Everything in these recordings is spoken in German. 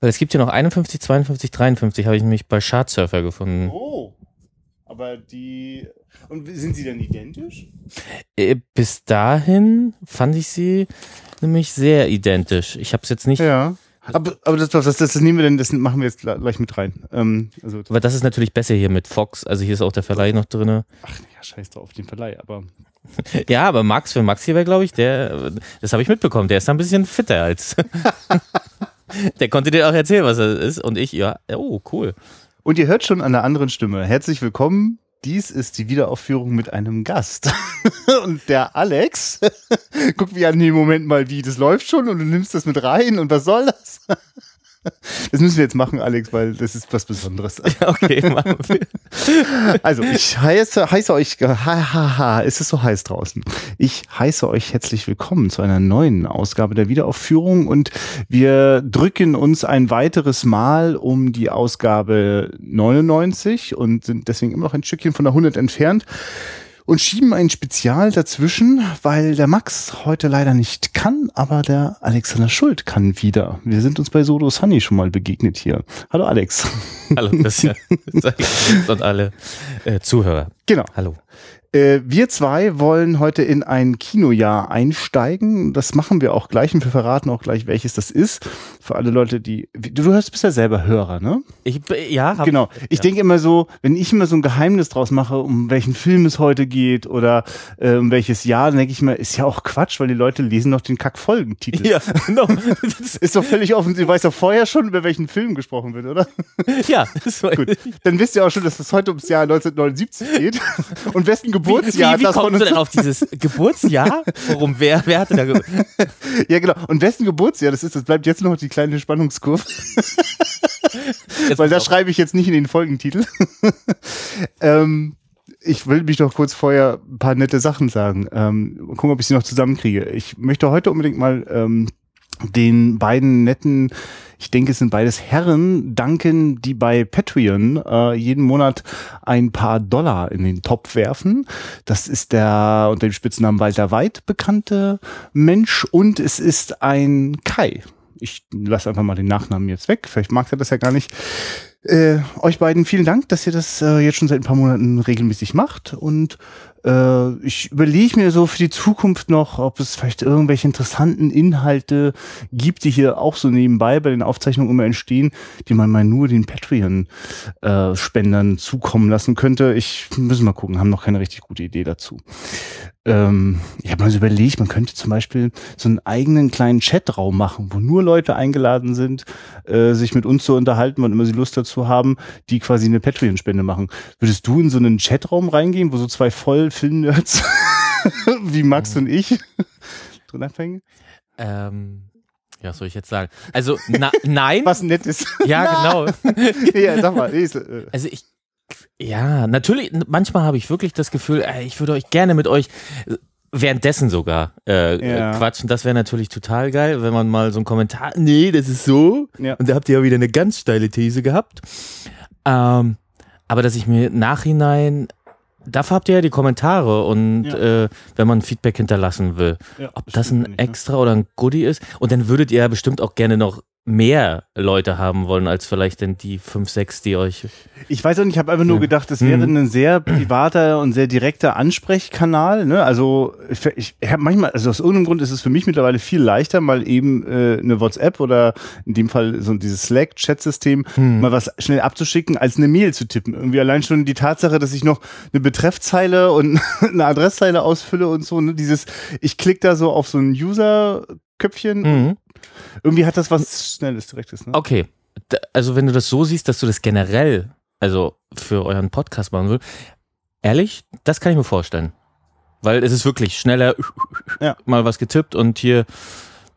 Weil es gibt ja noch 51, 52, 53, habe ich nämlich bei Chartsurfer gefunden. Oh. Aber die. Und sind sie denn identisch? Äh, Bis dahin fand ich sie nämlich sehr identisch. Ich habe es jetzt nicht, Ja. Aber, aber das, das, das, nehmen wir denn, das machen wir jetzt gleich mit rein. Ähm, also, aber das ist natürlich besser hier mit Fox. Also hier ist auch der Verleih noch drinne. ach ja, scheiß drauf, den Verleih, aber. Ja, aber Max für Max hier wäre, glaube ich, der, das habe ich mitbekommen, der ist da ein bisschen fitter als. der konnte dir auch erzählen, was er ist. Und ich, ja, oh, cool. Und ihr hört schon an der anderen Stimme. Herzlich willkommen. Dies ist die Wiederaufführung mit einem Gast. und der Alex, guck wie an dem Moment mal, wie das läuft schon und du nimmst das mit rein und was soll das? Das müssen wir jetzt machen, Alex, weil das ist was Besonderes. Okay, machen wir. Also, ich heiße, heiße euch, ha, ha, ha, ist es so heiß draußen. Ich heiße euch herzlich willkommen zu einer neuen Ausgabe der Wiederaufführung und wir drücken uns ein weiteres Mal um die Ausgabe 99 und sind deswegen immer noch ein Stückchen von der 100 entfernt und schieben ein Spezial dazwischen, weil der Max heute leider nicht kann, aber der Alexander Schuld kann wieder. Wir sind uns bei Sodo Sunny schon mal begegnet hier. Hallo Alex. Hallo Christian. Und alle äh, Zuhörer. Genau. Hallo. Äh, wir zwei wollen heute in ein Kinojahr einsteigen. Das machen wir auch gleich und wir verraten auch gleich, welches das ist. Für alle Leute, die. Du, du hörst bist ja selber Hörer, ne? Ich, ja, hab, genau. Ich ja. denke immer so, wenn ich immer so ein Geheimnis draus mache, um welchen Film es heute geht oder äh, um welches Jahr, dann denke ich mir, ist ja auch Quatsch, weil die Leute lesen noch den Kack-Folgentitel. Ja, genau. Das ist doch völlig offen. Sie weiß doch vorher schon, über welchen Film gesprochen wird, oder? ja, das war Gut. Dann wisst ihr auch schon, dass es heute ums Jahr 1979 geht. Und wessen Geburtsjahr wie, wie das von kommst du denn auf dieses Geburtsjahr? Warum? Wer, wer hatte da ge Ja, genau. Und wessen Geburtsjahr das ist, das bleibt jetzt noch die kleine Spannungskurve. Weil da pass auf. schreibe ich jetzt nicht in den Folgentitel. ähm, ich will mich doch kurz vorher ein paar nette Sachen sagen. Ähm, mal gucken, ob ich sie noch zusammenkriege. Ich möchte heute unbedingt mal ähm, den beiden netten, ich denke, es sind beides Herren, danken, die bei Patreon äh, jeden Monat ein paar Dollar in den Topf werfen. Das ist der unter dem Spitznamen Walter Weid bekannte Mensch und es ist ein Kai. Ich lasse einfach mal den Nachnamen jetzt weg. Vielleicht mag er das ja gar nicht. Äh, euch beiden vielen Dank, dass ihr das äh, jetzt schon seit ein paar Monaten regelmäßig macht. Und äh, ich überlege mir so für die Zukunft noch, ob es vielleicht irgendwelche interessanten Inhalte gibt, die hier auch so nebenbei bei den Aufzeichnungen immer entstehen, die man mal nur den Patreon-Spendern zukommen lassen könnte. Ich müssen mal gucken, haben noch keine richtig gute Idee dazu. Ähm, ich habe mal so überlegt, man könnte zum Beispiel so einen eigenen kleinen Chatraum machen, wo nur Leute eingeladen sind, äh, sich mit uns zu unterhalten, wann immer sie Lust dazu haben, die quasi eine Patreon-Spende machen. Würdest du in so einen Chatraum reingehen, wo so zwei voll Film-Nerds wie Max und ich drin anfangen? Ähm, ja, was soll ich jetzt sagen? Also, na, nein. Was nett ist. Ja, genau. ja, sag mal. äh, Also ich, ja, natürlich, manchmal habe ich wirklich das Gefühl, ich würde euch gerne mit euch äh, währenddessen sogar äh, Ja. äh, quatschen. Das wäre natürlich total geil, wenn man mal so einen Kommentar, nee, das ist so. Ja. Und da habt ihr ja wieder eine ganz steile These gehabt. Ähm, aber dass ich mir nachhinein, dafür habt ihr ja die Kommentare und Ja. äh, wenn man Feedback hinterlassen will, ja, ob das ein nicht, ne? extra oder ein Goodie ist. Und dann würdet ihr ja bestimmt auch gerne noch mehr Leute haben wollen, als vielleicht denn die fünf, sechs, die euch Ich weiß auch nicht, ich habe einfach nur gedacht, das wäre Mhm. ein sehr privater und sehr direkter Ansprechkanal. Ne? Also ich, ich habe manchmal, also aus irgendeinem Grund ist es für mich mittlerweile viel leichter, mal eben äh, eine WhatsApp oder in dem Fall so dieses Slack-Chat-System Hm. mal was schnell abzuschicken, als eine Mail zu tippen. Irgendwie allein schon die Tatsache, dass ich noch eine Betreffzeile und eine Adresszeile ausfülle und so. Ne? Dieses, ich klicke da so auf so ein User-Köpfchen. Mhm. Irgendwie hat das was Schnelles, Direktes. Ne? Okay. Also wenn du das so siehst, dass du das generell, also für euren Podcast machen willst, ehrlich, das kann ich mir vorstellen. Weil es ist wirklich schneller Ja. mal was getippt und hier,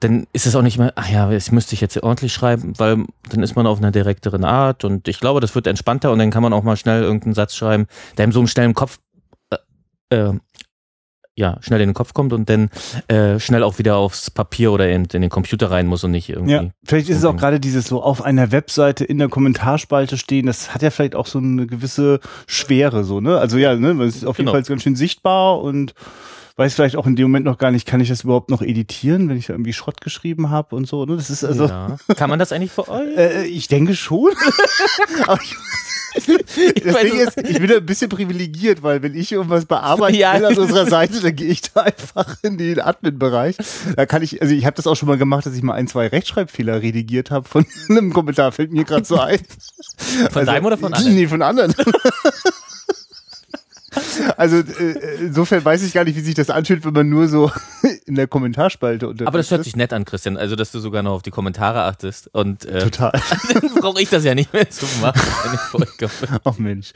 dann ist es auch nicht mehr, ach ja, das müsste ich jetzt ordentlich schreiben, weil dann ist man auf einer direkteren Art und ich glaube, das wird entspannter und dann kann man auch mal schnell irgendeinen Satz schreiben, der ihm so im schnellen Kopf, äh, äh, ja, schnell in den Kopf kommt und dann äh, schnell auch wieder aufs Papier oder in, in den Computer rein muss und nicht irgendwie. Ja, vielleicht ist es auch gerade dieses so auf einer Webseite in der Kommentarspalte stehen, das hat ja vielleicht auch so eine gewisse Schwere, so, ne? Also ja, ne, es ist auf jeden Genau. Fall ganz schön sichtbar und weiß vielleicht auch in dem Moment noch gar nicht, kann ich das überhaupt noch editieren, wenn ich irgendwie Schrott geschrieben habe und so. Ne? Das ist also. Ja. Kann man das eigentlich bei euch? Äh, ich denke schon. Aber ich, das Ding ist, ich bin da ein bisschen privilegiert, weil wenn ich irgendwas bearbeiten Ja. will an unserer Seite, dann gehe ich da einfach in den Admin-Bereich. Da kann ich, also ich habe das auch schon mal gemacht, dass ich mal ein, zwei Rechtschreibfehler redigiert habe von einem Kommentar, fällt mir gerade so ein. Von deinem oder von anderen? Nee, von anderen. Also äh, insofern weiß ich gar nicht, wie sich das anfühlt, wenn man nur so in der Kommentarspalte unterwegs Aber das hört sich nett an, Christian. Also, dass du sogar noch auf die Kommentare achtest. Und äh, total. dann brauche ich das ja nicht mehr zu machen, wenn ich vorkomme. Ach Mensch.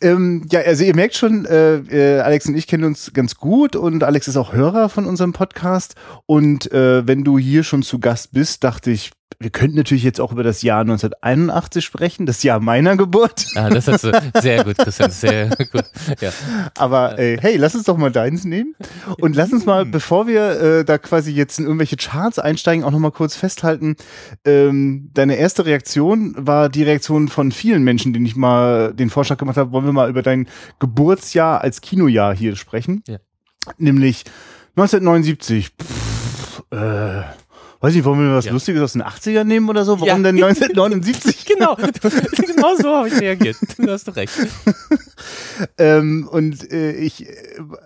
Ähm, ja, also ihr merkt schon, äh, äh, Alex und ich kennen uns ganz gut und Alex ist auch Hörer von unserem Podcast. Und äh, wenn du hier schon zu Gast bist, dachte ich, wir könnten natürlich jetzt auch über das Jahr 1981 sprechen, das Jahr meiner Geburt. Ah, das hast du sehr gut, Christian. Sehr gut. Ja. Aber äh, hey, lass uns doch mal deins nehmen. Und lass uns mal, bevor wir äh, da quasi jetzt in irgendwelche Charts einsteigen, auch noch mal kurz festhalten. Ähm, deine erste Reaktion war die Reaktion von vielen Menschen, denen ich mal den Vorschlag gemacht habe, wollen wir mal über dein Geburtsjahr als Kinojahr hier sprechen. Ja. Nämlich 1979. Pff, äh, weiß nicht, wollen wir was Ja. Lustiges aus den 80ern nehmen oder so? Warum Ja. denn 1979? Genau, genau so habe ich reagiert. Du hast doch recht. Ähm, und äh, ich, äh,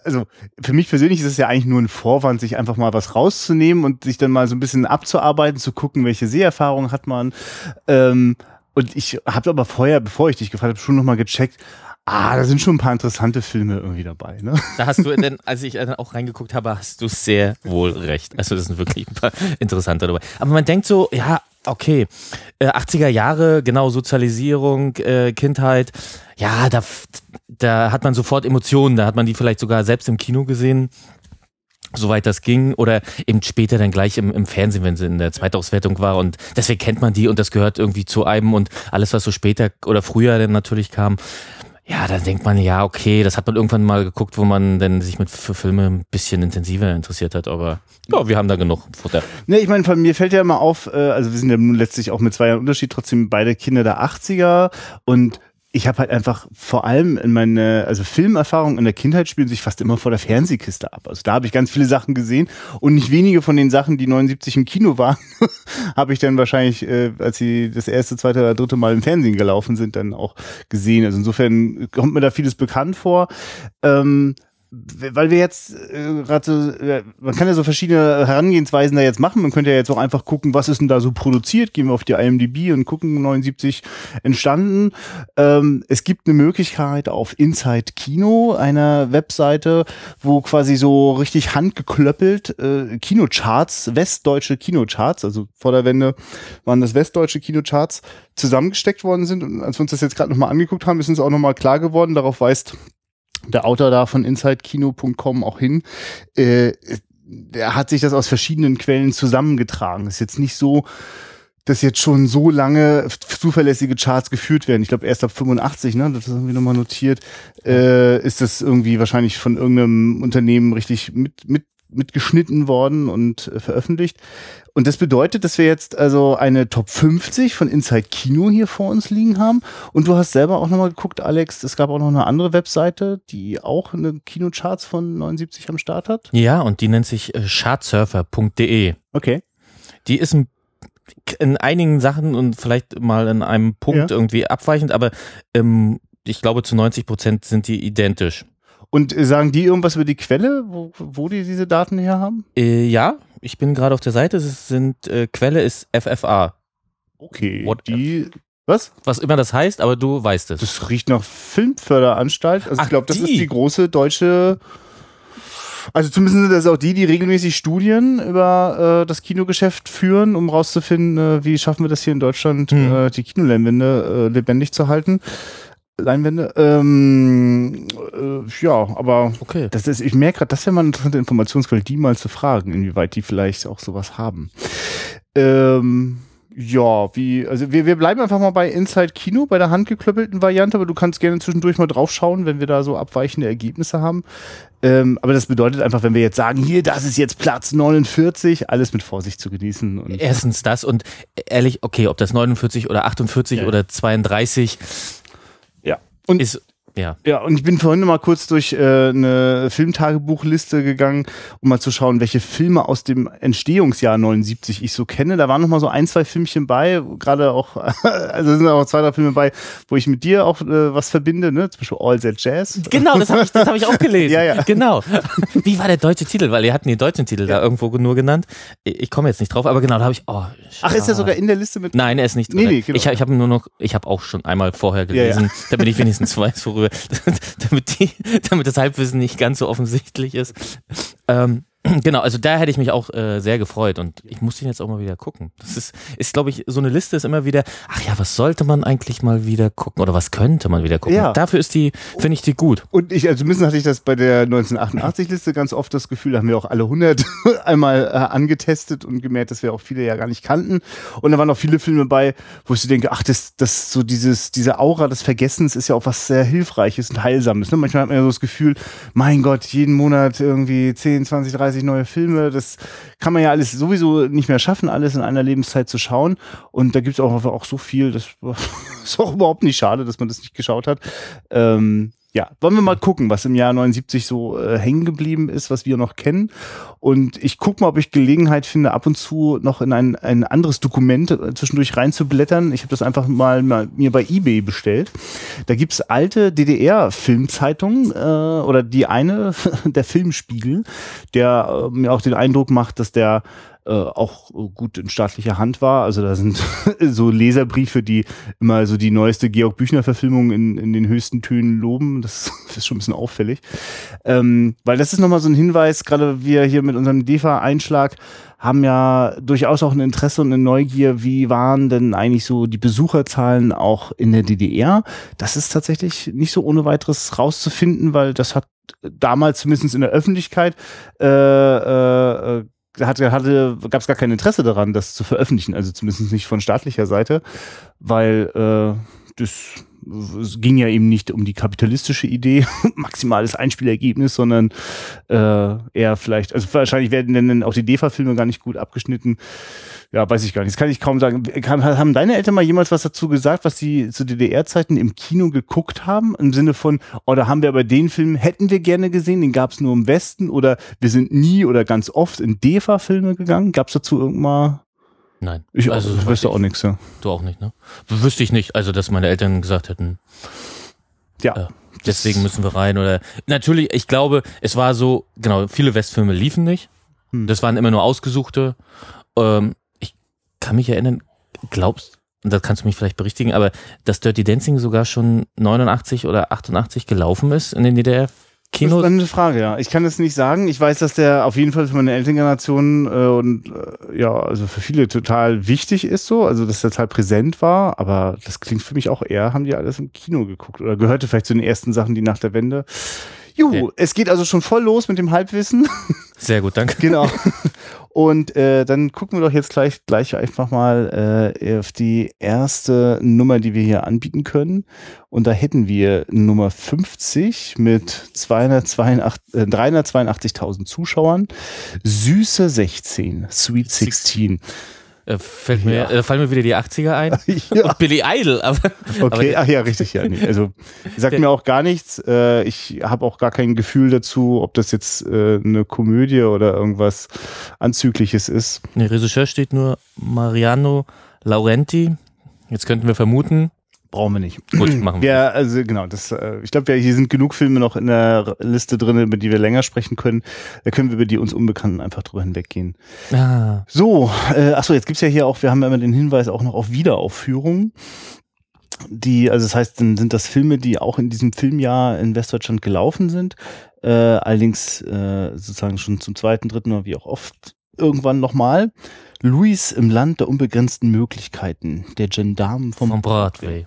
also für mich persönlich ist es ja eigentlich nur ein Vorwand, sich einfach mal was rauszunehmen und sich dann mal so ein bisschen abzuarbeiten, zu gucken, welche Seherfahrung hat man. Ähm, und ich habe aber vorher, bevor ich dich gefragt habe, schon nochmal gecheckt, ah, da sind schon ein paar interessante Filme irgendwie dabei. Ne? Da hast du denn, als ich dann auch reingeguckt habe, hast du sehr wohl recht. Also das sind wirklich ein paar interessante dabei. Aber man denkt so, ja, okay, äh, 80er Jahre, genau, Sozialisierung, äh, Kindheit, ja, da, da hat man sofort Emotionen, da hat man die vielleicht sogar selbst im Kino gesehen. Soweit das ging, oder eben später dann gleich im, im Fernsehen, wenn sie in der Zweitauswertung war. Und deswegen kennt man die und das gehört irgendwie zu einem und alles, was so später oder früher dann natürlich kam, ja, dann denkt man, ja, okay, das hat man irgendwann mal geguckt, wo man dann sich mit für Filme ein bisschen intensiver interessiert hat, aber ja, wir haben da genug Futter. Ne, ich meine, von mir fällt ja immer auf, äh, also wir sind ja nun letztlich auch mit zwei Jahren Unterschied, trotzdem beide Kinder der 80er und ich habe halt einfach vor allem in meine, also Filmerfahrung in der Kindheit spielen sich fast immer vor der Fernsehkiste ab. Also da habe ich ganz viele Sachen gesehen und nicht wenige von den Sachen, die 79 im Kino waren, habe ich dann wahrscheinlich, äh, als sie das erste, zweite oder dritte Mal im Fernsehen gelaufen sind, dann auch gesehen. Also insofern kommt mir da vieles bekannt vor. Ähm, weil wir jetzt äh, gerade, so, äh, man kann ja so verschiedene Herangehensweisen da jetzt machen. Man könnte ja jetzt auch einfach gucken, was ist denn da so produziert. Gehen wir auf die IMDb und gucken 79 entstanden. Ähm, es gibt eine Möglichkeit auf Inside Kino, einer Webseite, wo quasi so richtig handgeklöppelt äh, Kinocharts, westdeutsche Kinocharts, also vor der Wende waren das westdeutsche Kinocharts, zusammengesteckt worden sind. Und als wir uns das jetzt gerade nochmal angeguckt haben, ist uns auch nochmal klar geworden, darauf weist der Autor da von InsideKino.com auch hin, äh, der hat sich das aus verschiedenen Quellen zusammengetragen. Ist jetzt nicht so, dass jetzt schon so lange zuverlässige Charts geführt werden. Ich glaube, erst ab 85, ne, das haben wir nochmal notiert, äh, ist das irgendwie wahrscheinlich von irgendeinem Unternehmen richtig mit, mit mitgeschnitten worden und äh, veröffentlicht. Und das bedeutet, dass wir jetzt also eine Top 50 von Inside Kino hier vor uns liegen haben. Und du hast selber auch nochmal geguckt, Alex, es gab auch noch eine andere Webseite, die auch eine Kinocharts von 79 am Start hat. Ja, und die nennt sich äh, chartsurfer.de. Okay. Die ist ein, in einigen Sachen und vielleicht mal in einem Punkt Ja. irgendwie abweichend, aber ähm, ich glaube zu 90 Prozent sind die identisch. Und äh, sagen die irgendwas über die Quelle, wo, wo die diese Daten her haben? Äh, ja, ich bin gerade auf der Seite, es sind, äh, Quelle ist FFA. Okay. What- die, was? Was immer das heißt, aber du weißt es. Das riecht nach Filmförderanstalt. Also Ach, ich glaube, das die. ist die große deutsche. Also zumindest sind das auch die, die regelmäßig Studien über äh, das Kinogeschäft führen, um rauszufinden, äh, wie schaffen wir das hier in Deutschland, Hm. äh, die Kinoleinwände äh, lebendig zu halten. Leinwände. Ähm, äh, ja, aber Okay. das ist, ich merke gerade, das wäre mal eine interessante Informationsquelle, die mal zu fragen, inwieweit die vielleicht auch sowas haben. Ähm, ja, wie, also wir, wir bleiben einfach mal bei Inside Kino, bei der handgeklöppelten Variante, aber du kannst gerne zwischendurch mal drauf schauen, wenn wir da so abweichende Ergebnisse haben. Ähm, aber das bedeutet einfach, wenn wir jetzt sagen, hier, das ist jetzt Platz 49, alles mit Vorsicht zu genießen. Und Erstens das und ehrlich, okay, ob das 49 oder 48 Ja. oder 32 ja. Und ist Ja. Ja, und ich bin vorhin noch mal kurz durch äh, eine Filmtagebuchliste gegangen, um mal zu schauen, welche Filme aus dem Entstehungsjahr 79 ich so kenne. Da waren noch mal so ein, zwei Filmchen bei, gerade auch, also sind auch zwei, drei Filme bei, wo ich mit dir auch äh, was verbinde, ne? Zum Beispiel All That Jazz. Genau, das habe ich, das hab ich auch gelesen. Ja, ja. Genau. Wie war der deutsche Titel? Weil ihr hatten den deutschen Titel da irgendwo nur genannt. Ich, komme jetzt nicht drauf, aber genau, da habe ich. Oh, Ach, ist der sogar in der Liste mit? Nein, er ist nicht drin. Nee, nee, genau. Ich, ich habe nur noch, ich habe auch schon einmal vorher Ja, ja. gelesen, damit ich wenigstens weiß, worüber, damit, die, damit das Halbwissen nicht ganz so offensichtlich ist. Ähm, genau, also da hätte ich mich auch äh, sehr gefreut und ich muss den jetzt auch mal wieder gucken. Das ist, ist glaube ich, so eine Liste ist immer wieder, ach ja, was sollte man eigentlich mal wieder gucken oder was könnte man wieder gucken? Ja. Dafür ist die, finde ich die gut. Und ich, also zumindest hatte ich das bei der 1988-Liste ganz oft das Gefühl, da haben wir auch alle 100 einmal äh, angetestet und gemerkt, dass wir auch viele ja gar nicht kannten. Und da waren auch viele Filme bei, wo ich so denke, ach, das, das so dieses, diese Aura des Vergessens ist ja auch was sehr Hilfreiches und Heilsames. Ne? Manchmal hat man ja so das Gefühl, mein Gott, jeden Monat irgendwie 10, 20, 30 neue Filme, das kann man ja alles sowieso nicht mehr schaffen, alles in einer Lebenszeit zu schauen. Und da gibt es auch, auch so viel, das ist auch überhaupt nicht schade, dass man das nicht geschaut hat. Ähm, ja, wollen wir mal gucken, was im Jahr 79 so äh, hängen geblieben ist, was wir noch kennen. Und ich gucke mal, ob ich Gelegenheit finde, ab und zu noch in ein, ein anderes Dokument äh, zwischendurch reinzublättern. Ich habe das einfach mal, mal mir bei eBay bestellt. Da gibt's alte DDR-Filmzeitungen äh, oder die eine, der Filmspiegel, der äh, mir auch den Eindruck macht, dass der äh, auch gut in staatlicher Hand war. Also da sind so Leserbriefe, die immer so die neueste Georg Büchner-Verfilmung in, in den höchsten Tönen loben. Das ist schon ein bisschen auffällig. Ähm, weil das ist nochmal so ein Hinweis, gerade wir hier mit unserem DEFA-Einschlag haben ja durchaus auch ein Interesse und eine Neugier, wie waren denn eigentlich so die Besucherzahlen auch in der DDR. Das ist tatsächlich nicht so ohne weiteres rauszufinden, weil das hat damals zumindest in der Öffentlichkeit äh, äh, hatte, hatte, gab es gar kein Interesse daran, das zu veröffentlichen, also zumindest nicht von staatlicher Seite, weil äh, das es ging ja eben nicht um die kapitalistische Idee, maximales Einspielergebnis, sondern äh, eher vielleicht, also wahrscheinlich werden denn auch die DEFA-Filme gar nicht gut abgeschnitten. Ja, weiß ich gar nicht. Das kann ich kaum sagen. Haben deine Eltern mal jemals was dazu gesagt, was sie zu DDR-Zeiten im Kino geguckt haben? Im Sinne von, oder haben wir aber den Film, hätten wir gerne gesehen, den gab es nur im Westen oder wir sind nie oder ganz oft in DEFA-Filme gegangen? Gab es dazu irgendwann Nein. Ich also, ich wüsste auch nichts, ja. Du auch nicht, ne? Wüsste ich nicht, also dass meine Eltern gesagt hätten, ja. Äh, deswegen müssen wir rein oder natürlich, ich glaube, es war so, genau, viele Westfilme liefen nicht. Hm. Das waren immer nur ausgesuchte. Ähm, ich kann mich erinnern, glaubst, und das kannst du mich vielleicht berichtigen, aber dass Dirty Dancing sogar schon 89 oder 88 gelaufen ist in den DDR Ist eine Frage, ja. Ich kann es nicht sagen. Ich weiß, dass der auf jeden Fall für meine Elterngeneration äh, und äh, ja, also für viele total wichtig ist so, also dass der total präsent war, aber das klingt für mich auch eher, haben die alles im Kino geguckt oder gehörte vielleicht zu den ersten Sachen, die nach der Wende. Juhu, okay. es geht also schon voll los mit dem Halbwissen. Sehr gut, danke. Genau. Und äh, dann gucken wir doch jetzt gleich, gleich einfach mal äh, auf die erste Nummer, die wir hier anbieten können. Und da hätten wir Nummer 50 mit 282, äh, 382.000 Zuschauern. Süße 16, Sweet 16. Äh, fällt mir, Ja. äh, fallen mir wieder die 80er ein. Ja. Und Billy Idol, aber, Okay, aber ach ja, richtig, ja. Nee. Also sagt Der- mir auch gar nichts. Äh, ich habe auch gar kein Gefühl dazu, ob das jetzt äh, eine Komödie oder irgendwas Anzügliches ist. der Regisseur steht nur Mariano Laurenti. Jetzt könnten wir vermuten, Brauchen wir nicht. gut, machen wir. Ja, also genau, das, äh, ich glaube, ja, hier sind genug Filme noch in der Liste drin, über die wir länger sprechen können. Da können wir über die uns Unbekannten einfach drüber hinweggehen. Ah, So, äh, achso, jetzt gibt's ja hier auch, wir haben ja immer den Hinweis auch noch auf Wiederaufführungen. Die, also das heißt, dann sind das Filme, die auch in diesem Filmjahr in Westdeutschland gelaufen sind. Äh, allerdings äh, sozusagen schon zum zweiten, dritten oder wie auch oft irgendwann nochmal. Louis im Land der unbegrenzten Möglichkeiten, der Gendarm vom, vom Broadway.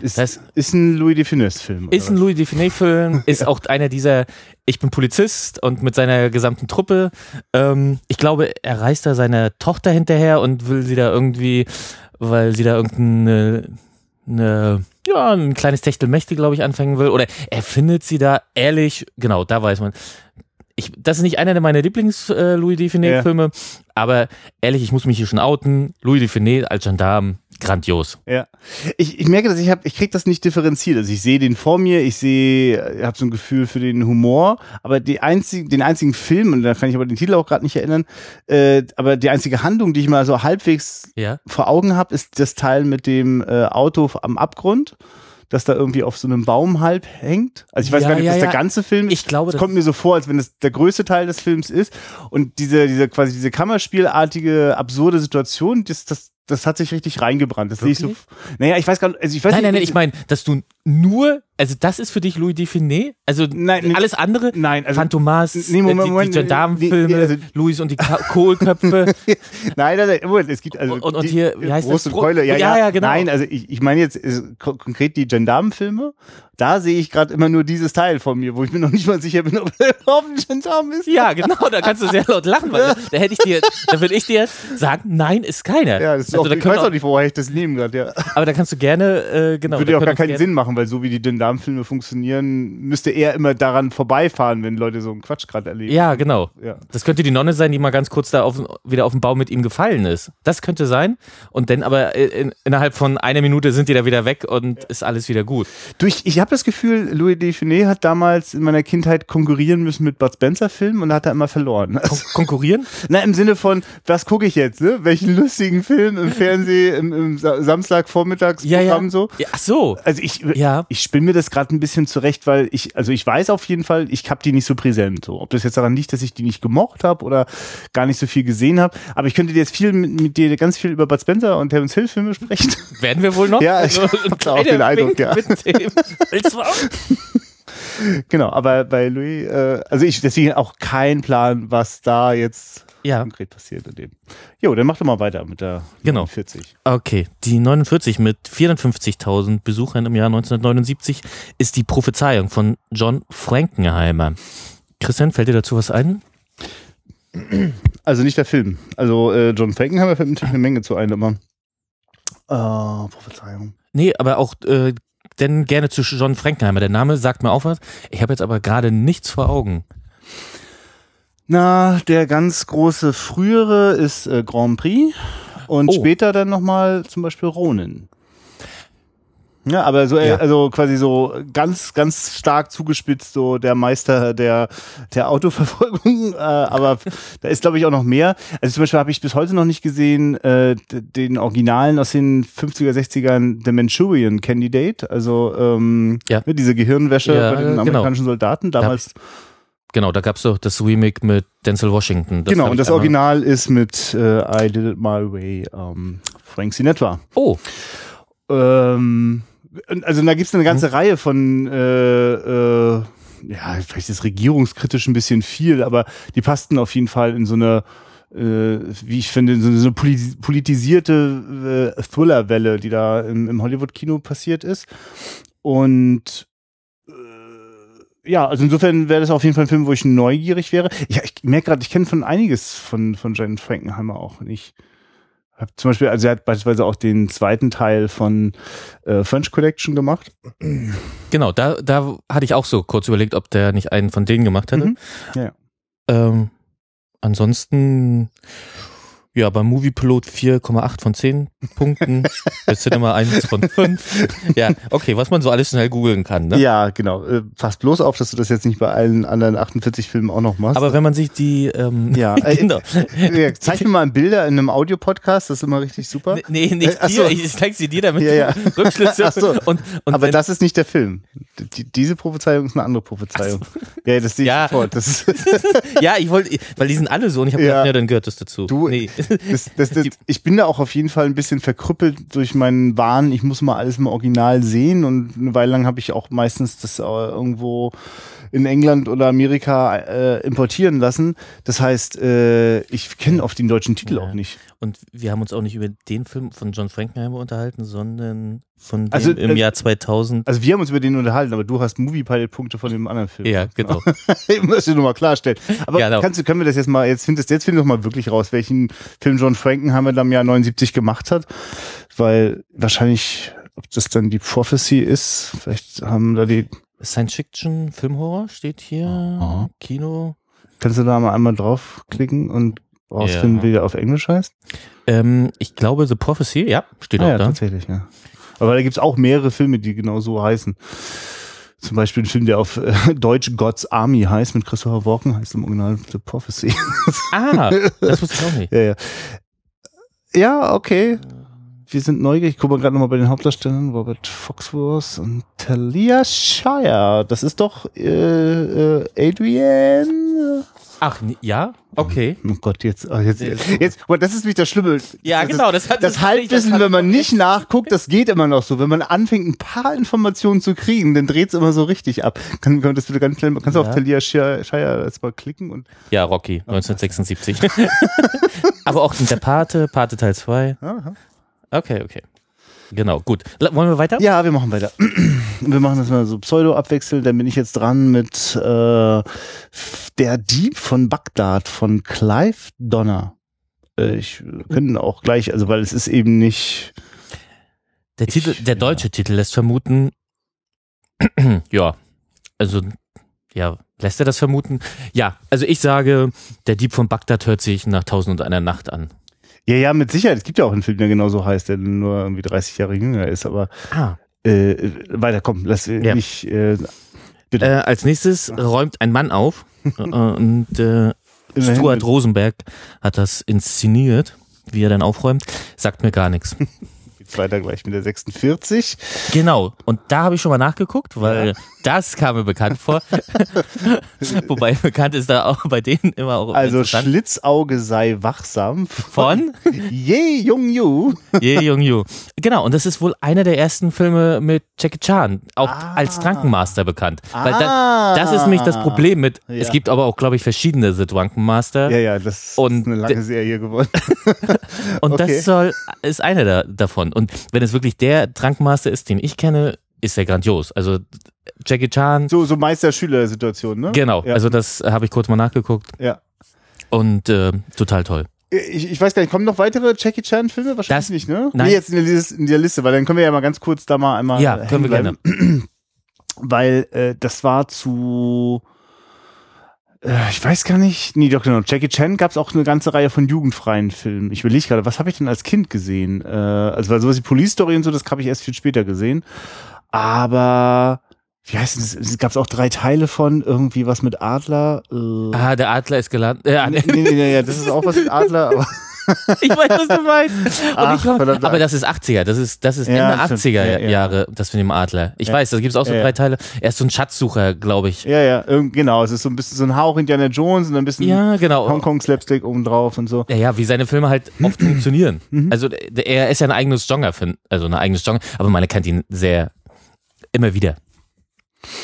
Ist, Das- ist ein Louis de Funès-Film. Ist ein Louis Define-Film, ist auch einer dieser, ich bin Polizist und mit seiner gesamten Truppe. Ähm, ich glaube, er reist da seiner Tochter hinterher und will sie da irgendwie, weil sie da irgendeine, eine, ja, ein kleines Techtelmächte, glaube ich, anfangen will. Oder er findet sie da ehrlich, genau, da weiß man. Ich, das ist nicht einer meiner Lieblings-Louis Define-Filme, aber ehrlich, ich muss mich hier schon outen. Louis Define als Gendarm, grandios. Ja. Ich, ich merke, dass ich habe, ich krieg das nicht differenziert. Also ich sehe den vor mir, ich sehe, habe so ein Gefühl für den Humor, aber die einzigen, den einzigen Film, und da kann ich aber den Titel auch gerade nicht erinnern, äh, aber die einzige Handlung, die ich mal so halbwegs Ja. vor Augen habe, ist das Teil mit dem äh, Auto am Abgrund, das da irgendwie auf so einem Baum halb hängt. Also ich weiß Ja, gar nicht, ob das ja. der ganze Film ist. Ich glaube, es das kommt mir so vor, als wenn das der größte Teil des Films ist. Und diese, diese quasi diese Kammerspielartige, absurde Situation, das, das, das hat sich richtig reingebrannt. Das sehe ich so. Naja, ich weiß gar nicht, also ich weiß Nein, nicht. nein, nein, ich meine, dass du nur, also das ist für dich Louis Define? Also Nein, alles andere? Nein, also Phantomas, nee, Moment, äh, die, Moment, die Gendarmenfilme, nee, also- Louis und die Kohlköpfe. Nein, nein, nein, es gibt also Und- und die, hier, wie heißt Brust das? und Keule, ja, Ja, ja, genau. Nein, also ich, ich meine jetzt konkret die Gendarmenfilme. Da sehe ich gerade immer nur dieses Teil von mir, wo ich mir noch nicht mal sicher bin, ob er überhaupt ein Gendarm ist. ja, genau, da kannst du sehr laut lachen, weil da hätte ich dir, da würde ich dir sagen, nein, ist keiner. Ja, das ist also, auch, da ich weiß auch, nicht, woher ich das nehme gerade, ja. Aber da kannst du gerne, äh, genau. Würde ja auch gar keinen Sinn machen, weil so wie die Gendarmenfilme funktionieren, müsste er immer daran vorbeifahren, wenn Leute so einen Quatsch gerade erleben. Ja, genau. Ja. Das könnte die Nonne sein, die mal ganz kurz da auf, wieder auf den Baum mit ihm gefallen ist. Das könnte sein. Und dann aber in, innerhalb von einer Minute sind die da wieder weg und ist alles wieder gut. Du, ich, habe das Gefühl, Louis Define hat damals in meiner Kindheit konkurrieren müssen mit Bud Spencer-Filmen und hat er immer verloren. Kon konkurrieren? Na, im Sinne von, was gucke ich jetzt, ne? Welchen lustigen Film im Fernsehen, im, im Sa- Samstagvormittagsprogramm so? Ja, ach so. Also ich, Ja. ich spinne mir das gerade ein bisschen zurecht, weil ich, also ich weiß auf jeden Fall, ich habe die nicht so präsent. So. Ob das jetzt daran liegt, dass ich die nicht gemocht habe oder gar nicht so viel gesehen habe. Aber ich könnte dir jetzt viel mit, mit dir ganz viel über Bud Spencer und Terence Hill Filme sprechen. Werden wir wohl noch? Ja, ich Also, hab da auch den Eindruck, Wink ja. genau, aber bei Louis, äh, also ich deswegen auch kein Plan, was da jetzt Ja. konkret passiert in dem. Jo, dann mach doch mal weiter mit der Genau. 40. Okay, die 49 mit 54.000 Besuchern im Jahr 1979 ist die Prophezeiung von John Frankenheimer. Christian, fällt dir dazu was ein? Also nicht der Film. Also äh, John Frankenheimer fällt mir natürlich eine Menge zu ein, aber äh, Prophezeiung. Nee, aber auch äh, denn gerne zu John Frankenheimer. Der Name sagt mir auch was. Ich habe jetzt aber gerade nichts vor Augen. Na, der ganz große frühere ist äh, Grand Prix und Oh. später dann nochmal zum Beispiel Ronin. Ja, aber so, äh, Ja. also quasi so ganz, ganz stark zugespitzt, so der Meister der, der Autoverfolgung. Äh, aber da ist, glaube ich, auch noch mehr. Also zum Beispiel habe ich bis heute noch nicht gesehen, äh, den Originalen aus den 50er, 60ern, The Manchurian Candidate. Also ähm, Ja. ne, diese Gehirnwäsche Ja, bei den genau. amerikanischen Soldaten. Damals Genau, da gab's doch das Remake mit Denzel Washington. Das genau, und das Original ist mit äh, I Did It My Way, ähm, Frank Sinatra. Oh, Ähm, also da gibt es eine ganze Reihe von, äh, äh, ja, vielleicht ist regierungskritisch ein bisschen viel, aber die passten auf jeden Fall in so eine, äh, wie ich finde, in so eine, politisierte äh, Thriller-Welle, die da im, im Hollywood-Kino passiert ist. Und ja, also insofern wäre das auf jeden Fall ein Film, wo ich neugierig wäre. Ja, ich merke gerade, ich kenne von einiges von, von Jane Frankenheimer auch nicht. Hab zum Beispiel, also er hat beispielsweise auch den zweiten Teil von äh, French Collection gemacht. genau, da, da hatte ich auch so kurz überlegt, ob der nicht einen von denen gemacht hätte. Mhm. Ja, ja. Ähm, ansonsten, ja, beim Moviepilot 4,8 von 10 Punkten, bei Cinema 1 von 5. Ja, okay, was man so alles schnell googeln kann. Ne? Ja, genau. Äh, pass bloß auf, dass du das jetzt nicht bei allen anderen 48 Filmen auch noch machst. Aber wenn man sich die, ähm, ja, äh, genau. ja, zeig mir mal Bilder in einem Audiopodcast, das ist immer richtig super. Nee, nicht Äh, dir, so. ich zeig sie dir, damit Ja, ja. du Rückschlüsse so. und, und Aber das ist nicht der Film. Die, diese Prophezeiung ist eine andere Prophezeiung. Ja, das sehe ich Ja. sofort. Ja, ich wollte, weil die sind alle so und ich habe Ja. gedacht, ja, dann gehört das dazu. Du- nee. Das, das, das, ich bin da auch auf jeden Fall ein bisschen verkrüppelt durch meinen Wahn. Ich muss mal alles im Original sehen und eine Weile lang habe ich auch meistens das äh, irgendwo in England oder Amerika äh, importieren lassen. Das heißt, äh, ich kenne oft den deutschen Titel Ja. auch nicht. Und wir haben uns auch nicht über den Film von John Frankenheimer unterhalten, sondern von dem Also, im äh, Jahr 2000. Also wir haben uns über den unterhalten, aber du hast Movie-Pilot-Punkte von dem anderen Film. ja, genau. ich muss dir nochmal klarstellen. Aber Ja, genau. kannst du, können wir das jetzt mal, jetzt findest jetzt find doch mal wirklich raus, welchen Film John Frankenheimer da im Jahr 79 gemacht hat. Weil wahrscheinlich, ob das dann die Prophecy ist, vielleicht haben da die, Science Fiction, Filmhorror steht hier. Aha. Kino. kannst du da mal einmal draufklicken und rausfinden, Ja. wie der auf Englisch heißt? Ähm, ich glaube, The Prophecy, ja, steht Ah, auch ja, da. tatsächlich, ja. Aber da gibt's auch mehrere Filme, die genau so heißen. Zum Beispiel ein Film, der auf äh, Deutsch God's Army heißt, mit Christopher Walken, heißt im Original The Prophecy. Ah, das wusste ich auch nicht. ja, ja. Ja, okay. Wir sind neugierig. Ich gucke mal gerade nochmal bei den Hauptdarstellern. Robert Foxworth und Talia Shire. Das ist doch äh, äh, Adrian. Ach, ja? Okay. Oh Gott, jetzt, ah, jetzt, jetzt, mal, das ist nämlich das Schlimme. Ja, das genau, das hat Das Halbwissen, wenn man nicht nachguckt, das geht immer noch so. Wenn man anfängt, ein paar Informationen zu kriegen, dann dreht es immer so richtig ab. Kann, kann das bitte ganz schnell, kannst du Ja. auf Talia Shire Shire jetzt mal klicken und Ja, Rocky, 1976. Aber auch der Pate, Pate Teil 2. Aha. Okay, okay. Genau, gut. Wollen wir weiter? Ja, wir machen weiter. Wir machen das mal so pseudo-abwechselnd. Dann bin ich jetzt dran mit äh, Der Dieb von Bagdad von Clive Donner. Äh, ich können auch gleich, also weil es ist eben nicht. Der, Titel, Ich- der deutsche Titel lässt vermuten, ja, also, ja, lässt er das vermuten? Ja, also ich sage, der Dieb von Bagdad hört sich nach Tausend und einer Nacht an. Ja, ja, mit Sicherheit. Es gibt ja auch einen Film, der genauso heißt, der nur irgendwie 30 Jahre jünger ist. Aber Ah. äh, weiter, komm, lass Ja. mich. Äh, Äh, als nächstes roumt ein Mann auf äh, und äh, Stuart Rosenberg hat das inszeniert, wie er dann aufräumt. Sagt mir gar nichts. geht's weiter gleich mit der 46. Genau. Und da habe ich schon mal nachgeguckt, weil das kam mir bekannt vor. Wobei bekannt ist da auch bei denen immer auch Also. Schlitzauge sei wachsam. von Ye Jung Yu. Ye Young Yu. Genau, und das ist wohl einer der ersten Filme mit Jackie Chan, auch Ah. als Drunken Master bekannt. Weil da, Ah. das ist nämlich das Problem mit, Ja. es gibt aber auch, glaube ich, verschiedene The Drunken Master. Ja, ja, das Und ist eine lange Serie geworden. Und Okay. das soll, ist einer da, davon. Und wenn es wirklich der Drunkmaster ist, den ich kenne, ist er grandios. Also Jackie Chan, So, so Meister-Schüler-Situation, ne? genau. Ja. Also das habe ich kurz mal nachgeguckt Ja. und äh, total toll. Ich, ich weiß gar nicht, kommen noch weitere Jackie Chan-Filme? Wahrscheinlich Das- nicht, ne? nein. Nee, jetzt in der, Liste, in der Liste, weil dann können wir ja mal ganz kurz da mal einmal. Ja, äh, können wir bleiben. Weil äh, das war zu. Äh, ich weiß gar nicht. Nee, doch, genau. Jackie Chan gab es auch eine ganze Reihe von jugendfreien Filmen. Ich überlege gerade, was habe ich denn als Kind gesehen? Äh, also, weil sowas wie Police Story und so, das habe ich erst viel später gesehen. Aber. Wie heißt denn das? Es gab auch drei Teile von irgendwie was mit Adler. Äh, Ah, der Adler ist gelandet. Ja, nee, nee, nee, nee, das ist auch was mit Adler, aber ich weiß, was du meinst. Und Ach, ich komm, verdammt. aber das ist 80er, das ist, das ist Ja, Ende stimmt. 80er Ja, ja. Jahre, das mit dem Adler. Ich Ja. weiß, da gibt es auch so drei Teile. Er ist so ein Schatzsucher, glaube ich. Ja, ja, genau. Es ist so ein bisschen so ein Hauch Indiana Jones und ein bisschen Ja, genau. Hongkong Slapstick obendrauf und so. Ja, ja, wie seine Filme halt oft funktionieren. Mhm. Also er ist ja ein eigenes Genre, also ein eigenes Genre, aber man erkennt ihn sehr immer wieder.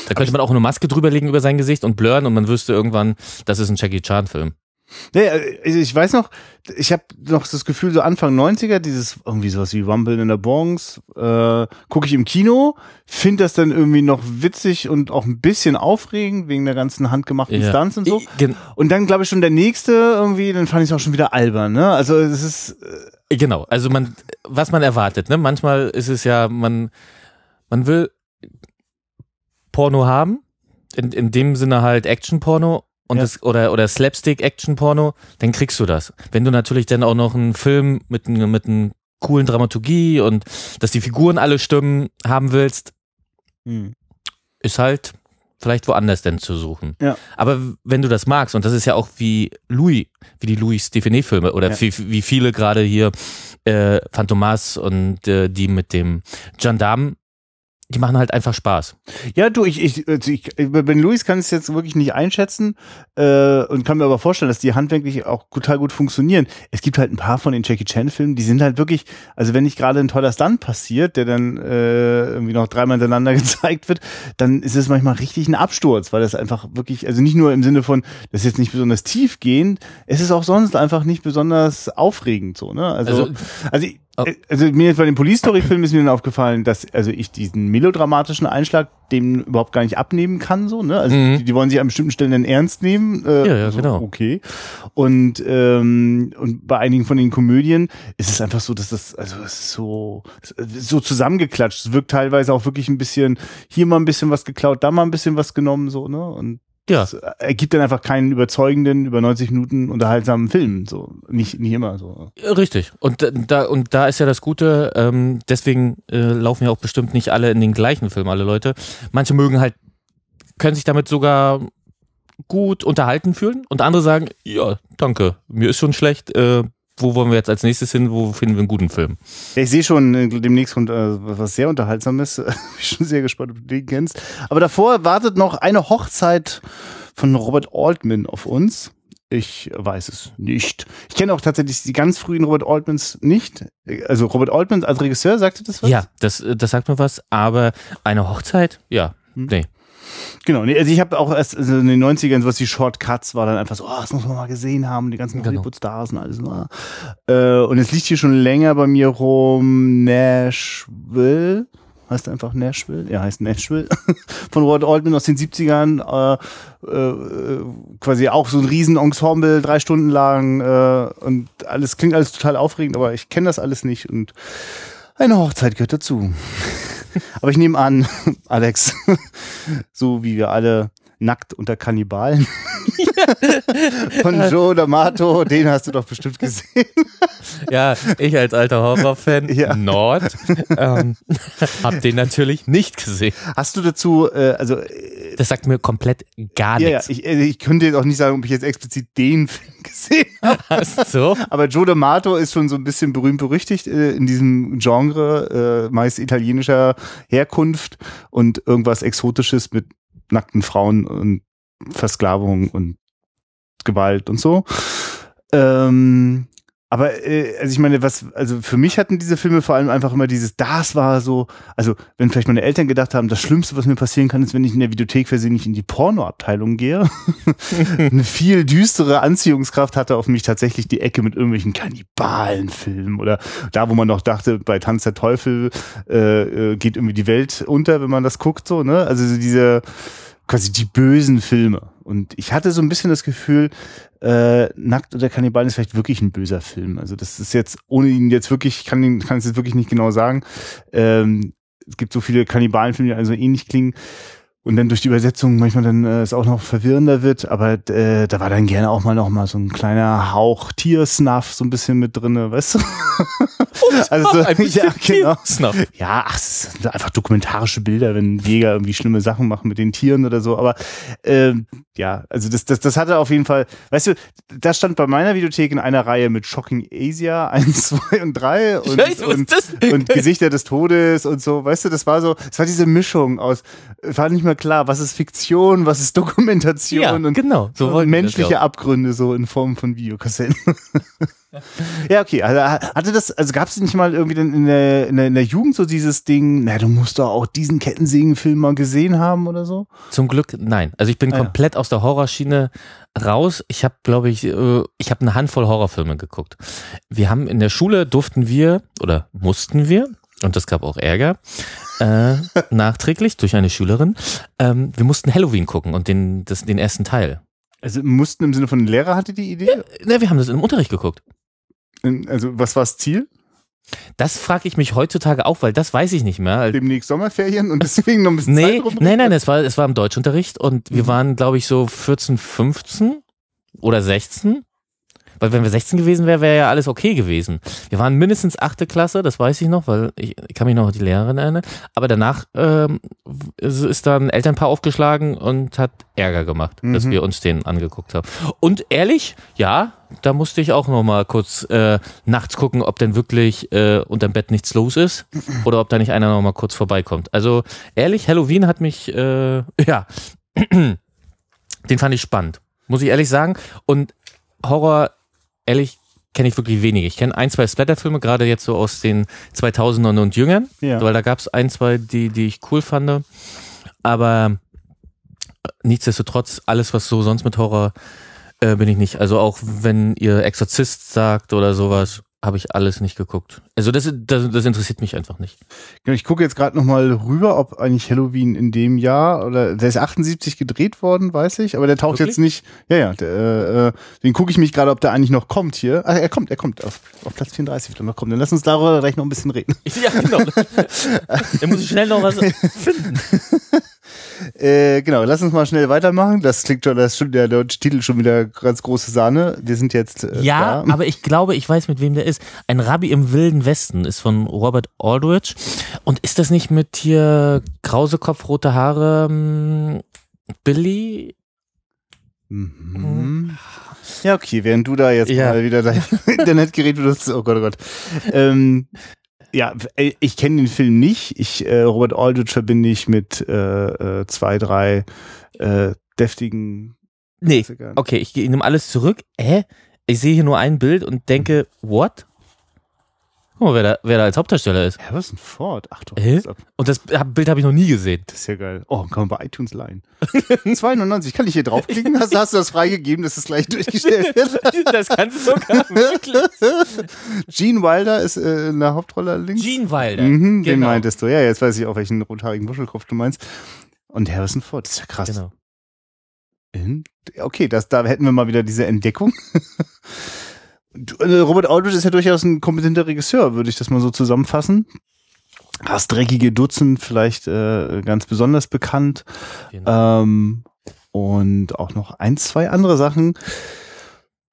Da könnte man auch eine Maske drüberlegen über sein Gesicht und blurren und man wüsste irgendwann, das ist ein Jackie Chan Film. Ja, ja, also ich weiß noch, ich habe noch das Gefühl, so Anfang 90er, dieses irgendwie sowas wie Rumble in der Bronx, äh, gucke ich im Kino, finde das dann irgendwie noch witzig und auch ein bisschen aufregend wegen der ganzen handgemachten Ja. Stunts und so. Und dann glaube ich schon der nächste irgendwie, dann fand ich es auch schon wieder albern, ne? Also es ist äh, Genau, also man, was man erwartet, ne? Manchmal ist es ja, man, man will Porno haben, in, in dem Sinne halt Action-Porno und Ja. das, oder, oder Slapstick-Action-Porno, dann kriegst du das. Wenn du natürlich dann auch noch einen Film mit, mit einer coolen Dramaturgie und dass die Figuren alle stimmen haben willst, hm. ist halt vielleicht woanders denn zu suchen. Ja. Aber wenn du das magst, und das ist ja auch wie Louis, wie die Louis Stephenet-Filme oder Ja. wie, wie viele gerade hier äh, Phantomas und äh, die mit dem Gendarmen, die machen halt einfach Spaß. Ja, du, ich, ich, also ich Ben Louis kann es jetzt wirklich nicht einschätzen äh, und kann mir aber vorstellen, dass die handwerklich auch total gut funktionieren. Es gibt halt ein paar von den Jackie Chan-Filmen, die sind halt wirklich, also wenn nicht gerade ein toller Stunt passiert, der dann äh, irgendwie noch dreimal hintereinander gezeigt wird, dann ist es manchmal richtig ein Absturz, weil das einfach wirklich, also nicht nur im Sinne von, das ist jetzt nicht besonders tiefgehend, es ist auch sonst einfach nicht besonders aufregend so, ne? Also, Also- also, ich, Oh. also mir jetzt bei dem Police Story Film ist mir dann aufgefallen, dass also ich diesen melodramatischen Einschlag dem überhaupt gar nicht abnehmen kann so, ne? Also Mhm. die, die wollen sich an bestimmten Stellen dann ernst nehmen. Äh, Ja, ja, also, genau. Okay. Und ähm, und bei einigen von den Komödien ist es einfach so, dass das also es ist so so zusammengeklatscht. Es wirkt teilweise auch wirklich ein bisschen hier mal ein bisschen was geklaut, da mal ein bisschen was genommen so, ne? Und Ja. Es ergibt dann einfach keinen überzeugenden, über 90 Minuten unterhaltsamen Film. So, nicht, nicht immer so. Richtig. Und da, und da ist ja das Gute, ähm, deswegen äh, laufen ja auch bestimmt nicht alle in den gleichen Film, alle Leute. Manche mögen halt, können sich damit sogar gut unterhalten fühlen und andere sagen, ja, danke, mir ist schon schlecht, äh, wo wollen wir jetzt als nächstes hin, wo finden wir einen guten Film? Ich sehe schon, äh, demnächst kommt äh, was sehr Unterhaltsames. Bin schon sehr gespannt, ob du den kennst. Aber davor wartet noch eine Hochzeit von Robert Altman auf uns. Ich weiß es nicht. Ich kenne auch tatsächlich die ganz frühen Robert Altmans nicht. Also Robert Altman als Regisseur, sagte das was? Ja, das, äh, das sagt mir was, aber eine Hochzeit, ja, Hm. nee. Genau, nee, also ich habe auch erst also in den 90ern sowas wie Shortcuts war dann einfach so, oh, das muss man mal gesehen haben, die ganzen Genau. Hollywood-Stars und alles. Ah. Äh, und es liegt hier schon länger bei mir rum Nashville. Heißt einfach Nashville? Ja, heißt Nashville. Von Robert Altman aus den 70ern. Äh, äh, quasi auch so ein Riesenensemble, drei Stunden lang. Äh, und alles klingt alles total aufregend, aber ich kenne das alles nicht. Und eine Hochzeit gehört dazu. aber ich nehme an, Alex, so wie wir alle nackt unter Kannibalen von Joe D'Amato, den hast du doch bestimmt gesehen. Ja, ich als alter Horrorfan, Ja. Nord, ähm, hab den natürlich nicht gesehen. Hast du dazu, äh, also äh, Das sagt mir komplett gar ja, ja, nichts. ich, äh, ich könnte jetzt auch nicht sagen, ob ich jetzt explizit den Film gesehen habe. Ach so. Aber Joe D'Amato ist schon so ein bisschen berühmt berüchtigt äh, in diesem Genre, äh, meist italienischer Herkunft und irgendwas Exotisches mit nackten Frauen und Versklavung und Gewalt und so. Ähm, aber äh, also ich meine, was, also für mich hatten diese Filme vor allem einfach immer dieses, das war so, also wenn vielleicht meine Eltern gedacht haben, das Schlimmste, was mir passieren kann, ist, wenn ich in der Videothek versehentlich in die Pornoabteilung gehe. Eine viel düstere Anziehungskraft hatte auf mich tatsächlich die Ecke mit irgendwelchen Kannibalenfilmen oder da, wo man noch dachte, bei Tanz der Teufel äh, äh, geht irgendwie die Welt unter, wenn man das guckt, so, ne? Also so diese quasi die bösen Filme. Und ich hatte so ein bisschen das Gefühl, äh, Nackt oder Kannibalen ist vielleicht wirklich ein böser Film. Also das ist jetzt, ohne ihn jetzt wirklich, ich kann, ihn- kann es jetzt wirklich nicht genau sagen. Ähm, es gibt so viele Kannibalenfilme, die also ähnlich klingen. Und dann durch die Übersetzung manchmal dann äh, es auch noch verwirrender wird, aber äh, da war dann gerne auch mal noch mal so ein kleiner Hauch Tiersnuff so ein bisschen mit drinne, weißt du? also so, ein ja, genau. Tiersnuff. Ja, ach, es sind einfach dokumentarische Bilder, wenn Jäger irgendwie schlimme Sachen machen mit den Tieren oder so. Aber ähm, ja, also das, das, das hatte auf jeden Fall, weißt du, das stand bei meiner Videothek in einer Reihe mit Shocking Asia 1, 2 und 3 und, wusste und, das. und Gesichter des Todes und so, weißt du, das war so, es war diese Mischung aus, es war nicht mehr klar, was ist Fiktion, was ist Dokumentation Ja, und genau. So und menschliche ja. Abgründe so in Form von Videokassetten. ja, okay. Also hatte das, also gab es nicht mal irgendwie in der, in, der, in der Jugend so dieses Ding, na, du musst doch auch diesen Kettensägenfilm mal gesehen haben oder so? Zum Glück nein. Also ich bin Ah, ja. komplett aus der Horrorschiene raus. Ich habe, glaube ich, äh, ich habe eine Handvoll Horrorfilme geguckt. Wir haben in der Schule durften wir oder mussten wir und das gab auch Ärger äh, nachträglich durch eine Schülerin. Ähm, wir mussten Halloween gucken und den das, den ersten Teil. Also mussten im Sinne von Lehrer hatte die Idee? Ne, wir haben das im Unterricht geguckt. Also was war das Ziel? Das frage ich mich heutzutage auch, weil das weiß ich nicht mehr. Demnächst Sommerferien und deswegen noch ein bisschen Nee, Zeit rum. nein, nein, es war, es war im Deutschunterricht und wir Mhm. waren, glaube ich, so 14, 15 oder 16. Weil wenn wir 16 gewesen wären, wäre ja alles okay gewesen. Wir waren mindestens achte Klasse, das weiß ich noch, weil ich, ich kann mich noch an die Lehrerin erinnern. Aber danach ähm, ist, ist da ein Elternpaar aufgeschlagen und hat Ärger gemacht, dass Mhm. wir uns den angeguckt haben. Und ehrlich, ja, da musste ich auch noch mal kurz äh, nachts gucken, ob denn wirklich äh, unterm Bett nichts los ist oder ob da nicht einer noch mal kurz vorbeikommt. Also ehrlich, Halloween hat mich, äh, ja, den fand ich spannend, muss ich ehrlich sagen. Und Horror, ehrlich, kenne ich wirklich wenig. Ich kenne ein, zwei Splatterfilme, gerade jetzt so aus den 2000ern und Jüngern, Ja. weil da gab es ein, zwei, die, die ich cool fand. Aber nichtsdestotrotz, alles, was so sonst mit Horror, äh, bin ich nicht. Also auch wenn ihr Exorzist sagt oder sowas, habe ich alles nicht geguckt. Also das, das, das interessiert mich einfach nicht. Genau, Ich gucke jetzt gerade noch mal rüber, ob eigentlich Halloween in dem Jahr oder der ist 78 gedreht worden, weiß ich, aber der taucht Wirklich? jetzt nicht. Ja, ja, der, äh, äh, den gucke ich mich gerade, ob der eigentlich noch kommt hier. Ah, er kommt, er kommt auf, auf Platz 34 wird er noch kommen. Dann lass uns darüber gleich noch ein bisschen reden. Ja, genau. da muss ich schnell noch was finden. Äh, genau, lass uns mal schnell weitermachen. Das klingt schon, das ist schon der deutsche Titel schon wieder ganz große Sahne. Wir sind jetzt. Äh, ja, da. aber ich glaube, ich weiß, mit wem der ist. Ein Rabbi im Wilden Westen ist von Robert Aldrich. Und ist das nicht mit hier krause Kopf, rote Haare, ähm, Billy? Mhm. Ja, okay, während du da jetzt Ja. mal wieder dein Internetgerät benutzt, oh Gott, oh Gott. Ähm, ja, äh, ich kenne den Film nicht. Ich, äh, Robert Aldrich verbinde ich mit äh, äh, zwei, drei äh, deftigen Nee, Klassikern. okay, ich nehme alles zurück. Hä? Ich sehe hier nur ein Bild und denke, what? Guck mal, wer da, wer da als Hauptdarsteller ist. Harrison Ford, ach doch. Ist- Und das Bild habe ich noch nie gesehen. das ist ja geil. Oh, kann man bei iTunes leihen. 2,99. Kann ich hier draufklicken? Hast, hast du das freigegeben, dass es gleich durchgestellt wird? Das kannst du sogar wirklich. Gene Wilder ist äh, in der Hauptrolle links. Gene Wilder. Mhm, Den genau. meintest du. Ja, jetzt weiß ich auch, welchen rothaarigen Wuschelkopf du meinst. Und Harrison Ford, das ist ja krass. Genau. In- Okay, das, da hätten wir mal wieder diese Entdeckung. Äh, Robert Aldrich ist ja durchaus ein kompetenter Regisseur, würde ich das mal so zusammenfassen. Das dreckige Dutzend vielleicht äh, ganz besonders bekannt. genau. Ähm, und auch noch ein, zwei andere Sachen.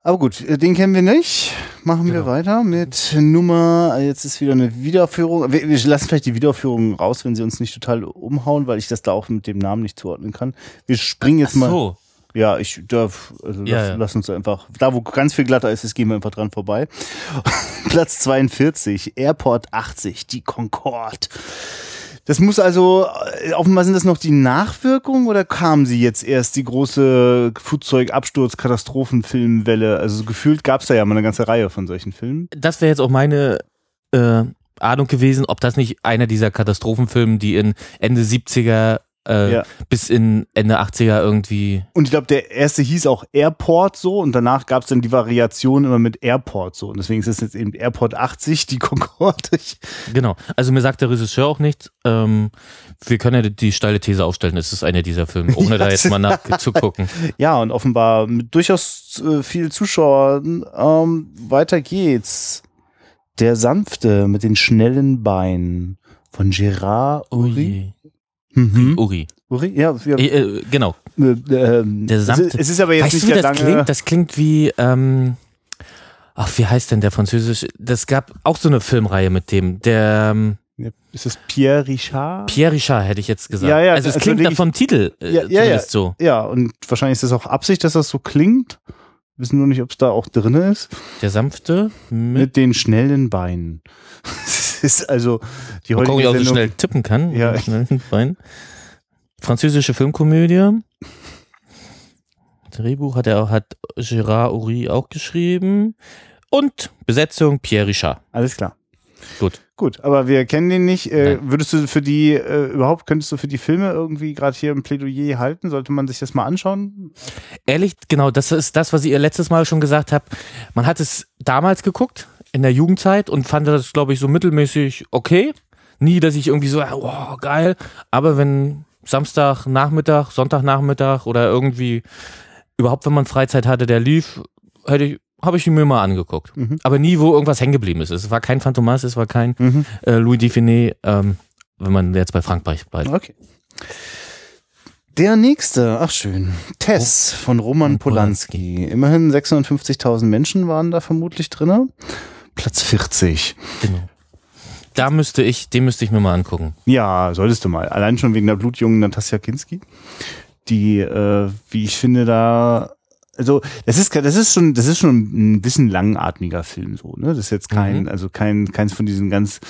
Aber gut, äh, den kennen wir nicht. Machen wir Genau. weiter mit Nummer, jetzt ist wieder eine Wiederaufführung. Wir, wir lassen vielleicht die Wiederaufführung raus, wenn sie uns nicht total umhauen, weil ich das da auch mit dem Namen nicht zuordnen kann. Wir springen jetzt Ach mal. Ja, ich darf, also Ja, lass, ja. lass uns einfach, da wo ganz viel glatter ist, gehen wir einfach dran vorbei. Platz 42, Airport 80, die Concorde. Das muss also, äh, offenbar sind das noch die Nachwirkungen oder kam sie jetzt erst die große Flugzeugabsturz-Katastrophenfilmwelle? Also gefühlt gab es da ja mal eine ganze Reihe von solchen Filmen. Das wäre jetzt auch meine äh, Ahnung gewesen, ob das nicht einer dieser Katastrophenfilme, die in Ende 70er äh, Ja. bis in Ende 80er irgendwie. Und ich glaube, der erste hieß auch Airport so und danach gab es dann die Variation immer mit Airport so. Und deswegen ist es jetzt eben Airport 80, die Concorde. Ich, Genau. Also mir sagt der Regisseur auch nichts. Ähm, wir können ja die steile These aufstellen, es ist einer dieser Filme, ohne da jetzt mal nachzugucken. Ja, und offenbar mit durchaus äh, viel Zuschauern. Ähm, weiter geht's. Der Sanfte mit den schnellen Beinen von Gérard Uri. Mhm. Uri. Uri? Ja, ja Äh, äh, genau. äh, ähm, Der ist, es ist aber jetzt Weißt nicht du, wie der das lange. klingt? Das klingt wie, ähm, ach, wie heißt denn der französische? Das gab auch so eine Filmreihe mit dem. Der ähm, ist es Pierre Richard? Pierre Richard, hätte ich jetzt gesagt. Ja, ja, also es also klingt da ich- vom Titel äh, Ja, ja, ja. so. ja, und wahrscheinlich ist das auch Absicht, dass das so klingt. Wir wissen nur nicht, ob es da auch drin ist. Der sanfte mit, Mit den schnellen Beinen. Das ist also die heutige ob ich auch so schnell tippen kann. Ja. Schnell rein. Französische Filmkomödie. Drehbuch hat er auch, hat Gérard Uri auch geschrieben. Und Besetzung Pierre Richard. Alles klar. Gut. Gut, aber wir kennen den nicht. Äh, würdest du für die, äh, überhaupt, könntest du für die Filme irgendwie gerade hier ein Plädoyer halten? Sollte man sich das mal anschauen? Ehrlich, genau, das ist das, was ihr letztes Mal schon gesagt habt. Man hat es damals geguckt, in der Jugendzeit, und fand das, glaube ich, so mittelmäßig okay. Nie, dass ich irgendwie so, oh, geil. Aber wenn Samstag, Nachmittag, Sonntagnachmittag oder irgendwie überhaupt, wenn man Freizeit hatte, der lief, hätte ich, habe ich ihn mir mal angeguckt. Mhm. Aber nie, wo irgendwas hängen geblieben ist. Es war kein Phantomas, es war kein Mhm. äh, Louis Dufiné, ähm, wenn man jetzt bei Frankreich bleibt. Okay. Der nächste, ach schön, Tess von Roman Polanski. Immerhin 650.000 Menschen waren da vermutlich drinne. Platz 40. Genau. Da müsste ich, den müsste ich mir mal angucken. Ja, solltest du mal. Allein schon wegen der blutjungen Natasja Kinski, die, äh, wie ich finde, da also das ist das ist schon das ist schon ein bisschen langatmiger Film so ne? Das ist jetzt kein Mhm. also kein keins von diesen ganz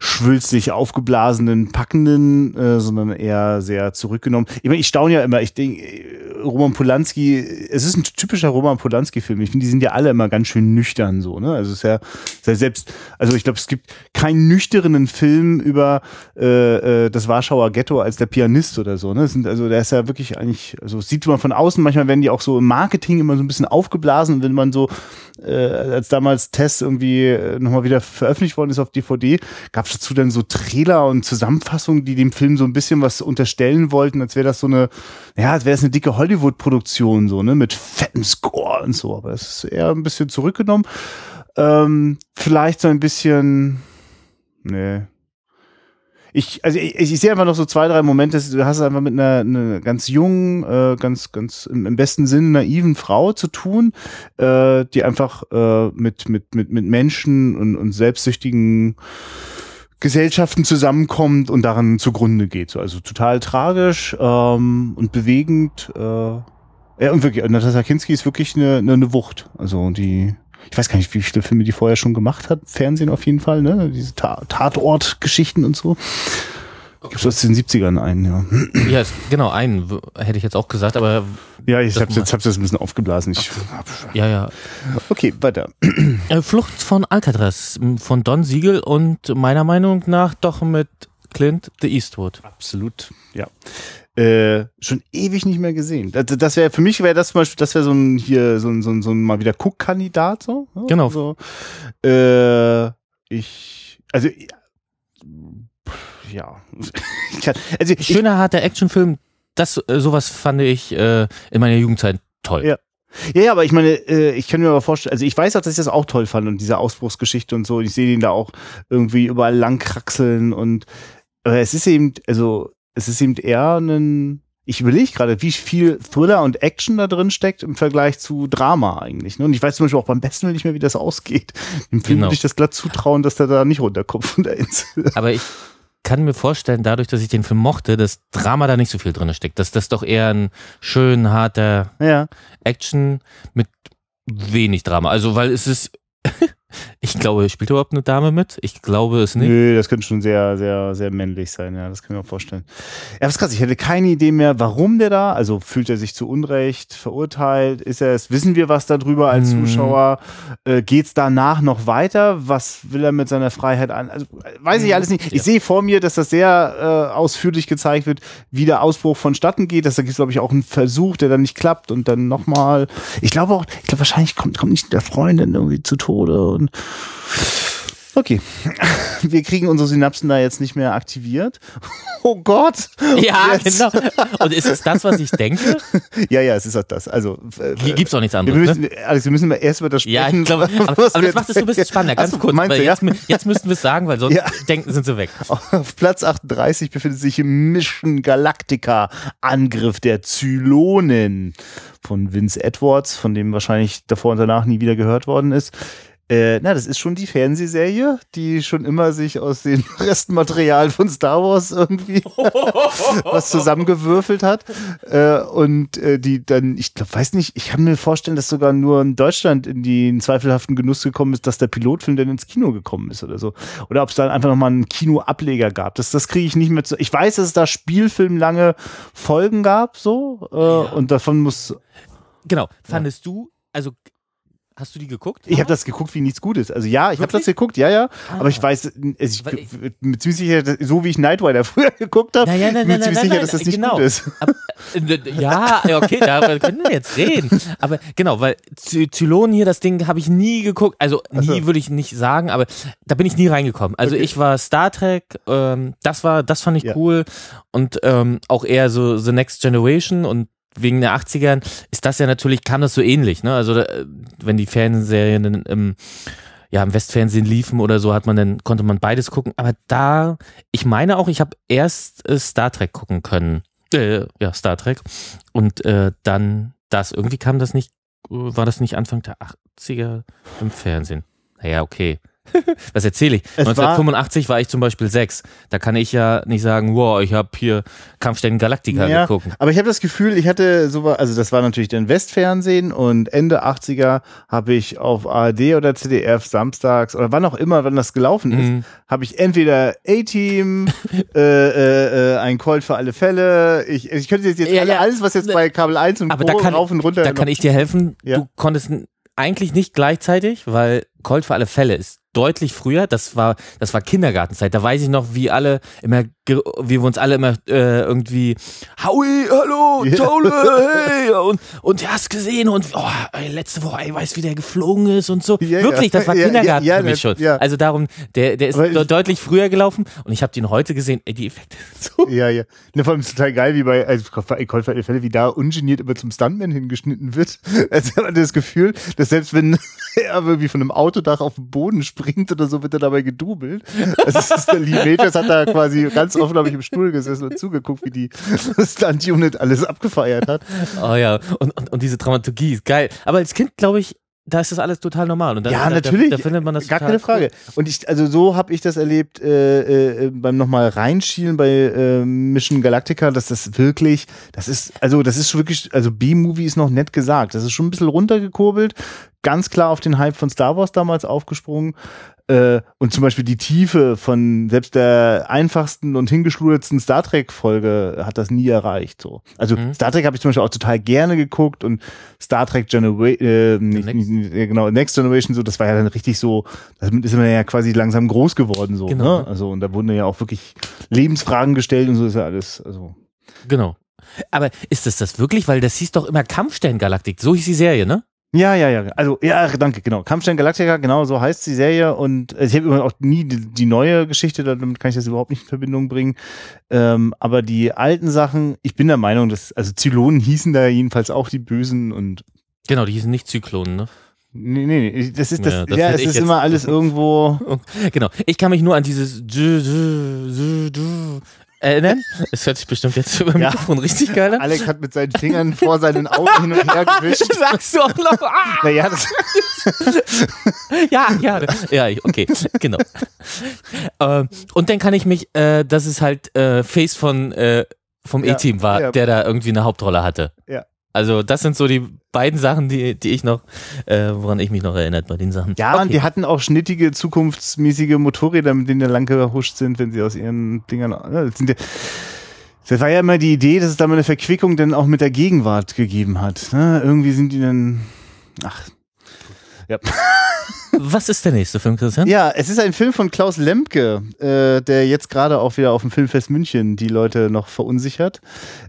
schwülstig aufgeblasenen packenden äh, sondern eher sehr zurückgenommen. Ich meine ich staune ja immer ich denke Roman Polanski es ist ein typischer Roman Polanski Film ich finde die sind ja alle immer ganz schön nüchtern so ne? Also es ist ja, ist ja selbst also ich glaube es gibt keinen nüchternen Film über äh, äh, das Warschauer Ghetto als der Pianist oder so ne? Das sind also der ist ja wirklich eigentlich also sieht man von außen manchmal werden die auch so im Marketing immer so ein bisschen aufgeblasen wenn man so äh, als damals Test irgendwie äh, nochmal wieder veröffentlicht worden ist auf DVD, gab es dazu dann so Trailer und Zusammenfassungen, die dem Film so ein bisschen was unterstellen wollten, als wäre das so eine, ja, als wäre es eine dicke Hollywood-Produktion, so, ne, mit fettem Score und so, aber es ist eher ein bisschen zurückgenommen. Ähm, vielleicht so ein bisschen, nee. ich, also ich, ich sehe einfach noch so zwei, drei Momente, du hast es einfach mit einer, einer ganz jungen, äh, ganz, ganz im, im besten Sinne naiven Frau zu tun, äh, die einfach äh, mit, mit, mit, mit Menschen und, und selbstsüchtigen Gesellschaften zusammenkommt und daran zugrunde geht. Also total tragisch ähm, und bewegend. Äh, ja, und wirklich, Natascha Kinski ist wirklich eine, eine, eine Wucht. Also die, ich weiß gar nicht, wie viele Filme die vorher schon gemacht hat. Fernsehen auf jeden Fall, ne? Diese Ta Tatort-Geschichten und so. Gibt es aus den 70ern einen, ja. Ja, genau, einen hätte ich jetzt auch gesagt, aber. Ja, ich habe jetzt hab's jetzt ein bisschen aufgeblasen. Ich, ja, ja. Okay, weiter. Äh, Flucht von Alcatraz von Don Siegel und meiner Meinung nach doch mit Clint the Eastwood. Absolut, ja. Äh, schon ewig nicht mehr gesehen. Das, das wäre für mich wäre das zum Beispiel, das wäre so ein hier so ein, so ein, so ein mal wieder Cook-Kandidat so. Ja, genau. So. Äh, ich also ja. also ich, Schöner harter Actionfilm. Das äh, sowas fand ich äh, in meiner Jugendzeit toll. Ja. Ja, ja, aber ich meine, äh, ich kann mir aber vorstellen, also ich weiß auch, dass ich das auch toll fand und diese Ausbruchsgeschichte und so. Ich sehe den da auch irgendwie überall langkraxeln und aber es ist eben, also es ist eben eher ein, ich überlege gerade, wie viel Thriller und Action da drin steckt im Vergleich zu Drama eigentlich. Ne? Und ich weiß zum Beispiel auch beim besten nicht mehr, wie das ausgeht. Im Film genau. würde ich das glatt zutrauen, dass der da nicht runterkommt von der Insel. Aber ich kann mir vorstellen, dadurch, dass ich den Film mochte, dass Drama da nicht so viel drin steckt. Dass das doch eher ein schön harter ja. Action mit wenig Drama. Also, weil es ist Ich glaube, spielt überhaupt eine Dame mit? Ich glaube es nicht. Nö, das könnte schon sehr, sehr, sehr männlich sein, ja, das kann ich mir vorstellen. Ja, was krass, ich hätte keine Idee mehr, warum der da, also fühlt er sich zu Unrecht verurteilt, ist er es, wissen wir was darüber als hm. Zuschauer, äh, geht's danach noch weiter, was will er mit seiner Freiheit an, also weiß ich alles nicht. Ich ja. sehe vor mir, dass das sehr äh, ausführlich gezeigt wird, wie der Ausbruch vonstatten geht, dass da gibt glaube ich auch einen Versuch, der dann nicht klappt und dann nochmal, ich glaube auch, ich glaube wahrscheinlich kommt, kommt nicht der Freundin irgendwie zu Tode und Okay. Wir kriegen unsere Synapsen da jetzt nicht mehr aktiviert. Oh Gott. Ja, jetzt. genau. Und ist es das, was ich denke? Ja, ja, es ist auch das. Also äh, gibt es auch nichts anderes. Wir müssen, ne? Alex, wir müssen erst über das sprechen. Ja, ich glaube, aber, aber das macht es so ein bisschen spannender. Ganz kurz. Weil jetzt, ja? jetzt müssten wir es sagen, weil sonst ja. denken sind sie weg. Auf Platz 38 befindet sich Mission Galactica Angriff der Zylonen von Vince Edwards, von dem wahrscheinlich davor und danach nie wieder gehört worden ist. Äh, na, das ist schon die Fernsehserie, die schon immer sich aus dem Restmaterial von Star Wars irgendwie was zusammengewürfelt hat. Äh, und äh, die dann, ich glaub, weiß nicht, ich kann mir vorstellen, dass sogar nur in Deutschland in den zweifelhaften Genuss gekommen ist, dass der Pilotfilm dann ins Kino gekommen ist oder so. Oder ob es dann einfach nochmal einen Kinoableger gab. Das, das kriege ich nicht mehr zu. Ich weiß, dass es da spielfilmlange Folgen gab, so. Äh, ja. Und davon muss. Genau. Fandest ja. du, also Hast du die geguckt? Ich habe das geguckt wie nichts Gutes. Also ja, ich habe das geguckt, ja, ja. Ah. Aber ich weiß, ich, ich bin ziemlich sicher, so wie ich Night Rider früher geguckt habe, naja, nein, bin mir ziemlich sicher, dass das nicht genau. gut ist. Aber, äh, ja, okay, darüber können wir jetzt reden. Aber genau, weil Zylon hier, das Ding habe ich nie geguckt. Also nie so. würde ich nicht sagen, aber da bin ich nie reingekommen. Also okay. ich war Star Trek, ähm, das war, das fand ich ja. cool und ähm, auch eher so The Next Generation und wegen der 80ern ist das ja natürlich, kam das so ähnlich, ne? Also äh, wenn die Fernsehserien im, ja, im Westfernsehen liefen oder so, hat man dann, konnte man beides gucken. Aber da, ich meine auch, ich habe erst äh, Star Trek gucken können. Äh, ja, Star Trek. Und äh, dann das, irgendwie kam das nicht, war das nicht Anfang der 80er im Fernsehen. Naja, okay. Was erzähle ich? Es 1985 war, war, ich zum Beispiel sechs. Da kann ich ja nicht sagen, wow, ich habe hier Kampfstellen Galactica ja, geguckt. Aber ich habe das Gefühl, ich hatte so, also das war natürlich dann Westfernsehen und Ende 80er habe ich auf ARD oder ZDF samstags oder wann auch immer, wenn das gelaufen ist, mhm. habe ich entweder A-Team, äh, äh, äh, ein Colt für alle Fälle. Ich, ich könnte jetzt, jetzt ja, alle, ja. alles, was jetzt bei Kabel 1 und aber Co. da kann, rauf und runter. Da kann ich dir helfen. Du konntest eigentlich nicht gleichzeitig, weil Colt für alle Fälle ist deutlich früher. Das war, das war Kindergartenzeit. Da weiß ich noch, wie alle immer, wie wir uns alle immer äh, irgendwie, Howie, hallo, Tole, hey, und, und du hast gesehen und oh, ey, letzte Woche, ey, weiß, wie der geflogen ist und so. Ja, Wirklich, das war Kindergarten ja, für mich schon. Also darum, der, der ist de deutlich früher gelaufen und ich habe den heute gesehen, ey, die Effekte so. Ja, ja. Ne, vor allem ist total geil, wie bei, also, Golf Fälle, wie da ungeniert immer zum Stuntman hingeschnitten wird. Also hat man das Gefühl, dass selbst wenn er irgendwie von einem Autodach auf den Boden springt, springt oder so, wird er dabei gedubelt. Also es ist der Lee Majors hat da quasi ganz offen, habe ich im Stuhl gesessen und zugeguckt, wie die Stunt-Unit alles abgefeiert hat. Oh ja, und, und, und diese Dramaturgie ist geil. Aber als Kind, glaube ich, da ist das alles total normal. Und da, ja, da, natürlich. Da, da findet man das Gar keine Frage. Und ich, also so habe ich das erlebt äh, äh, beim nochmal reinschielen bei äh, Mission Galactica, dass das wirklich, das ist, also das ist wirklich, also B-Movie ist noch nett gesagt. Das ist schon ein bisschen runtergekurbelt, ganz klar auf den Hype von Star Wars damals aufgesprungen. Äh, und zum Beispiel die Tiefe von selbst der einfachsten und hingeschludertsten Star Trek-Folge hat das nie erreicht. So. Also Mhm. Star Trek habe ich zum Beispiel auch total gerne geguckt und Star Trek Generation, äh, nicht, Next. nicht, genau, Next Generation, so, das war ja dann richtig so, damit ist man ja quasi langsam groß geworden, so, Genau. ne? Also, und da wurden ja auch wirklich Lebensfragen gestellt und so ist ja alles, also. Genau. Aber ist das das wirklich? Weil das hieß doch immer Kampfsterngalaktik. So hieß die Serie, ne? Ja, ja, ja. Also, ja, danke, genau. Kampfstein Galactica, genau, so heißt die Serie. Und äh, ich habe immer auch nie die, die neue Geschichte, damit kann ich das überhaupt nicht in Verbindung bringen. Ähm, aber die alten Sachen, ich bin der Meinung, dass, also Zylonen hießen da jedenfalls auch die Bösen und Genau, die hießen nicht Zyklonen, ne? nee, nee, nee, das ist das, Ja, ja, das es hätte ich ist immer alles irgendwo. Genau. Ich kann mich nur an dieses erinnern. Es hört sich bestimmt jetzt über Ja. Mikrofon richtig geil an. Alex hat mit seinen Fingern vor seinen Augen hin und her gewischt. Sagst du auch noch? Ah! Naja, das, Ja, ja, ja, okay, genau. Ähm, und dann kann ich mich, äh, dass es halt äh, Face von äh, vom Ja, E-Team war, ja. der da irgendwie eine Hauptrolle hatte. Ja. Also das sind so die beiden Sachen, die, die ich noch, äh, woran ich mich noch erinnert bei den Sachen. ja, okay. und die hatten auch schnittige, zukunftsmäßige Motorräder, mit denen die lang gehuscht sind, wenn sie aus ihren Dingern. ne, Das, sind ja, das war ja immer die Idee, dass es da mal eine Verquickung dann auch mit der Gegenwart gegeben hat. Ne? Irgendwie sind die dann. Ach. Ja. Was ist der nächste Film, Christian? ja, es ist ein Film von Klaus Lemke, äh, der jetzt gerade auch wieder auf dem Filmfest München die Leute noch verunsichert.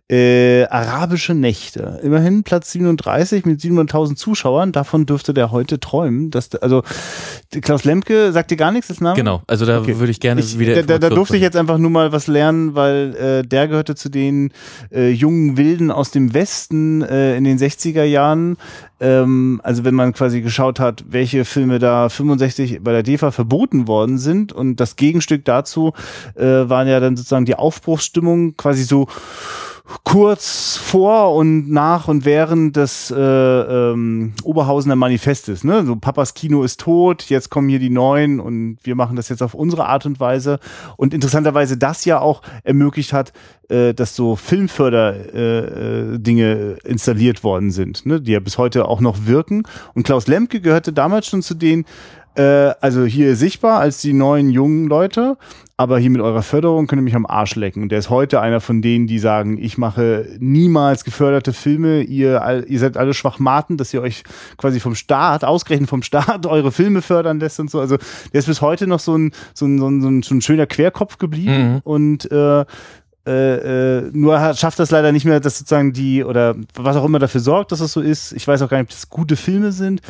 Äh, Arabische Nächte. Immerhin Platz 37 mit 700.000 Zuschauern. Davon dürfte der heute träumen. Dass, also Klaus Lemke, sagt dir gar nichts das Name? Genau, also da Okay. würde ich gerne Ich, wieder. da, da, durfte ich jetzt einfach nur mal was lernen, weil äh, der gehörte zu den äh, jungen Wilden aus dem Westen äh, in den 60er Jahren. Ähm, also wenn man quasi geschaut hat, welche Filme da 65 bei der DEFA verboten worden sind. Und das Gegenstück dazu äh, waren ja dann sozusagen die Aufbruchsstimmung quasi so kurz vor und nach und während des äh, ähm, Oberhausener Manifestes. Ne? So Papas Kino ist tot, jetzt kommen hier die Neuen und wir machen das jetzt auf unsere Art und Weise. Und interessanterweise das ja auch ermöglicht hat, äh, dass so Filmförder äh, äh, Dinge installiert worden sind, ne? die ja bis heute auch noch wirken. Und Klaus Lemke gehörte damals schon zu denen, äh, also hier sichtbar als die neuen jungen Leute, aber hier mit eurer Förderung könnt ihr mich am Arsch lecken. Und der ist heute einer von denen, die sagen, ich mache niemals geförderte Filme, ihr, ihr seid alle Schwachmaten, dass ihr euch quasi vom Staat, ausgerechnet vom Staat, eure Filme fördern lässt und so. Also der ist bis heute noch so ein, so ein, so ein, so ein, so ein schöner Querkopf geblieben Mhm. und äh, äh, äh, nur schafft das leider nicht mehr, dass sozusagen die oder was auch immer dafür sorgt, dass das so ist. Ich weiß auch gar nicht, ob das gute Filme sind.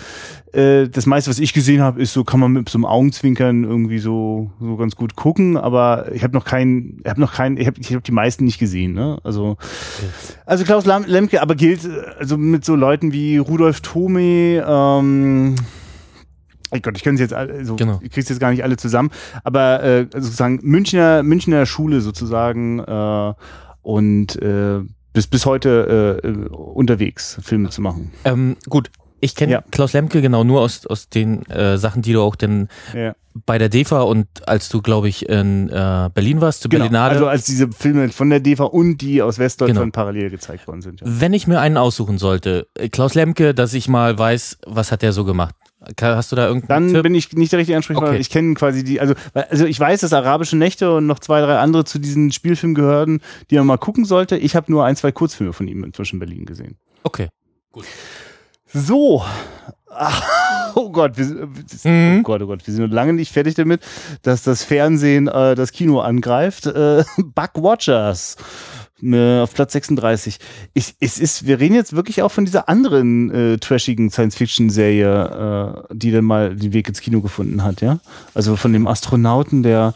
Äh, das meiste, was ich gesehen habe, ist so, kann man mit so einem Augenzwinkern irgendwie so so ganz gut gucken. Aber ich habe noch keinen, ich habe noch keinen, ich habe ich hab die meisten nicht gesehen. Ne? Also also Klaus Lemke, aber gilt äh, also mit so Leuten wie Rudolf Thome. Ähm, Oh Gott, ich kann es jetzt alle, so, Genau. ich krieg's jetzt gar nicht alle zusammen, aber äh, sozusagen Münchner Münchner Schule sozusagen äh, und äh, bis bis heute äh, äh, unterwegs Filme zu machen. Ähm, gut, ich kenne Ja. Klaus Lemke genau nur aus, aus den äh, Sachen, die du auch denn Ja. bei der DEFA und als du, glaube ich, in äh, Berlin warst, zu Genau. Berlinale. Also als diese Filme von der DEFA und die aus Westdeutschland Genau. parallel gezeigt worden sind. Ja. Wenn ich mir einen aussuchen sollte, äh, Klaus Lemke, dass ich mal weiß, was hat der so gemacht? Hast du da irgendeinen Dann Tipp? bin ich nicht der richtige Ansprechpartner. Okay. Ich kenne quasi die, also, also ich weiß, dass Arabische Nächte und noch zwei, drei andere zu diesen Spielfilmen gehören, die man mal gucken sollte. Ich habe nur ein, zwei Kurzfilme von ihm inzwischen in Berlin gesehen. Okay. So. Ach, oh Gott, wir, Mhm. oh Gott, oh Gott, wir sind noch lange nicht fertig damit, dass das Fernsehen äh, das Kino angreift. Äh, Buck Watchers auf Platz 36. Ich, es ist, wir reden jetzt wirklich auch von dieser anderen äh, trashigen Science-Fiction-Serie, äh, die dann mal den Weg ins Kino gefunden hat, ja. Also von dem Astronauten, der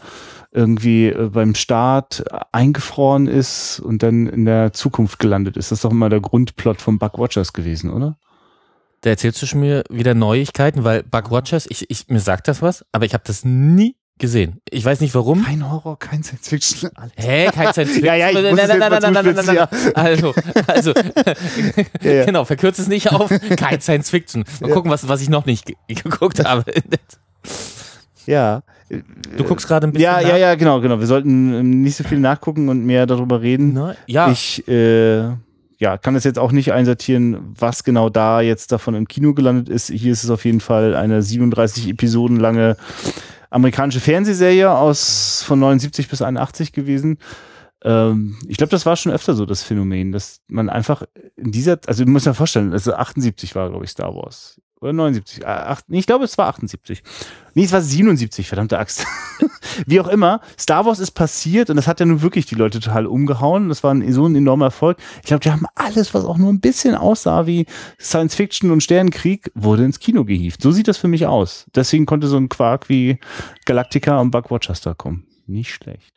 irgendwie äh, beim Start eingefroren ist und dann in der Zukunft gelandet ist. Das ist doch immer der Grundplot von Buck Watchers gewesen, oder? Da erzählst du schon mir wieder Neuigkeiten, weil Buck Rogers, ich, ich, mir sagt das was, aber ich habe das nie gesehen. Ich weiß nicht warum. Kein Horror, kein Science Fiction. Alter. Hä, kein Science Fiction. Ja, ja, ich nein, muss nein, es nein, nein, nein, nein, nein. Also, also, Ja, ja. genau, verkürzt es nicht auf. Kein Science Fiction. Mal Ja. gucken, was, was ich noch nicht ge geguckt habe. Ja. Du guckst gerade ein bisschen Ja, nach. ja, ja, genau, genau. Wir sollten ähm, nicht so viel nachgucken und mehr darüber reden. Ne? Ja, Ich äh, ja, kann das jetzt auch nicht einsortieren, was genau da jetzt davon im Kino gelandet ist. Hier ist es auf jeden Fall eine 37 Episoden lange amerikanische Fernsehserie aus von 79 bis 81 gewesen. Ähm, ich glaube, das war schon öfter so das Phänomen, dass man einfach in dieser, also du musst dir vorstellen, also 78 war, glaube ich, Star Wars. Oder 79. Äh, acht, nee, ich glaube, es war 78. Nee, es war 77, verdammte Axt. Wie auch immer, Star Wars ist passiert und das hat ja nun wirklich die Leute total umgehauen. Das war ein, so ein enormer Erfolg. Ich glaube, die haben alles, was auch nur ein bisschen aussah wie Science Fiction und Sternenkrieg, wurde ins Kino gehievt. So sieht das für mich aus. Deswegen konnte so ein Quark wie Galactica und Buck da kommen. Nicht schlecht.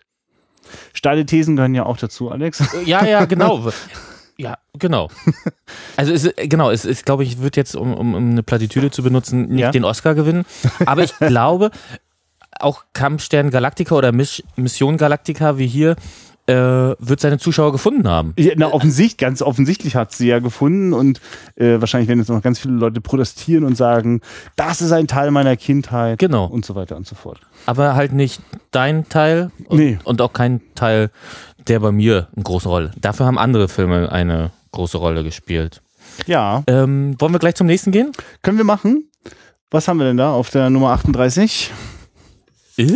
Steile Thesen gehören ja auch dazu, Alex. ja, ja, genau. Ja, genau. Also es ist, genau, es ist, glaube ich, wird jetzt, um, um, um eine Plattitüde zu benutzen, nicht Ja. den Oscar gewinnen. Aber ich glaube, auch Kampfstern Galactica oder Miss- Mission Galactica wie hier äh, wird seine Zuschauer gefunden haben. Ja, na, offensichtlich, ganz offensichtlich hat sie ja gefunden und äh, wahrscheinlich werden jetzt noch ganz viele Leute protestieren und sagen, das ist ein Teil meiner Kindheit Genau. und so weiter und so fort. Aber halt nicht dein Teil und, Nee. und auch kein Teil, der bei mir eine große Rolle. Dafür haben andere Filme eine große Rolle gespielt. Ja, Ähm, wollen wir gleich zum nächsten gehen? können wir machen. Was haben wir denn da auf der Nummer 38? Äh?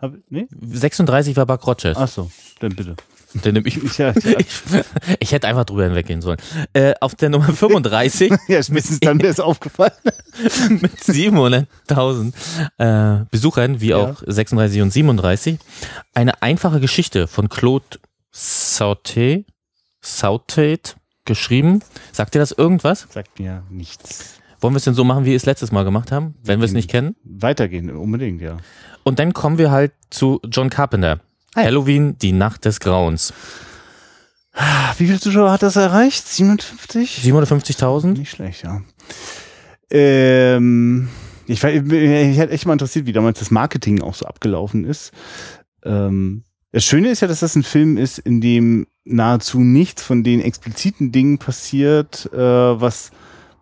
Hab, nee? 36 war Buck Rogers. Ach so, dann bitte. Den nehm ich, Ich, ja, ja, ich, hätte einfach drüber hinweggehen sollen. Äh, auf der Nummer 35 ja, spätestens dann wäre es aufgefallen. mit 700.000 äh, Besuchern, wie auch 36 und 37, eine einfache Geschichte von Claude Sautet, Sautet geschrieben. Sagt dir das irgendwas? Sagt mir nichts. Wollen wir es denn so machen, wie wir es letztes Mal gemacht haben, wenn wir es nicht kennen? Weitergehen, unbedingt, ja. Und dann kommen wir halt zu John Carpenter. Ah ja. Halloween, die Nacht des Grauens. Wie viele Zuschauer hat das erreicht? 57? 750.000? Nicht schlecht, ja. Ähm, ich, war- ich hätte echt mal interessiert, wie damals das Marketing auch so abgelaufen ist. Ähm, das Schöne ist ja, dass das ein Film ist, in dem nahezu nichts von den expliziten Dingen passiert, äh, was,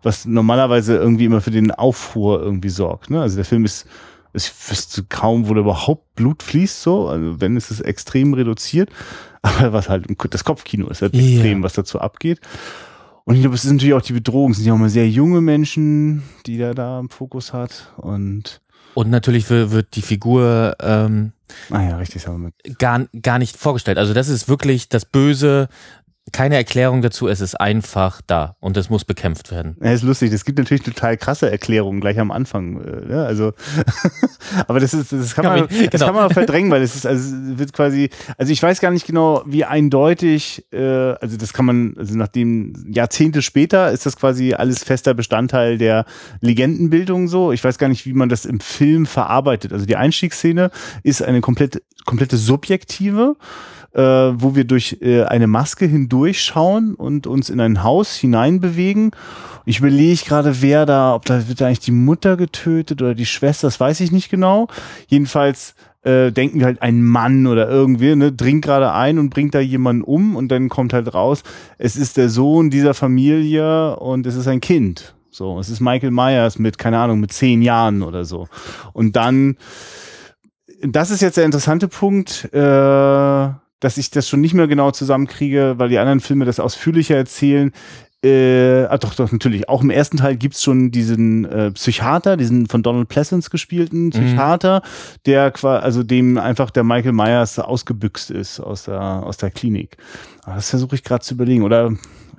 was normalerweise irgendwie immer für den Aufruhr irgendwie sorgt. Ne? Also der Film ist, ich wüsste kaum, wo da überhaupt Blut fließt, so. Also wenn, ist es extrem reduziert. Aber was halt das Kopfkino ist halt Ja. extrem, was dazu abgeht. Und ich glaube, es ist natürlich auch die Bedrohung. Es sind ja auch mal sehr junge Menschen, die der da im Fokus hat. Und, Und natürlich wird, wird die Figur ähm, ah ja, richtig, gar, gar nicht vorgestellt. Also das ist wirklich das Böse, keine Erklärung dazu, es ist einfach da und es muss bekämpft werden. Ja, ist lustig. Es gibt natürlich total krasse Erklärungen gleich am Anfang. Äh, ja, also, aber das ist, das kann Ja, man, das genau. kann man verdrängen, weil es ist, also es wird quasi, also ich weiß gar nicht genau, wie eindeutig, äh, also das kann man, also nachdem Jahrzehnte später ist das quasi alles fester Bestandteil der Legendenbildung so. Ich weiß gar nicht, wie man das im Film verarbeitet. Also die Einstiegsszene ist eine komplett, komplette subjektive äh, wo wir durch äh, eine Maske hindurchschauen und uns in ein Haus hineinbewegen. Ich überlege gerade, wer da, ob da wird da eigentlich die Mutter getötet oder die Schwester, das weiß ich nicht genau. Jedenfalls äh, denken wir halt ein Mann oder irgendwie, ne, dringt gerade ein und bringt da jemanden um und dann kommt halt raus, es ist der Sohn dieser Familie und es ist ein Kind. So, es ist Michael Myers mit, keine Ahnung, mit zehn Jahren oder so. Und dann, das ist jetzt der interessante Punkt, äh, dass ich das schon nicht mehr genau zusammenkriege, weil die anderen Filme das ausführlicher erzählen. Äh, ah, doch, doch, natürlich. Auch im ersten Teil gibt's schon diesen äh, Psychiater, diesen von Donald Pleasance gespielten Psychiater, der qua also dem einfach der Michael Myers ausgebüxt ist aus der, aus der Klinik. Aber das versuche ich gerade zu überlegen. Oder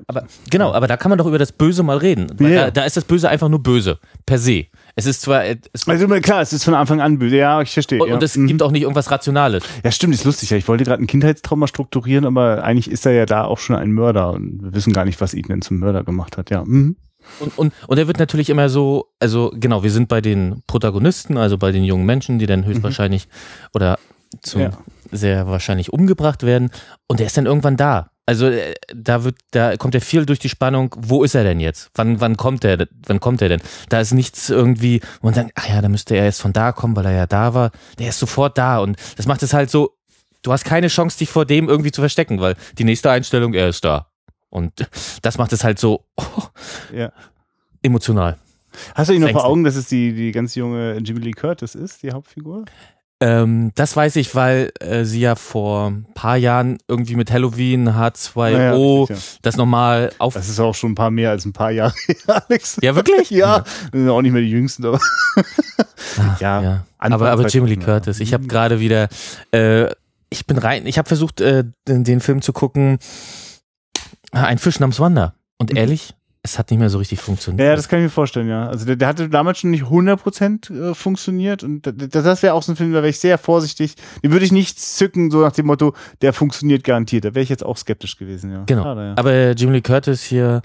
Aber genau, aber da kann man doch über das Böse mal reden. Ja. da, da ist das Böse einfach nur böse, per se. Es ist zwar, äh, es, also klar, es ist von Anfang an böse. Ja, ich verstehe. und, ja. und es Mhm. gibt auch nicht irgendwas Rationales. Ja, stimmt, ist lustig. Ich wollte gerade ein Kindheitstrauma strukturieren, aber eigentlich ist er ja da auch schon ein Mörder und wir wissen gar nicht, was ihn denn zum Mörder gemacht hat. Ja. Mhm. Und, und, und er wird natürlich immer so, also genau, wir sind bei den Protagonisten, also bei den jungen Menschen, die dann höchstwahrscheinlich oder zum Ja. sehr wahrscheinlich umgebracht werden. Und er ist dann irgendwann da. Also äh, da wird, da kommt ja viel durch die Spannung, wo ist er denn jetzt? Wann, wann kommt er, wann kommt er denn? Da ist nichts irgendwie, wo man denkt, ach ja, da müsste er jetzt von da kommen, weil er ja da war. Der ist sofort da und das macht es halt so, du hast keine Chance, dich vor dem irgendwie zu verstecken, weil die nächste Einstellung, er ist da. Und das macht es halt so oh, Ja. emotional. Hast du ihn noch vor. Augen, dass es die, die ganz junge Jimmy Lee Curtis ist, die Hauptfigur? Ähm, das weiß ich, weil äh, sie ja vor ein paar Jahren irgendwie mit Halloween H2O Naja, ja. das nochmal auf. Das ist auch schon ein paar mehr als ein paar Jahre Alex. Ja, wirklich? Ja, wir sind auch nicht mehr die Jüngsten, aber Ach, Ja, ja. Aber, aber Jimmy Lee 2000er. Curtis. Ich habe Mhm. gerade wieder, äh, ich bin rein, ich habe versucht, äh, den, den Film zu gucken. Ah, Ein Fisch namens Wanda. Und Mhm. ehrlich, es hat nicht mehr so richtig funktioniert. Ja, das kann ich mir vorstellen, ja. Also der, der hatte damals schon nicht 100% äh, funktioniert und da- da- das wäre auch so ein Film, da wäre ich sehr vorsichtig. Den würde ich nicht zücken, so nach dem Motto, der funktioniert garantiert. Da wäre ich jetzt auch skeptisch gewesen, ja. Genau. Schade, ja. Aber Jimmy Lee Curtis hier,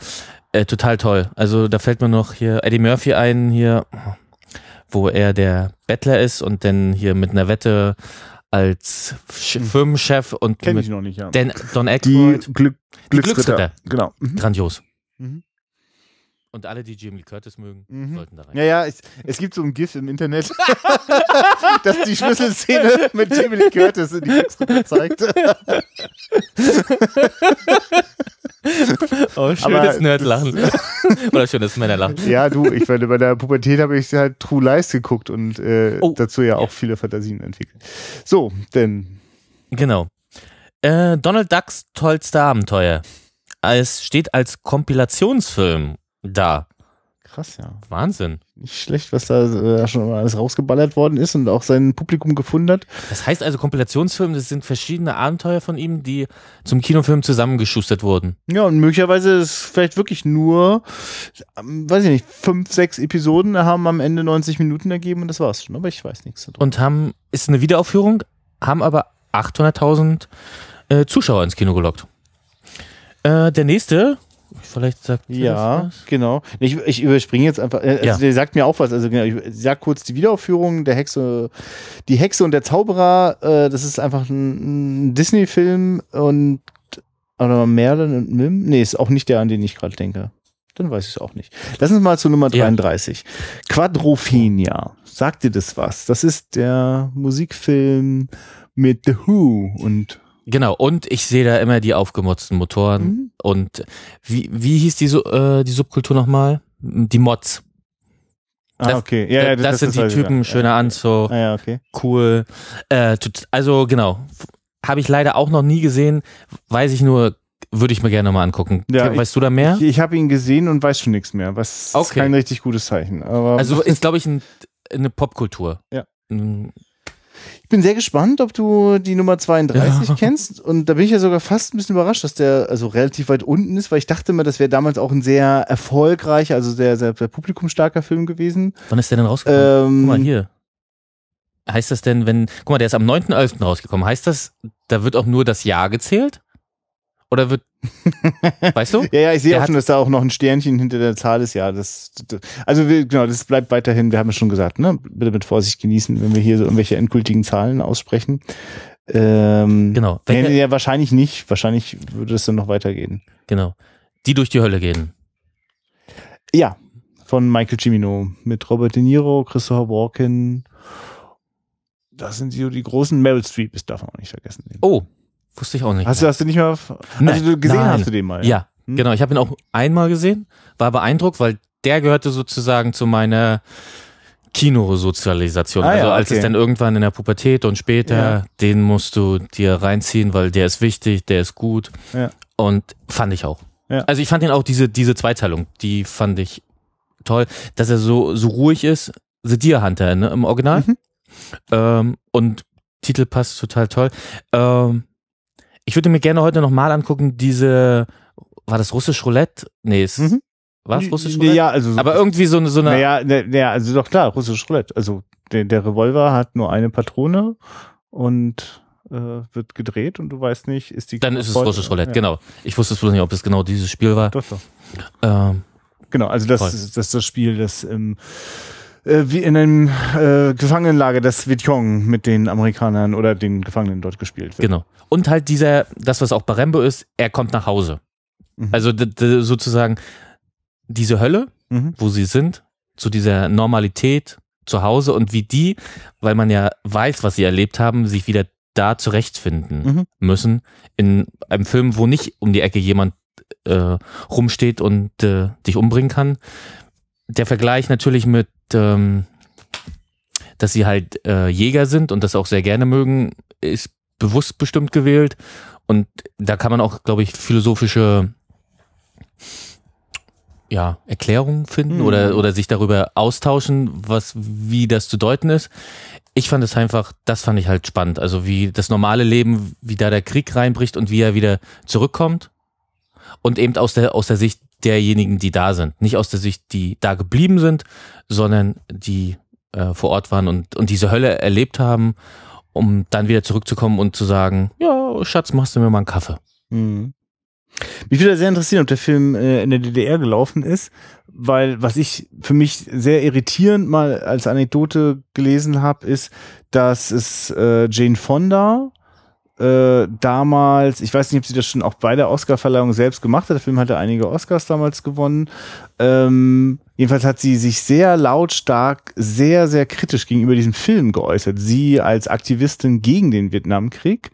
äh, total toll. Also da fällt mir noch hier Eddie Murphy ein, hier, wo er der Bettler ist und dann hier mit einer Wette als Sch Hm. Firmenchef und Kenn mit ich noch nicht, ja. Dan, Don die Aykroyd. Glück, Die Glücksritter. Glücksritter. Genau. Mhm. Grandios. Mhm. Und alle, die Jimmy Lee Curtis mögen, Mhm. sollten da rein. Ja, ja, es, es gibt so ein GIF im Internet, das die Schlüsselszene mit Jimmy Lee Curtis in die Glücksritter zeigt. Oh, schönes Nerdlachen. Oder schönes Männerlachen. Ja, du, ich meine, bei der Pubertät habe ich halt True Lies geguckt und äh, Oh. dazu ja auch viele Fantasien entwickelt. So, denn Genau. Äh, Donald Ducks tollste Abenteuer. Es steht als Kompilationsfilm da. krass, ja. Wahnsinn. Nicht schlecht, was da äh, schon alles rausgeballert worden ist und auch sein Publikum gefunden hat. Das heißt also Kompilationsfilm, das sind verschiedene Abenteuer von ihm, die zum Kinofilm zusammengeschustert wurden. Ja, und möglicherweise ist vielleicht wirklich nur, ähm, weiß ich nicht, fünf, sechs Episoden haben am Ende 90 Minuten ergeben und das war's schon. Aber ich weiß nichts darüber. Und haben, ist eine Wiederaufführung, haben aber 800.000 äh, Zuschauer ins Kino gelockt. Äh, der nächste, vielleicht sagt ihr Ja, das was? genau. Ich, ich überspringe jetzt einfach. Äh, also Ja. Der sagt mir auch was. Also genau, ich sag kurz die Wiederaufführung der Hexe, die Hexe und der Zauberer. Äh, das ist einfach ein, ein Disney-Film und oder Merlin und Mim. Nee, ist auch nicht der, an den ich gerade denke. Dann weiß ich es auch nicht. Lass uns mal zu Nummer Ja. 33. Quadrophenia. Sagt dir das was? Das ist der Musikfilm mit The Who und Genau, und ich sehe da immer die aufgemotzten Motoren. Mhm. Und wie, wie hieß die, äh, die Subkultur nochmal? Die Mods. Ah, Das- okay. Ja, ja, das, sind die weiß ich, Typen, ja. schöner Anzug, Ah, ja, okay. cool. Äh, also genau, habe ich leider auch noch nie gesehen. Weiß ich nur, würde ich mir gerne mal angucken. Ja, weißt du da mehr? Ich, ich habe ihn gesehen und weiß schon nichts mehr. Was ist Okay. kein richtig gutes Zeichen. Aber Also ist, glaube ich, ein, eine Popkultur. Ja. Ich bin sehr gespannt, ob du die Nummer 32 Ja. kennst. Und da bin ich ja sogar fast ein bisschen überrascht, dass der also relativ weit unten ist, weil ich dachte mir, das wäre damals auch ein sehr erfolgreicher, also sehr, sehr, sehr publikumstarker Film gewesen. Wann ist der denn rausgekommen? Ähm, Guck mal hier. Heißt das denn, wenn, guck mal, der ist am 9.11. rausgekommen. Heißt das, da wird auch nur das Jahr gezählt? Oder wird, weißt du? Ja, ja, ich sehe auch schon, dass da auch noch ein Sternchen hinter der Zahl ist. Ja, das, das also wir, genau, das bleibt weiterhin, wir haben es schon gesagt, ne? Bitte mit Vorsicht genießen, wenn wir hier so irgendwelche endgültigen Zahlen aussprechen. Ähm, Genau. Welche, nee, ja, wahrscheinlich nicht. Wahrscheinlich würde es dann noch weitergehen. genau. Die durch die Hölle gehen. Ja, von Michael Cimino mit Robert De Niro, Christopher Walken. Das sind so die großen Meryl Streep, das darf man auch nicht vergessen. Oh, wusste ich auch nicht. Hast du, hast du nicht mal, also Nein, du gesehen nein. hast du den mal? Ja, Hm? genau. Ich habe ihn auch einmal gesehen, war beeindruckt, weil der gehörte sozusagen zu meiner Kinosozialisation. Ah, also ja, als es dann irgendwann in der Pubertät und später, Ja. den musst du dir reinziehen, weil der ist wichtig, der ist gut. Ja. Und fand ich auch. Ja. Also ich fand ihn auch, diese, diese Zweiteilung, die fand ich toll, dass er so, so ruhig ist. The Deer Hunter ne, im Original. Mhm. Ähm, und Titel passt total toll. Ähm, ich würde mir gerne heute nochmal angucken, diese, war das russisch Roulette? Nee, es, Mhm. war es russisch Roulette? Ja, also so, Aber irgendwie so eine, so eine, naja, naja, also doch klar, russisch Roulette. Also der, der Revolver hat nur eine Patrone und äh, wird gedreht und du weißt nicht, ist die dann ist es voll- russisch Roulette, ja. genau. Ich wusste es bloß nicht, ob es genau dieses Spiel war. Doch, doch. Ähm, Genau, also das ist das, ist das Spiel, das im äh, wie in einem äh, Gefangenenlager des Vietcong mit den Amerikanern oder den Gefangenen dort gespielt wird. Genau. Und halt dieser, das was auch bei Rambo ist, er kommt nach Hause. Mhm. Also sozusagen diese Hölle, Mhm. wo sie sind, zu dieser Normalität zu Hause und wie die, weil man ja weiß, was sie erlebt haben, sich wieder da zurechtfinden Mhm. müssen. In einem Film, wo nicht um die Ecke jemand äh, rumsteht und äh, dich umbringen kann. Der Vergleich natürlich mit, ähm, dass sie halt äh, Jäger sind und das auch sehr gerne mögen, ist bewusst bestimmt gewählt. Und da kann man auch, glaube ich, philosophische ja, Erklärungen finden Mhm. oder, oder sich darüber austauschen, was, wie das zu deuten ist. Ich fand es einfach, das fand ich halt spannend. Also wie das normale Leben, wie da der Krieg reinbricht und wie er wieder zurückkommt. Und eben aus der, aus der Sicht derjenigen, die da sind. Nicht aus der Sicht, die da geblieben sind, sondern die äh, vor Ort waren und, und diese Hölle erlebt haben, um dann wieder zurückzukommen und zu sagen, ja, Schatz, machst du mir mal einen Kaffee. Mhm. Mich würde sehr interessieren, ob der Film äh, in der DDR gelaufen ist, weil was ich für mich sehr irritierend mal als Anekdote gelesen habe, ist, dass es äh, Jane Fonda äh, damals, ich weiß nicht, ob sie das schon auch bei der Oscarverleihung selbst gemacht hat, der Film hatte einige Oscars damals gewonnen, ähm, jedenfalls hat sie sich sehr lautstark, sehr, sehr kritisch gegenüber diesem Film geäußert. Sie als Aktivistin gegen den Vietnamkrieg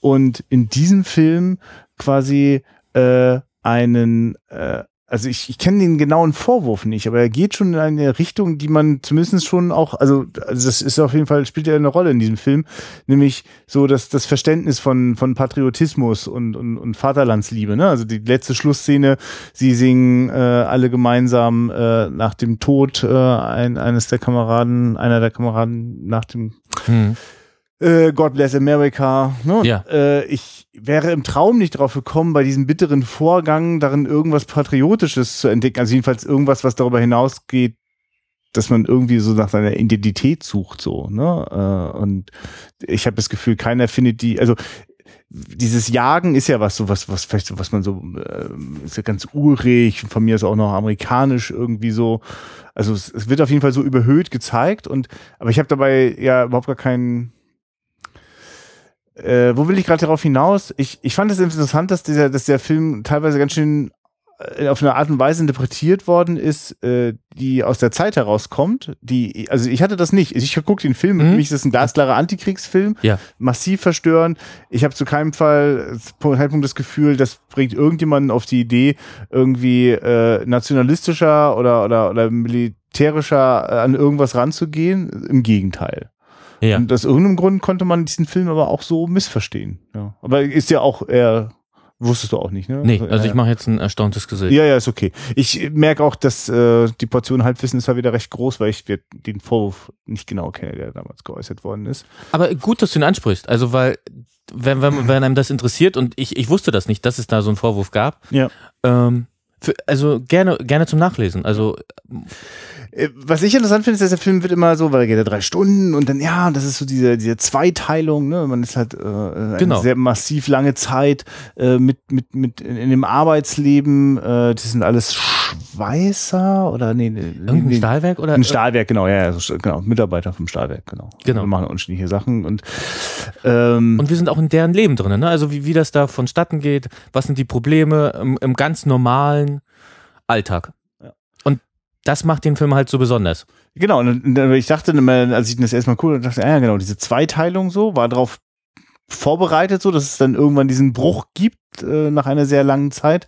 und in diesem Film quasi äh, einen, äh, also ich, ich kenne den genauen Vorwurf nicht, aber er geht schon in eine Richtung, die man zumindest schon auch, also, also das ist auf jeden Fall, spielt ja eine Rolle in diesem Film, nämlich so dass das Verständnis von, von Patriotismus und, und, und Vaterlandsliebe, ne? Also die letzte Schlussszene, sie singen äh, alle gemeinsam äh, nach dem Tod äh, ein, eines der Kameraden, einer der Kameraden nach dem Hm. Äh, God bless America. Ne? Ja. äh, ich wäre im Traum nicht drauf gekommen, bei diesem bitteren Vorgang darin irgendwas Patriotisches zu entdecken. Also jedenfalls irgendwas, was darüber hinausgeht, dass man irgendwie so nach seiner Identität sucht, so. Ne? Äh, und ich habe das Gefühl, keiner findet die. Also dieses Jagen ist ja was so was was vielleicht so, was man so äh, ist ja ganz urig von mir ist auch noch amerikanisch irgendwie so also es, es wird auf jeden Fall so überhöht gezeigt und aber ich habe dabei ja überhaupt gar keinen äh, wo will ich gerade darauf hinaus? Ich, ich fand es interessant, dass dieser, dass der Film teilweise ganz schön äh, auf eine Art und Weise interpretiert worden ist, äh, die aus der Zeit herauskommt. Die, also ich hatte das nicht. Ich gucke den Film, Mhm. für mich ist das ein glasklarer Antikriegsfilm, Ja. massiv verstören. Ich habe zu keinem Fall Zeitpunkt das Gefühl, das bringt irgendjemanden auf die Idee, irgendwie äh, nationalistischer oder, oder, oder militärischer äh, an irgendwas ranzugehen. Im Gegenteil. Ja. Und aus irgendeinem Grund konnte man diesen Film aber auch so missverstehen. Ja. Aber ist ja auch eher, wusstest du auch nicht, ne? Nee, also ja, ich mache jetzt ein erstauntes Gesicht. ja, ja, ist okay. Ich merke auch, dass äh, die Portion Halbwissen ist ja wieder recht groß, weil ich den Vorwurf nicht genau kenne, der damals geäußert worden ist. Aber gut, dass du ihn ansprichst. Also, weil, wenn, wenn, wenn einem das interessiert und ich, ich wusste das nicht, dass es da so einen Vorwurf gab. Ja. Ähm, für, also gerne, gerne zum Nachlesen. Also, Äh, Was ich interessant finde, ist, dass der Film wird immer so, weil er geht ja drei Stunden und dann, ja, das ist so diese, diese Zweiteilung, ne? Man ist halt äh, eine Genau. sehr massiv lange Zeit äh, mit, mit, mit in, in dem Arbeitsleben, äh, das sind alles Schweißer oder nee, irgendein Stahlwerk oder? Ein Stahlwerk, genau, ja, ja, genau, Mitarbeiter vom Stahlwerk, genau. Genau. Wir machen unterschiedliche Sachen und ähm, Und wir sind auch in deren Leben drin, ne? Also wie, wie das da vonstatten geht, was sind die Probleme im, im ganz normalen Alltag. Ja. Und das macht den Film halt so besonders. Genau, und, ich dachte, immer, als ich das erstmal cool dachte, ah ja, genau, diese Zweiteilung so, war darauf vorbereitet, so, dass es dann irgendwann diesen Bruch gibt äh, nach einer sehr langen Zeit.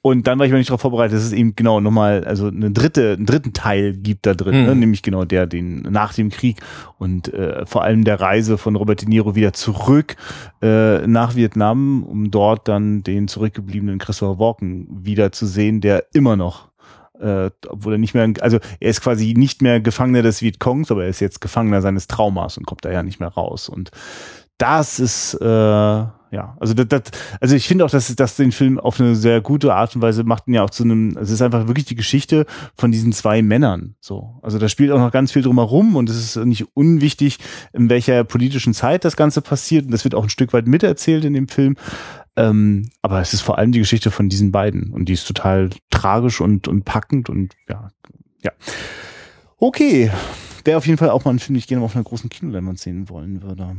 Und dann war ich mir nicht darauf vorbereitet, dass es eben genau nochmal, also eine dritte, einen dritten Teil gibt da drin, Mhm. ne? nämlich genau der, den nach dem Krieg und äh, vor allem der Reise von Robert De Niro wieder zurück äh, nach Vietnam, um dort dann den zurückgebliebenen Christopher Walken wiederzusehen, der immer noch äh, obwohl er nicht mehr, also er ist quasi nicht mehr Gefangener des Vietcongs, aber er ist jetzt Gefangener seines Traumas und kommt da ja nicht mehr raus. Und das ist, äh, ja, also das, das, also ich finde auch, dass das den Film auf eine sehr gute Art und Weise macht ihn ja auch zu einem, es ist einfach wirklich die Geschichte von diesen zwei Männern, so. Also da spielt auch noch ganz viel drumherum und es ist nicht unwichtig, in welcher politischen Zeit das Ganze passiert und das wird auch ein Stück weit miterzählt in dem Film. Ähm, aber es ist vor allem die Geschichte von diesen beiden und die ist total tragisch und, und packend und ja, ja. Okay. Wäre auf jeden Fall auch mal ein Film, den ich gerne auf einer großen Kinoleinwand sehen wollen würde.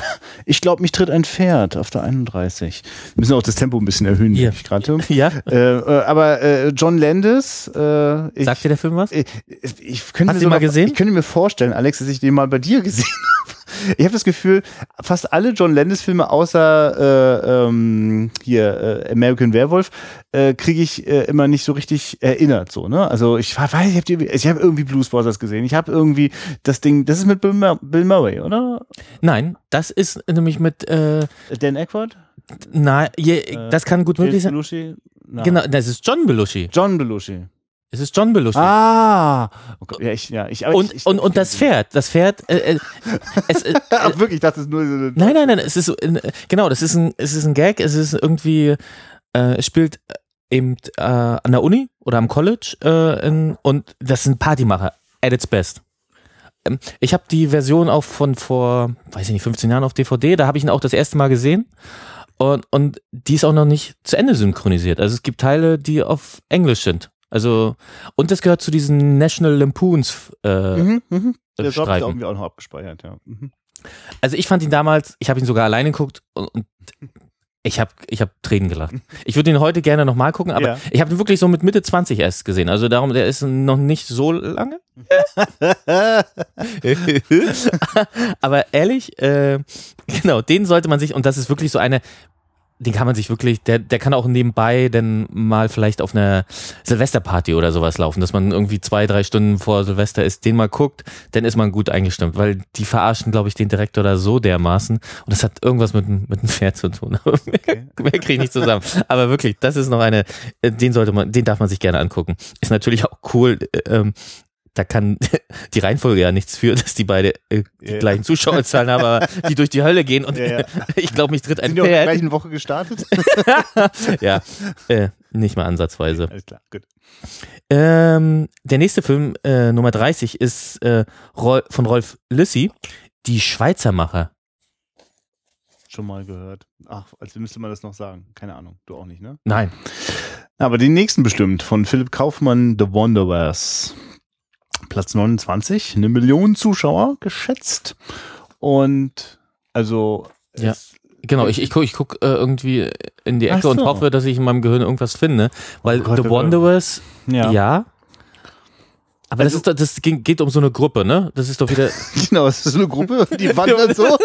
Ja. Ich glaube, mich tritt ein Pferd auf der 31. Wir müssen auch das Tempo ein bisschen erhöhen, Hier. merke ich gerade. Ja. Äh, äh, aber äh, John Landis, äh, ich, Sagt dir der Film was? ich, ich könnte Hast mir du ihn mal sogar- gesehen? Ich könnte mir vorstellen, Alex, dass ich den mal bei dir gesehen habe. Ich habe das Gefühl, fast alle John Landis-Filme außer äh, ähm, hier äh, American Werewolf äh, kriege ich äh, immer nicht so richtig erinnert. So, ne? Also ich weiß, ich habe ich hab irgendwie Blues Brothers gesehen. Ich habe irgendwie das Ding, das ist mit Bill, Mur Bill Murray, oder? Nein, das ist nämlich mit, äh, Dan na, je, das kann gut möglich sein. Belushi? Na. Genau, das ist John Belushi. John Belushi. Es ist John Belushi. Ah, okay. ja, ich, ja, ich, und, ich, und, und das Pferd, das Pferd, äh, äh, es, äh, Ach, wirklich, ich dachte, es ist nur so eine nein, nein, nein, es ist äh, genau, das ist ein, es ist ein Gag, es ist irgendwie, äh, es spielt eben äh, an der Uni oder am College äh, in, und das sind Partymacher at its best. Ähm, ich habe die Version auch von vor, weiß ich nicht, 15 Jahren auf DVD, da habe ich ihn auch das erste Mal gesehen. Und, und die ist auch noch nicht zu Ende synchronisiert. Also es gibt Teile, die auf Englisch sind. Also, und das gehört zu diesen National Lampoons äh, Mhm, mhm. Der Job ist Streifen. irgendwie auch noch abgespeichert, ja. Mhm. Also ich fand ihn damals, ich habe ihn sogar alleine geguckt und, und ich habe ich hab Tränen gelacht. Ich würde ihn heute gerne nochmal gucken, aber Ja. ich habe ihn wirklich so mit Mitte 20 erst gesehen. Also darum, der ist noch nicht so lange. aber ehrlich, äh, genau, den sollte man sich, und das ist wirklich so eine, den kann man sich wirklich, der, der kann auch nebenbei dann mal vielleicht auf einer Silvesterparty oder sowas laufen, dass man irgendwie zwei, drei Stunden vor Silvester ist, den mal guckt, dann ist man gut eingestimmt, weil die verarschen, glaube ich, den Direktor da so dermaßen und das hat irgendwas mit, mit dem Pferd zu tun. Aber mehr, mehr kriege ich nicht zusammen. Aber wirklich, das ist noch eine, äh, den sollte man, den darf man sich gerne angucken. Ist natürlich auch cool, äh, ähm, da kann die Reihenfolge ja nichts für, dass die beide äh, die Ja. gleichen Zuschauerzahlen haben, aber die durch die Hölle gehen und Ja, ja. ich glaube, mich tritt ein Sind die auch in der Pferd. gleichen Woche gestartet? Ja, äh, nicht mal ansatzweise. Alles klar, gut. Ähm, der nächste Film, äh, Nummer 30, ist äh, Rol von Rolf Lüssi, Die Schweizermacher. Schon mal gehört. Ach, als müsste man das noch sagen. Keine Ahnung. Du auch nicht, ne? Nein. Aber den nächsten bestimmt von Philipp Kaufmann, The Wanderers. Platz 29, eine Million Zuschauer geschätzt. Und also Ja. Genau, ich, ich gucke ich guck, äh, irgendwie in die Ecke und so. hoffe, dass ich in meinem Gehirn irgendwas finde. Weil Oh Gott, The aber- Wanderers, ja. ja. Aber das, ist, doch- das ging, geht um so eine Gruppe, ne? Das ist doch wieder. Genau, es ist so eine Gruppe, die wandert so.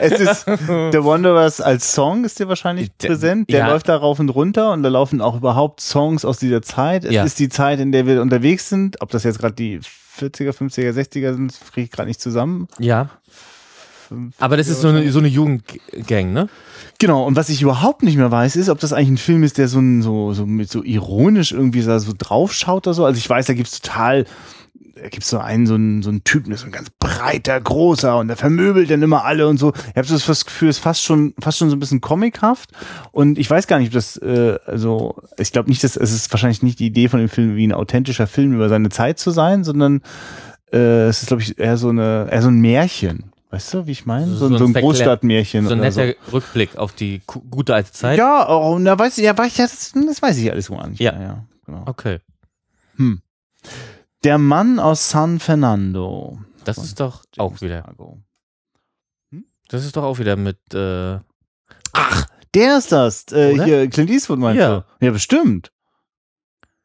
es ist The Wanderers als Song ist dir wahrscheinlich Der- präsent. Der ja. läuft da rauf und runter und da laufen auch überhaupt Songs aus dieser Zeit. Es Ja. ist die Zeit, in der wir unterwegs sind. Ob das jetzt gerade die 40er, 50er, 60er sind, kriege ich gerade nicht zusammen. Ja. Fünf- Aber das ist so eine, so eine Jugendgang, ne? Genau, und was ich überhaupt nicht mehr weiß, ist, ob das eigentlich ein Film ist, der so, ein, so, so mit so ironisch irgendwie so, so draufschaut oder so. Also ich weiß, da gibt's total, da gibt's so einen, so einen, so einen Typen, der ist so ein ganz breiter, großer und der vermöbelt dann immer alle und so. Ich habe so das Gefühl, es ist fast schon, fast schon so ein bisschen comichaft. Und ich weiß gar nicht, ob das, äh, also ich glaube nicht, dass es ist wahrscheinlich nicht die Idee von dem Film, wie ein authentischer Film über seine Zeit zu sein, sondern äh, es ist, glaube ich, eher so eine, eher so ein Märchen. Weißt du, wie ich meine? So, So ein- ein so ein Verklär- Großstadtmärchen. So ein oder so. netter Rückblick auf die gute alte Zeit. Ja, oh, na weiß ich, ja, weiß ich, ja, das, das weiß ich alles gar nicht. Ja. ja genau. Okay. Hm. Der Mann aus San Fernando. Das ist doch auch James wieder. Franco. Das ist doch auch wieder mit. Äh, Ach, der ist das. Äh, hier, Clint Eastwood meinst Ja. du? Ja, bestimmt.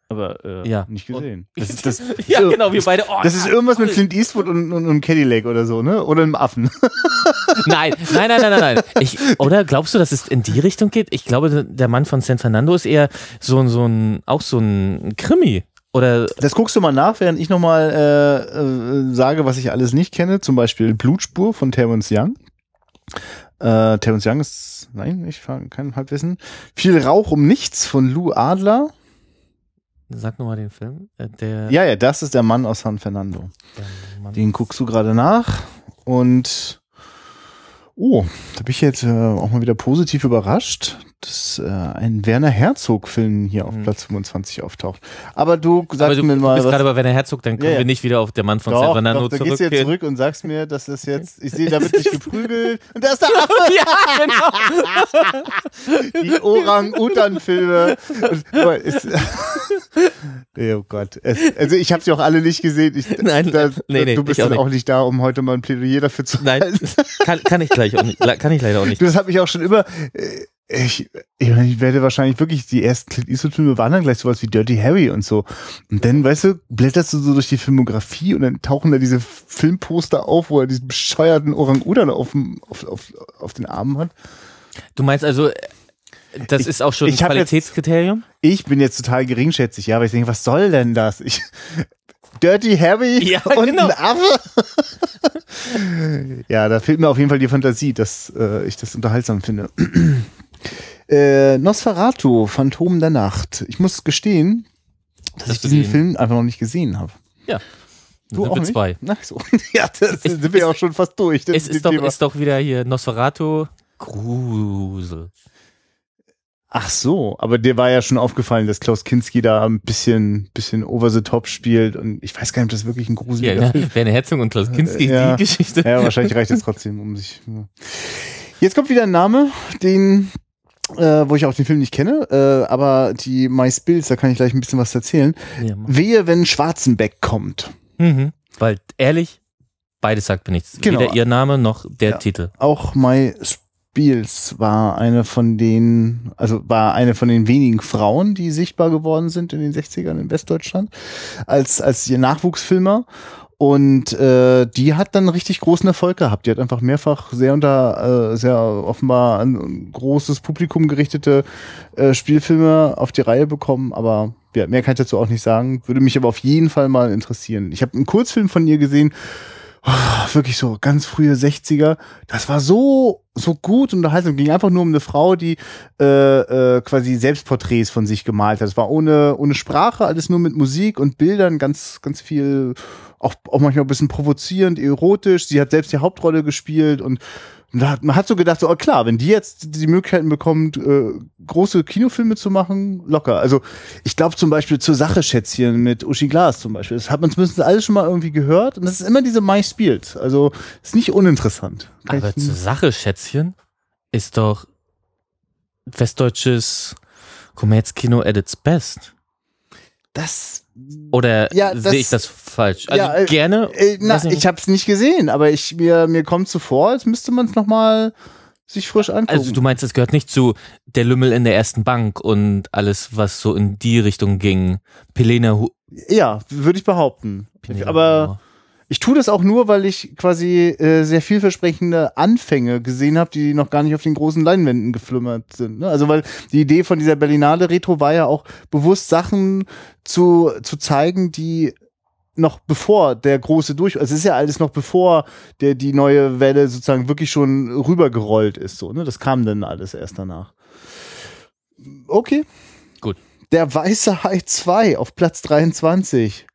Aber äh, Ja. nicht gesehen. Das ist, das, ja, so- genau, wir beide. Oh, das ist irgendwas mit Clint Eastwood und, und, und Cadillac oder so, ne? Oder einem Affen. Nein, nein, nein, nein, nein, nein. Ich, oder glaubst du, dass es in die Richtung geht? Ich glaube, der Mann von San Fernando ist eher so, ein- so ein, auch so ein Krimi. Oder, Das guckst du mal nach, während ich nochmal äh, äh, sage, was ich alles nicht kenne. Zum Beispiel Blutspur von Terence Young. Äh, Terence Young ist, nein, ich fahre kein Halbwissen. Viel Rauch um nichts von Lou Adler. Sag nochmal den Film. Äh, Der, Ja, ja, das ist der Mann aus San Fernando. Den guckst du gerade nach und oh, da bin ich jetzt äh, auch mal wieder positiv überrascht, dass äh, ein Werner Herzog-Film hier auf Hm. Platz 25 auftaucht. Aber du Aber sagst du, mir du mal, bist was, gerade bei Werner Herzog, dann können Ja, ja. wir nicht wieder auf der Mann von doch, Fernando doch, gehst du jetzt zurückgehen. zurück und sagst mir, dass das jetzt, ich sehe, da wird nicht geprügelt und da ist der Affe, ja, genau. die Orang-Utan-Filme. Aber oh Gott. Es, also ich habe sie auch alle nicht gesehen. Ich, Nein, da, nee, nee, du bist auch dann auch nicht da, um heute mal ein Plädoyer dafür zu Nein, halten. kann, kann ich gleich auch nicht, kann ich leider auch nicht. Du, das hat mich auch schon immer. äh, Ich, ich, ich werde wahrscheinlich wirklich die ersten Clint Eastwood-Filme waren dann gleich sowas wie Dirty Harry und so. Und dann, weißt du, blätterst du so durch die Filmografie und dann tauchen da diese Filmposter auf, wo er diesen bescheuerten Orang-Udan auf, auf, auf, auf den Armen hat. Du meinst also, das Ich- ist auch schon ein ich hab jetzt- Qualitätskriterium? Ich bin jetzt total geringschätzig, ja, aber ich denke, was soll denn das? Ich, Dirty Harry Ja, und genau. ein Affe? ja, da fehlt mir auf jeden Fall die Fantasie, dass äh, ich das unterhaltsam finde. Äh, Nosferatu, Phantom der Nacht. Ich muss gestehen, dass Hast ich diesen Film einfach noch nicht gesehen habe. Ja. Du Sind auch wir nicht? zwei. Ach so. ja, das Es- sind wir ja auch schon fast durch. Das Es ist doch, ist doch wieder hier Nosferatu Grusel. Ach so, aber dir war ja schon aufgefallen, dass Klaus Kinski da ein bisschen, bisschen over the top spielt und ich weiß gar nicht, ob das wirklich ein gruseliger Ja, Film ne? Werner Herzog und Klaus Kinski, Ja. die Geschichte. Ja, wahrscheinlich reicht das trotzdem, um sich. Ja. Jetzt kommt wieder ein Name, den, äh, wo ich auch den Film nicht kenne, äh, aber die My Spills, da kann ich gleich ein bisschen was erzählen. Ja. Wehe, wenn Schwarzenbeck kommt. mhm. Weil ehrlich, beides sagt mir nichts. Genau. Weder ihr Name noch der Ja. Titel. Auch My Spills war eine von den, also war eine von den wenigen Frauen, die sichtbar geworden sind in den 60ern in Westdeutschland, als, als ihr Nachwuchsfilmer. Und äh, die hat dann richtig großen Erfolg gehabt. Die hat einfach mehrfach sehr unter, äh, sehr offenbar ein großes Publikum gerichtete äh, Spielfilme auf die Reihe bekommen. Aber ja, mehr kann ich dazu auch nicht sagen. Würde mich aber auf jeden Fall mal interessieren. Ich habe einen Kurzfilm von ihr gesehen, oh, wirklich so ganz frühe 60er. Das war so so gut und unterhaltsam. Ging einfach nur um eine Frau, die äh, äh, quasi Selbstporträts von sich gemalt hat. Es war ohne ohne Sprache, alles nur mit Musik und Bildern, ganz ganz viel, auch auch manchmal ein bisschen provozierend, erotisch. Sie hat selbst die Hauptrolle gespielt und man hat so gedacht, so, oh klar, wenn die jetzt die Möglichkeiten bekommt, äh, große Kinofilme zu machen, locker. Also ich glaube zum Beispiel zur Sache Schätzchen mit Uschi Glas zum Beispiel. Das hat man zumindest alles schon mal irgendwie gehört. Und das ist immer diese Mai spielt. Also ist nicht uninteressant. Kann Aber zur Sache, Schätzchen, ist doch westdeutsches Kommerzkino at its best. das Oder Ja, das- sehe ich das falsch? Also Ja, äh, gerne. Äh, na, nicht. ich habe es nicht gesehen, aber ich mir mir kommt so vor, als müsste man es noch mal sich frisch angucken. also du meinst, es gehört nicht zu der Lümmel in der ersten Bank und alles, was so in die Richtung ging. Pelena Hu ja, würde ich behaupten. Pelena aber ich tue das auch nur, weil ich quasi äh, sehr vielversprechende Anfänge gesehen habe, die noch gar nicht auf den großen Leinwänden geflimmert sind. Ne? Also weil die Idee von dieser Berlinale Retro war ja auch bewusst Sachen zu zu zeigen, die noch bevor der große durch, also es ist ja alles noch bevor der die neue Welle sozusagen wirklich schon rübergerollt ist, so ne, das kam dann alles erst danach. Okay, Gut. Der weiße Hai 2 auf Platz 23.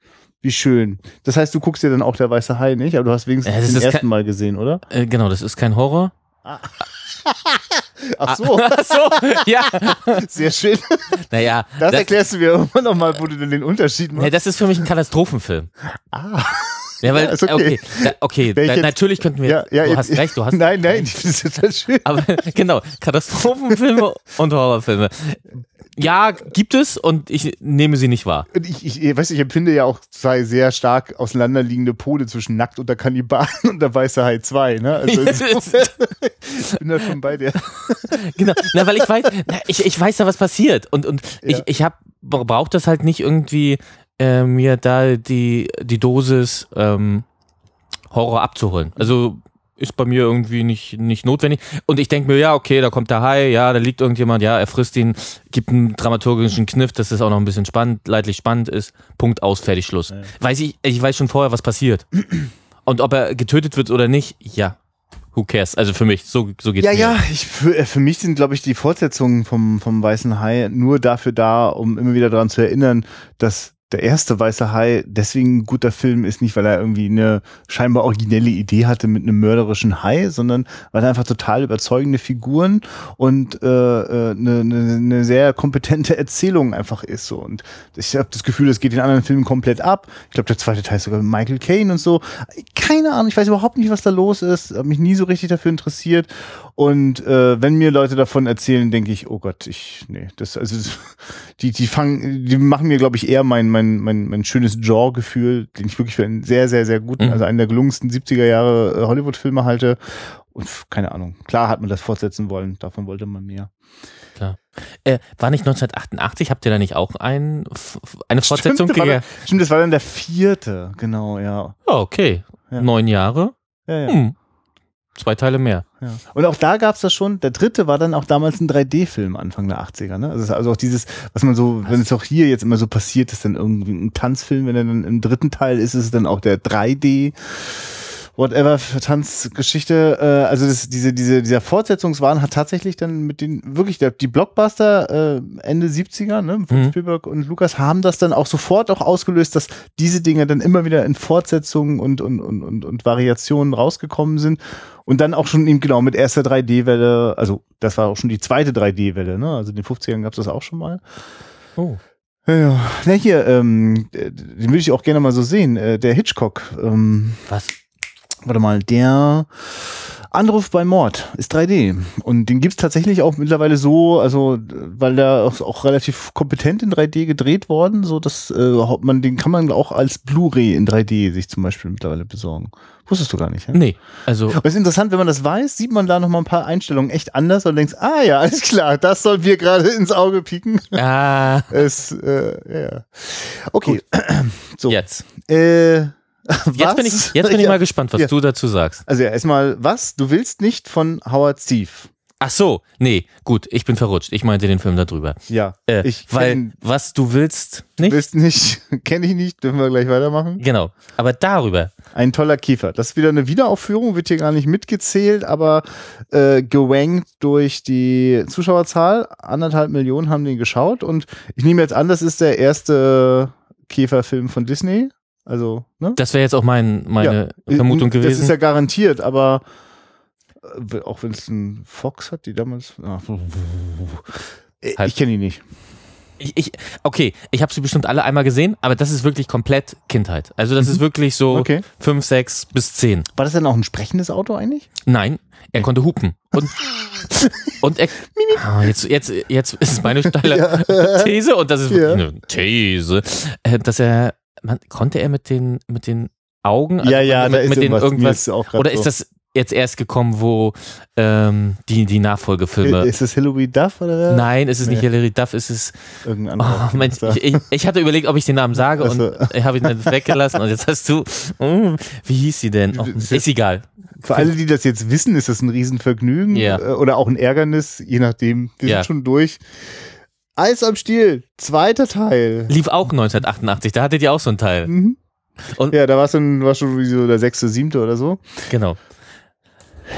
Wie schön. Das heißt, du guckst dir dann auch der weiße Hai nicht, aber du hast wenigstens Ja, das ist ersten Mal gesehen, oder? Äh, genau, das ist kein Horror. Ach so, Ach so, ja. sehr schön. Naja, Das, das, erklärst du mir irgendwann nochmal, wo du denn den Unterschied machst. das ist für mich ein Katastrophenfilm. Ah. Ja, weil, Ja, okay. okay, da, okay da, natürlich könnten wir, Ja, ja, du hast recht, du hast Nein, nein, ich finde das total schön. Aber genau, Katastrophenfilme und Horrorfilme. Ja, gibt es und ich nehme sie nicht wahr. Ich, ich, ich weiß, ich empfinde ja auch zwei sehr stark auseinanderliegende Pole zwischen Nackt und der Kannibalen und der Weiße Hai 2, ne? Also ich bin da schon bei dir. genau, na, weil ich weiß, na, ich, ich weiß da, was passiert und, und Ja. ich, ich hab, brauche das halt nicht irgendwie äh, mir da die, die Dosis ähm, Horror abzuholen. Also ist bei mir irgendwie nicht, nicht notwendig. Und ich denke mir, ja, okay, da kommt der Hai, ja, da liegt irgendjemand, ja, er frisst ihn, gibt einen dramaturgischen Kniff, dass das auch noch ein bisschen spannend, leidlich spannend ist. Punkt aus, fertig, Schluss. Weiß ich, ich weiß schon vorher, was passiert. Und ob er getötet wird oder nicht, ja. Who cares? Also für mich, so, so geht's Ja, mir. ja, ich, für, äh, für mich sind, glaube ich, die Fortsetzungen vom, vom Weißen Hai nur dafür da, um immer wieder daran zu erinnern, dass der erste Weiße Hai deswegen ein guter Film ist, nicht weil er irgendwie eine scheinbar originelle Idee hatte mit einem mörderischen Hai, sondern weil er einfach total überzeugende Figuren und äh, äh, eine, eine, eine sehr kompetente Erzählung einfach ist. So. Und ich habe das Gefühl, das geht den anderen Filmen komplett ab. Ich glaube, der zweite Teil ist sogar mit Michael Caine und so. Keine Ahnung, ich weiß überhaupt nicht, was da los ist. Habe mich nie so richtig dafür interessiert. Und äh, wenn mir Leute davon erzählen, denke ich, oh Gott, ich, nee, das, also die, die fangen, die machen mir, glaube ich, eher mein, mein, mein, mein schönes Jaw-Gefühl, den ich wirklich für einen sehr, sehr, sehr guten, mhm. also einen der gelungensten 70er Jahre äh, Hollywood-Filme halte. Und keine Ahnung, klar hat man das fortsetzen wollen, davon wollte man mehr. Klar. Äh, war nicht 1988, habt ihr da nicht auch ein, eine Fortsetzung stimmt, das stimmt, das war dann der vierte, genau, ja. Oh, okay. Ja. Neun Jahre. Ja, ja. Hm. Zwei Teile mehr. Ja. Und auch da gab es das schon. Der dritte war dann auch damals ein 3D-Film Anfang der 80er. Ne? Also, also auch dieses, was man so, was? wenn es auch hier jetzt immer so passiert, ist dann irgendwie ein Tanzfilm. Wenn er dann im dritten Teil ist, ist es dann auch der 3D whatever Tanzgeschichte, äh, also das, diese, diese, dieser Fortsetzungswahn hat tatsächlich dann mit den, wirklich, der, die Blockbuster äh, Ende 70er, ne, von mhm. Spielberg und Lukas haben das dann auch sofort auch ausgelöst, dass diese Dinge dann immer wieder in Fortsetzungen und, und, und, und, und Variationen rausgekommen sind. Und dann auch schon eben genau mit erster 3D-Welle, also das war auch schon die zweite 3D-Welle, ne? Also in den 50ern gab es das auch schon mal. Oh. Ja, ja. hier, ähm, den würde ich auch gerne mal so sehen. Äh, der Hitchcock. Ähm, Was? Warte mal, der Anruf bei Mord ist 3D. Und den gibt's tatsächlich auch mittlerweile so, also weil der auch, auch relativ kompetent in 3D gedreht worden, so dass äh, man den kann man auch als Blu-ray in 3D sich zum Beispiel mittlerweile besorgen. Wusstest du gar nicht, ja? Nee. Also. Aber ist interessant, wenn man das weiß, sieht man da noch mal ein paar Einstellungen echt anders und denkst, ah ja, alles klar, das soll mir gerade ins Auge pieken. Ah. es, äh, ja. Okay. Gut. so. Jetzt. Äh, Jetzt bin ich, jetzt bin ich mal gespannt, was ja. du dazu sagst. Also ja, erstmal, was? Du willst nicht von Howard Steve. Ach so, nee, gut, ich bin verrutscht. Ich meinte den Film darüber. Ja, äh, ich weil kenn, was du willst nicht. Willst nicht, kenne ich nicht, dürfen wir gleich weitermachen. Genau, aber darüber. Ein toller Kiefer. Das ist wieder eine Wiederaufführung, wird hier gar nicht mitgezählt, aber äh, gewankt durch die Zuschauerzahl. Anderthalb Millionen haben den geschaut und ich nehme jetzt an, das ist der erste Käferfilm von Disney. Also, ne? Das wäre jetzt auch mein, meine ja, Vermutung gewesen. Das ist ja garantiert, aber äh, auch wenn es ein Fox hat, die damals. Ach, ich halt. kenne ihn nicht. Ich, ich, okay, ich habe sie bestimmt alle einmal gesehen, aber das ist wirklich komplett Kindheit. Also das mhm. ist wirklich so okay. fünf, sechs bis zehn. War das denn auch ein sprechendes Auto eigentlich? Nein, er konnte hupen. Und, und er. Ah, jetzt, jetzt, jetzt ist es meine steile ja. These und das ist ja. eine These, äh, dass er man, konnte er mit den, mit den Augen, also ja, ja, mit, mit den irgendwas, oder ist das jetzt erst gekommen, wo ähm, die, die Nachfolgefilme. Ist es Hilary Duff oder? Nein, ist es nee. nicht Hilary Duff, ist es. Irgendein anderer. Oh, Mensch, ich, ich, hatte überlegt, ob ich den Namen sage also. und ich habe ihn dann weggelassen und jetzt hast du. Oh, wie hieß sie denn? Oh, ist egal. Für alle, die das jetzt wissen, ist das ein Riesenvergnügen ja. Äh, oder auch ein Ärgernis, je nachdem. Wir ja. sind schon durch. Eis am Stiel, zweiter Teil. Lief auch 1988, da hattet ihr auch so einen Teil. Mhm. Und ja, da war es dann war schon so der sechste, siebte oder so. Genau.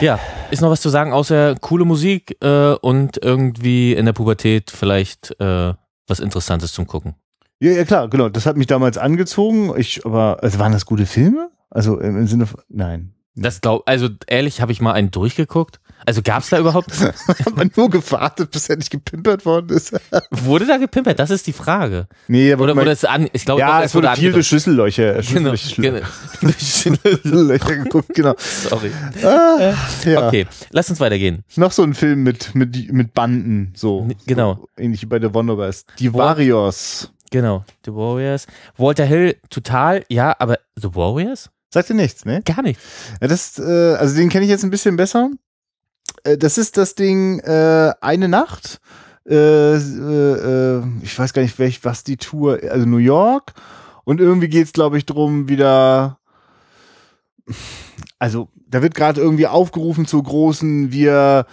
Ja, ist noch was zu sagen, außer coole Musik äh, und irgendwie in der Pubertät vielleicht äh, was Interessantes zum Gucken. Ja, ja, klar, genau. Das hat mich damals angezogen. Ich, aber also waren das gute Filme? Also im, im Sinne von, nein. Das glaub, also ehrlich, habe ich mal einen durchgeguckt. Also gab es da überhaupt? Hat man nur gewartet, bis er nicht gepimpert worden ist? wurde da gepimpert? Das ist die Frage. Nee, aber Oder wurde es an? Ich glaube, ja, doch, es, wurde, wurde viel durch Schlüssellöcher. Genau, genau. Schlüssellöcher geguckt, genau. Sorry. Ah, ja. Okay, lass uns weitergehen. Noch so ein Film mit mit mit Banden, so. Genau. So, ähnlich wie bei The Wonderboys. Die Warriors. Genau, The Warriors. Walter Hill, total, ja, aber The Warriors? Sagt dir nichts, ne? Gar nichts. Ja, das, äh, also den kenne ich jetzt ein bisschen besser. Äh, das ist das Ding äh, eine Nacht. Äh, äh, äh, ich weiß gar nicht, welch, was die Tour, also New York. Und irgendwie geht es, glaube ich, drum wieder. Also, da wird gerade irgendwie aufgerufen zu großen, wir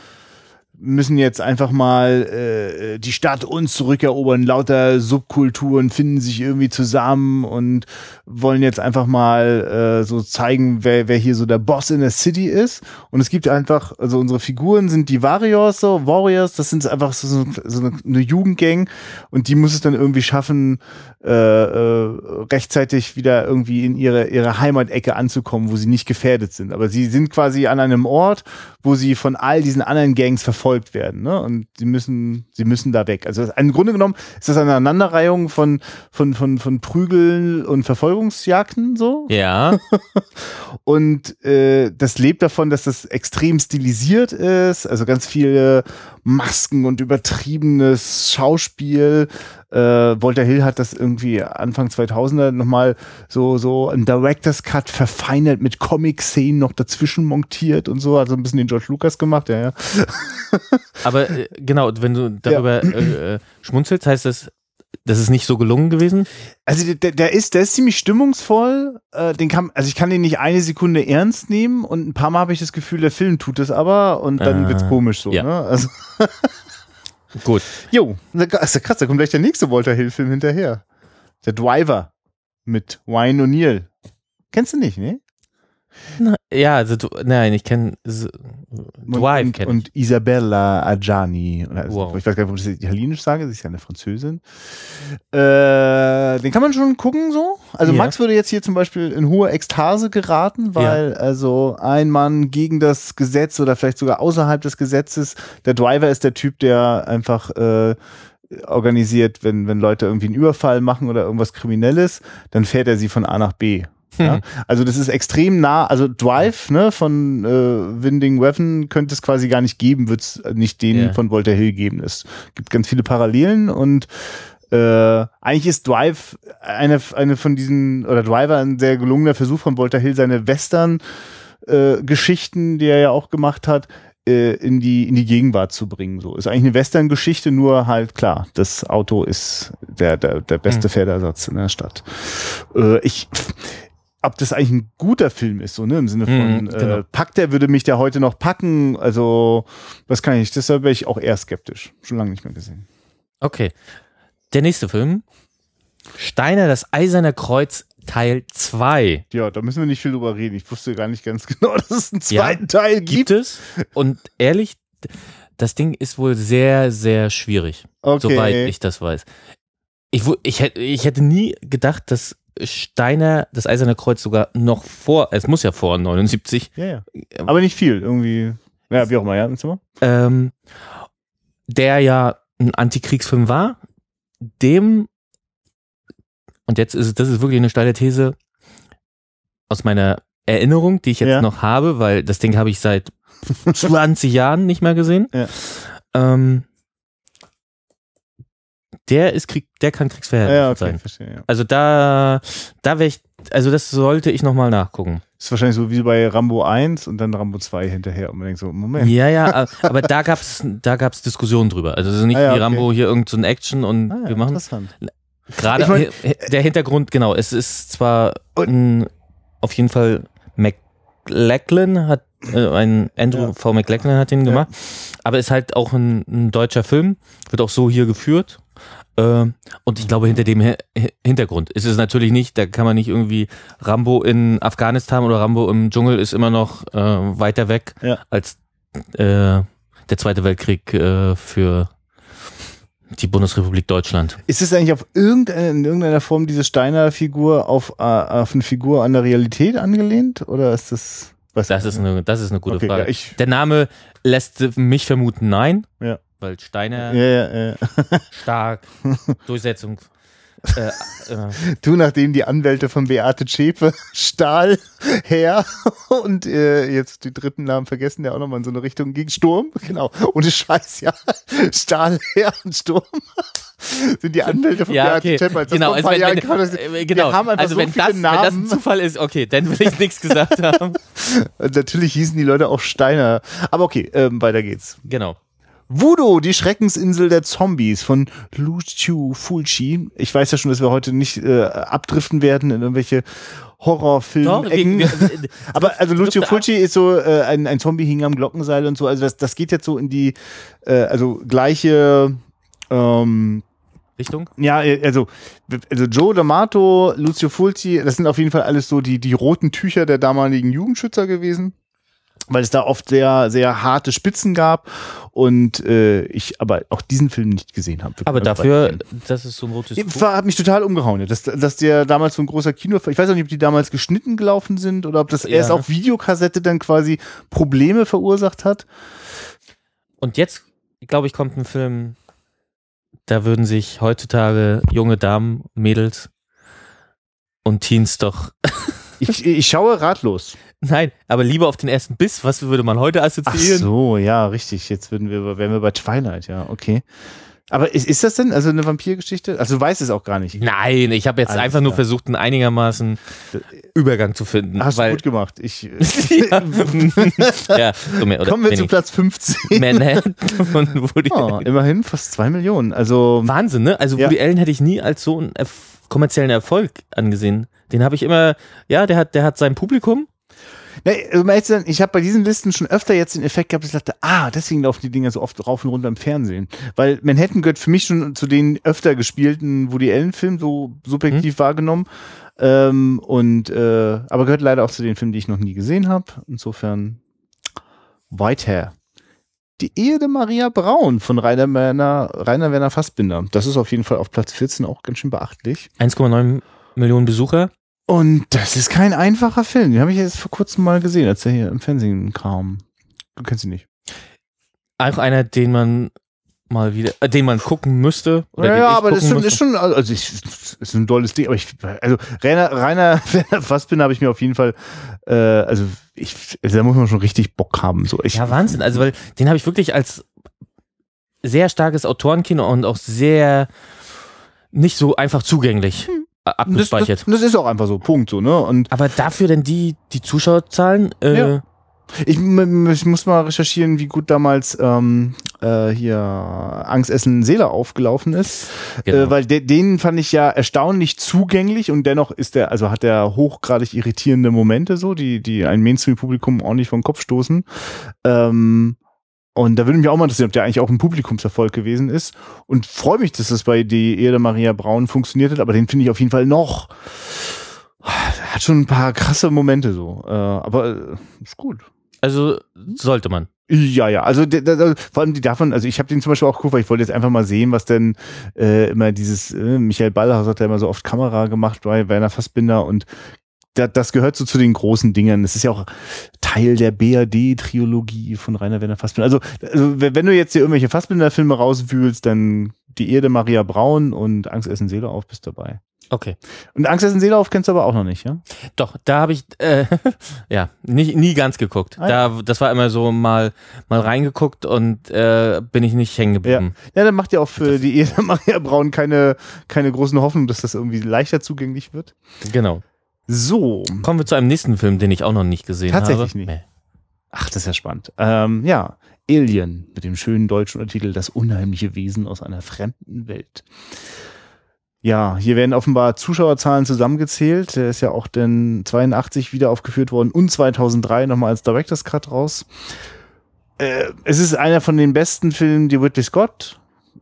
müssen jetzt einfach mal äh, die Stadt uns zurückerobern. Lauter Subkulturen finden sich irgendwie zusammen und wollen jetzt einfach mal äh, so zeigen, wer, wer hier so der Boss in der City ist. Und es gibt einfach, also unsere Figuren sind die Warriors, so Warriors, das sind einfach so, so, so eine, eine Jugendgang und die muss es dann irgendwie schaffen, äh, äh, rechtzeitig wieder irgendwie in ihre, ihre Heimatecke anzukommen, wo sie nicht gefährdet sind. Aber sie sind quasi an einem Ort, wo sie von all diesen anderen Gangs verfolgt werden. Ne? Und sie müssen, sie müssen da weg. Also im Grunde genommen ist das eine Aneinanderreihung von, von, von, von Prügeln und Verfolgungsjagden so. Ja. und äh, das lebt davon, dass das extrem stilisiert ist. Also ganz viele Masken und übertriebenes Schauspiel. Äh, Walter Hill hat das irgendwie Anfang 2000er nochmal so, so ein Director's Cut verfeinert mit Comic-Szenen noch dazwischen montiert und so. Also ein bisschen den George Lucas gemacht, ja, ja. Aber äh, genau, wenn du darüber ja. äh, äh, schmunzelst, heißt das, das ist nicht so gelungen gewesen? Also der, der ist, der ist ziemlich stimmungsvoll. Äh, den kann, also ich kann den nicht eine Sekunde ernst nehmen und ein paar Mal habe ich das Gefühl, der Film tut es aber und dann äh, wird's komisch so. Ja. Ne? Also Gut. Jo, das ist krass, da kommt gleich der nächste Walter Hill-Film hinterher. Der Driver mit Wayne O'Neill. Kennst du nicht, ne? Na, ja, also du, nein, ich kenne Dwive und, kenn und, Isabella Adjani. Also, wow. Ich weiß gar nicht, ob ich das italienisch sage, sie ist ja eine Französin. Äh, den kann man schon gucken so. Also ja. Max würde jetzt hier zum Beispiel in hohe Ekstase geraten, weil ja. also ein Mann gegen das Gesetz oder vielleicht sogar außerhalb des Gesetzes, der Driver ist der Typ, der einfach äh, organisiert, wenn, wenn Leute irgendwie einen Überfall machen oder irgendwas Kriminelles, dann fährt er sie von A nach B. Ja? Hm. Also das ist extrem nah, also Drive ne, von äh, Winding Weapon könnte es quasi gar nicht geben, wird es nicht den yeah. von Walter Hill geben. Es gibt ganz viele Parallelen und äh, eigentlich ist Drive eine, eine von diesen, oder Driver ein sehr gelungener Versuch von Walter Hill, seine Western-Geschichten, äh, die er ja auch gemacht hat, äh, in die, in die Gegenwart zu bringen. So ist eigentlich eine Western-Geschichte, nur halt klar, das Auto ist der, der, der beste mhm. Pferdersatz in der Stadt. Äh, ich, ob das eigentlich ein guter Film ist, so, ne, im Sinne von, mhm, genau. äh, packt der, würde mich der heute noch packen, also, das kann ich, deshalb wäre ich auch eher skeptisch. Schon lange nicht mehr gesehen. Okay. Der nächste Film. Steiner, das Eiserne Kreuz, Teil 2. Ja, da müssen wir nicht viel drüber reden. Ich wusste gar nicht ganz genau, dass es einen zweiten ja, Teil gibt. Gibt es. Und ehrlich, das Ding ist wohl sehr, sehr schwierig. Okay. Soweit ich das weiß. Ich, ich, ich hätte nie gedacht, dass Steiner das Eiserne Kreuz sogar noch vor, es muss ja vor 79. Ja, ja. Aber nicht viel, irgendwie. Ja, wie auch immer, ja, im Zimmer. Ähm, der ja ein Antikriegsfilm war, dem, und jetzt ist es, das ist wirklich eine steile These aus meiner Erinnerung, die ich jetzt ja. noch habe, weil das Ding habe ich seit 20 Jahren nicht mehr gesehen. Ja. Ähm, der ist Krieg, der kann kriegsverhältnis ja, okay, sein. Verstehe, ja. Also da, da wäre ich, also das sollte ich nochmal nachgucken. Ist wahrscheinlich so wie bei Rambo 1 und dann Rambo 2 hinterher. Und man denkt so, Moment. Ja, ja, aber da gab's, da gab's Diskussionen drüber. Also nicht ah, ja, wie Rambo hier irgend so ein Action und ah, wir machen. Interessant. Gerade ich mein, der Hintergrund, genau, es ist zwar ein, auf jeden Fall McLachlan hat, äh, ein Andrew ja. V. McLachlan hat den gemacht, aber ist halt auch ein, ein deutscher Film, wird auch so hier geführt und ich glaube, hinter dem Hintergrund ist es natürlich nicht, da kann man nicht irgendwie Rambo in Afghanistan oder Rambo im Dschungel ist immer noch äh, weiter weg ja. als äh, der Zweite Weltkrieg äh, für die Bundesrepublik Deutschland. Ist es eigentlich auf irgendeine, in irgendeiner Form diese Steiner-Figur auf, äh, auf eine Figur an der Realität angelehnt? Oder ist das. Was das, ist eine, das ist eine gute okay, Frage. Ja, der Name lässt mich vermuten, nein. Ja weil Steiner ja, ja, ja. stark, Durchsetzung. Äh, äh. Du, nachdem die Anwälte von Beate Zschäpe Stahl her und äh, jetzt die dritten Namen vergessen, der auch nochmal in so eine Richtung ging. Sturm, genau. Ohne Scheiß, ja. Stahl her und Sturm sind die Anwälte von ja, Beate okay. Zschäpe. Also genau, also wenn, wenn, das, äh, genau. also so wenn, das, wenn das ein Zufall ist, okay, dann will ich nichts gesagt haben. Natürlich hießen die Leute auch Steiner. Aber okay, ähm, weiter geht's. Genau. Voodoo, die Schreckensinsel der Zombies von Lucio Fulci. Ich weiß ja schon, dass wir heute nicht äh, abdriften werden in irgendwelche Horrorfilm-Ecken. Aber also Lucio Fulci ist so äh, ein, ein Zombie hing am Glockenseil und so. Also das, das geht jetzt so in die äh, also gleiche ähm, Richtung? Ja, also, also Joe D'Amato, Lucio Fulci, das sind auf jeden Fall alles so die, die roten Tücher der damaligen Jugendschützer gewesen weil es da oft sehr, sehr harte Spitzen gab und äh, ich aber auch diesen Film nicht gesehen habe. Aber dafür, das ist so ein rotes Tuch. Hat mich total umgehauen, dass, dass der damals so ein großer Kino, ich weiß auch nicht, ob die damals geschnitten gelaufen sind oder ob das ja. erst auf Videokassette dann quasi Probleme verursacht hat. Und jetzt, glaube ich, kommt ein Film, da würden sich heutzutage junge Damen, Mädels und Teens doch. ich, ich schaue ratlos. Nein, aber lieber auf den ersten Biss. Was würde man heute assoziieren? Ach so, ja, richtig. Jetzt würden wir, wären wir bei Twilight, ja, okay. Aber ist, ist das denn also eine Vampirgeschichte? Also du weißt es auch gar nicht. Nein, ich habe jetzt Alles einfach klar. nur versucht, einen einigermaßen Übergang zu finden. Hast du gut gemacht. Ich, ja. ja so mehr, Kommen wir zu Platz 15. Manhattan von Woody oh, Immerhin fast zwei Millionen. Also Wahnsinn, ne? Also Woody ja. Allen hätte ich nie als so einen kommerziellen Erfolg angesehen. Den habe ich immer, ja, der hat, der hat sein Publikum ich habe bei diesen Listen schon öfter jetzt den Effekt gehabt, dass ich dachte, ah, deswegen laufen die Dinger so oft rauf und runter im Fernsehen. Weil Manhattan gehört für mich schon zu den öfter gespielten Woody Allen-Filmen, so subjektiv hm. wahrgenommen. Ähm, und äh, aber gehört leider auch zu den Filmen, die ich noch nie gesehen habe. Insofern Whitehair. Die Ehe der Maria Braun von Rainer Werner, Rainer Werner Fassbinder. Das ist auf jeden Fall auf Platz 14 auch ganz schön beachtlich. 1,9 Millionen Besucher. Und das ist kein einfacher Film. Den habe ich jetzt vor kurzem mal gesehen, als er hier im Fernsehen kam. Du kennst ihn nicht. Auch einer, den man mal wieder, äh, den man gucken müsste. Oder ja, ja aber das ist schon, ist schon, also ich, ist ein tolles Ding, aber ich, also Rainer, Rainer Fassbinder habe ich mir auf jeden Fall, äh, also ich, also da muss man schon richtig Bock haben. So. Ich, ja, Wahnsinn. Also, weil den habe ich wirklich als sehr starkes Autorenkino und auch sehr nicht so einfach zugänglich. Hm abgespeichert. Das, das, das, ist auch einfach so, Punkt so, ne? Und Aber dafür denn die, die Zuschauerzahlen? Äh, ja. Ich, ich, muss mal recherchieren, wie gut damals ähm, äh, hier Angst essen Seele aufgelaufen ist, genau. äh, weil de, den fand ich ja erstaunlich zugänglich und dennoch ist der, also hat der hochgradig irritierende Momente so, die die ein Mainstream-Publikum ordentlich vom Kopf stoßen. Ähm, und da würde mich auch mal interessieren, ob der eigentlich auch ein Publikumserfolg gewesen ist. Und freue mich, dass das bei die Erde Maria Braun funktioniert hat, aber den finde ich auf jeden Fall noch. Hat schon ein paar krasse Momente so. Äh, aber äh, ist gut. Also sollte man. Ja, ja, also vor allem die davon, also ich habe den zum Beispiel auch geguckt, weil ich wollte jetzt einfach mal sehen, was denn äh, immer dieses, äh, Michael Ballhaus hat ja immer so oft Kamera gemacht bei Werner Fassbinder und das gehört so zu den großen Dingen. Das ist ja auch Teil der BRD-Triologie von Rainer Werner Fassbinder. Also, also, wenn du jetzt hier irgendwelche Fassbinder-Filme rauswühlst, dann die Erde Maria Braun und Angst essen Seele auf bist dabei. Okay. Und Angst essen Seele auf kennst du aber auch noch nicht, ja? Doch, da habe ich äh, ja nie, nie ganz geguckt. Ah, ja. Da, das war immer so mal mal reingeguckt und äh, bin ich nicht hängen geblieben. Ja. ja, dann macht ihr auch für das die Erde Maria Braun keine keine großen Hoffnung, dass das irgendwie leichter zugänglich wird. Genau. So. Kommen wir zu einem nächsten Film, den ich auch noch nicht gesehen Tatsächlich habe. Tatsächlich nicht. Ach, das ist ja spannend. Ähm, ja, Alien mit dem schönen deutschen Untertitel Das unheimliche Wesen aus einer fremden Welt. Ja, hier werden offenbar Zuschauerzahlen zusammengezählt. Der ist ja auch dann 82 wieder aufgeführt worden und 2003 nochmal als Director's Cut raus. Äh, es ist einer von den besten Filmen, die Ridley Scott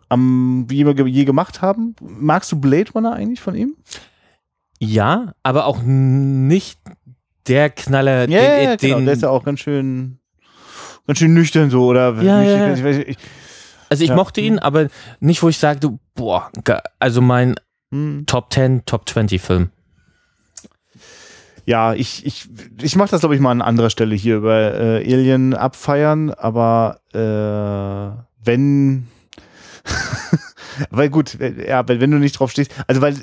am, je, je gemacht haben. Magst du Blade Runner eigentlich von ihm? Ja, aber auch nicht der Knaller, ja, den, ja, den genau. der ist ja auch ganz schön, ganz schön nüchtern so oder. Ja, ja. Ich, ich, ich, also ich mochte ihn, aber nicht, wo ich sagte, boah, also mein hm. Top 10, Top 20 Film. Ja, ich, ich, ich mache das, glaube ich, mal an anderer Stelle hier über äh, Alien abfeiern, aber äh, wenn weil gut, ja, wenn du nicht drauf stehst, also weil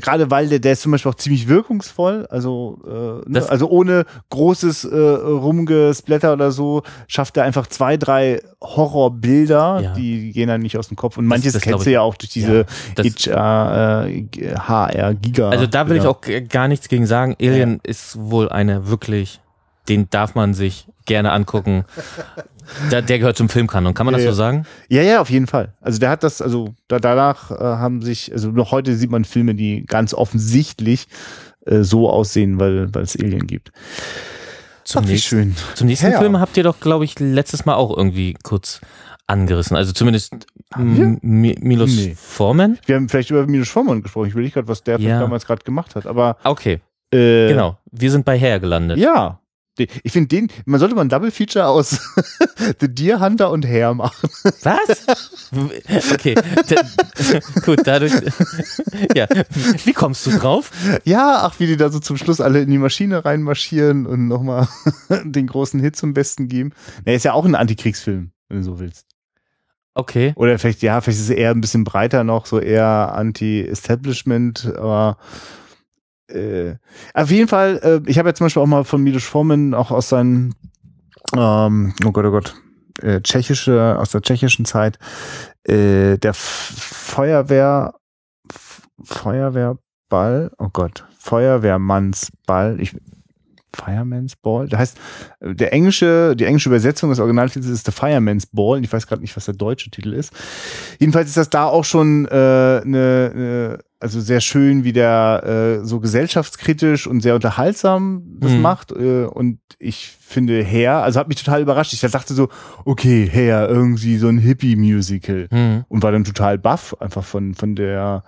gerade weil der, der ist zum Beispiel auch ziemlich wirkungsvoll, also äh, ne, also ohne großes äh, Rumgesplatter oder so, schafft er einfach zwei, drei Horrorbilder, ja. die gehen dann nicht aus dem Kopf. Und manches das, das kennst du ja auch durch diese ja, HR, äh, HR Giga. Also da will ja. ich auch gar nichts gegen sagen. Alien ist wohl eine wirklich den darf man sich gerne angucken. Der, der gehört zum Filmkanon, kann man Ja, das so sagen? Ja, ja, auf jeden Fall. Also der hat das, also da, danach äh, haben sich, also noch heute sieht man Filme, die ganz offensichtlich äh, so aussehen, weil weil es Alien gibt. Zum Ach, nächsten, schön. zum nächsten Ja. Film habt ihr doch, glaube ich, letztes Mal auch irgendwie kurz angerissen. Also zumindest? M- Mi- Milos Nee. Forman. Wir haben vielleicht über Minus Forman gesprochen. Ich will nicht gerade, was der Ja. damals gerade gemacht hat, aber Okay, äh, genau. Wir sind bei Hair gelandet. Ja. Ich finde den, man sollte mal ein Double Feature aus The Deer Hunter und Hair machen. Was? Okay, gut, dadurch. ja, wie kommst du drauf? Ja, ach, wie die da so zum Schluss alle in die Maschine reinmarschieren und nochmal den großen Hit zum Besten geben. Der ist ja auch ein Antikriegsfilm, wenn du so willst. Okay. Oder vielleicht, ja, vielleicht ist es eher ein bisschen breiter noch, so eher Anti-Establishment, aber äh, auf jeden Fall, äh, ich habe ja zum Beispiel auch mal von Milos Forman auch aus seinen, ähm, oh Gott, oh Gott, äh, tschechische, aus der tschechischen Zeit, äh, der Feuerwehr, F Feuerwehrball, oh Gott, Feuerwehrmannsball, ich, Fireman's Ball. Das heißt, äh, der englische, die englische Übersetzung des Originaltitels ist The Fireman's Ball. Ich weiß gerade nicht, was der deutsche Titel ist. Jedenfalls ist das da auch schon äh, eine, ne, also sehr schön, wie der äh, so gesellschaftskritisch und sehr unterhaltsam das Mhm. macht. Äh, und ich finde Hair, also hat mich total überrascht. Ich dachte so, okay, Hair, irgendwie so ein Hippie-Musical Hm. und war dann total baff, einfach von, von der,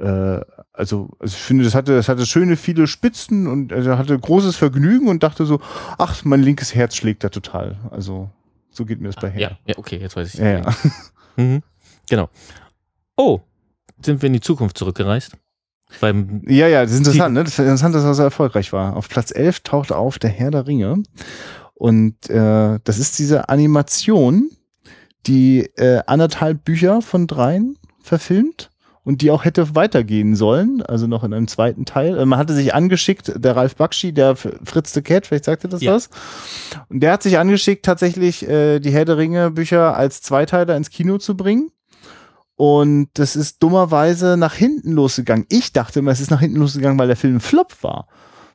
äh, also, also ich finde, das hatte, das hatte schöne, viele Spitzen und also hatte großes Vergnügen und dachte so, ach, mein linkes Herz schlägt da total. Also, so geht mir das bei Ja, Hair. ja, okay, jetzt weiß ich. Ja, ja. Mhm. Genau. Oh, sind wir in die Zukunft zurückgereist? Beim Ja, ja, das ist interessant, ne? Das ist interessant, dass er so erfolgreich war. Auf Platz 11 taucht auf der Herr der Ringe. Und äh, das ist diese Animation, die äh, anderthalb Bücher von dreien verfilmt und die auch hätte weitergehen sollen, also noch in einem zweiten Teil. Äh, Man hatte sich angeschickt, der Ralf Bakshi, der Fritz the Cat, vielleicht sagt ihr das Ja. was? Und der hat sich angeschickt, tatsächlich äh, die Herr der Ringe Bücher als Zweiteiler ins Kino zu bringen. Und das ist dummerweise nach hinten losgegangen. Ich dachte immer, es ist nach hinten losgegangen, weil der Film ein Flop war.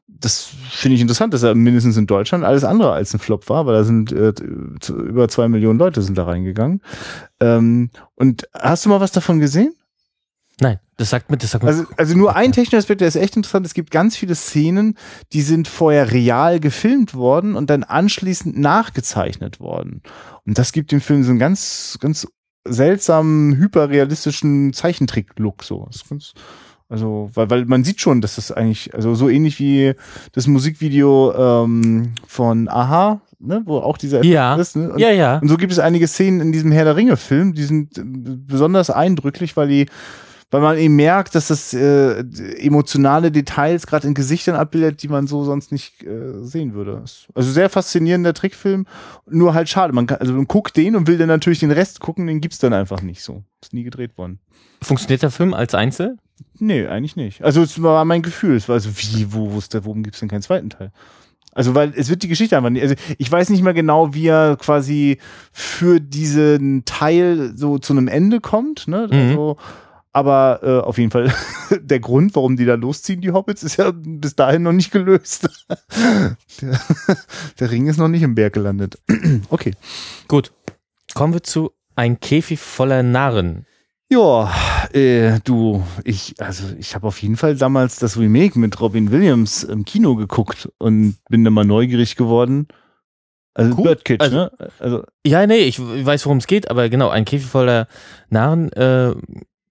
Das finde ich interessant, dass er mindestens in Deutschland alles andere als ein Flop war, weil da sind äh, über zwei Millionen Leute sind da reingegangen. Ähm, und hast du mal was davon gesehen? Nein, das sagt mir, das sagt mir. Also, also nur ein technischer Aspekt, der ist echt interessant. Es gibt ganz viele Szenen, die sind vorher real gefilmt worden und dann anschließend nachgezeichnet worden. Und das gibt dem Film so einen ganz, ganz seltsamen, hyperrealistischen Zeichentrick-Look. So. Also, weil, weil man sieht schon, dass das eigentlich, also so ähnlich wie das Musikvideo ähm, von Aha, ne, wo auch dieser Effekt Ja. ist. Ne? Und ja, ja. und so gibt es einige Szenen in diesem Herr der Ringe-Film, die sind äh, besonders eindrücklich, weil die, weil man eben merkt, dass das äh, emotionale Details gerade in Gesichtern abbildet, die man so sonst nicht äh, sehen würde. Also sehr faszinierender Trickfilm, nur halt schade. Man kann, also man guckt den und will dann natürlich den Rest gucken, den gibt's dann einfach nicht so. Ist nie gedreht worden. Funktioniert der Film als Einzel? Nee, eigentlich nicht. Also es war mein Gefühl. Es war so, wie, wo, wo ist der, warum gibt's denn keinen zweiten Teil? Also, weil es wird die Geschichte einfach nicht. Also, ich weiß nicht mehr genau, wie er quasi für diesen Teil so zu einem Ende kommt, ne? Mhm. Also, aber äh, auf jeden Fall der Grund, warum die da losziehen, die Hobbits, ist ja bis dahin noch nicht gelöst. der, der Ring ist noch nicht im Berg gelandet. okay. Gut. Kommen wir zu Ein Käfig voller Narren. Ja, äh, du, ich, also ich habe auf jeden Fall damals das Remake mit Robin Williams im Kino geguckt und bin dann mal neugierig geworden. Also Cool. Birdcage, Also- ne? Also Ja, nee, ich weiß, worum es geht, aber genau, ein Käfig voller Narren, äh,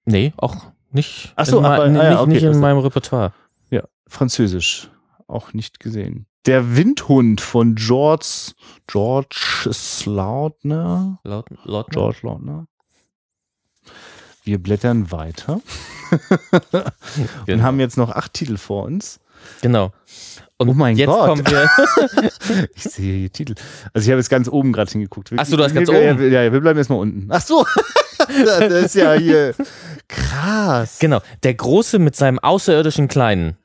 nee, auch nicht. Ach so, in, aber- nicht, ah ja, okay, nicht in das- meinem Repertoire. ja, Französisch, auch nicht gesehen. Der Windhund von George George Slautner, Laut, laut George Lautner. Wir blättern weiter und genau. haben jetzt noch acht Titel vor uns. genau. Und Oh mein jetzt Gott. kommen wir. Ich sehe hier Titel. Also ich habe jetzt ganz oben gerade hingeguckt. Ach so, du hast ganz oben. Ja, ja, wir bleiben erstmal unten. Ach so. das ist ja hier krass. genau. Der Große mit seinem außerirdischen Kleinen.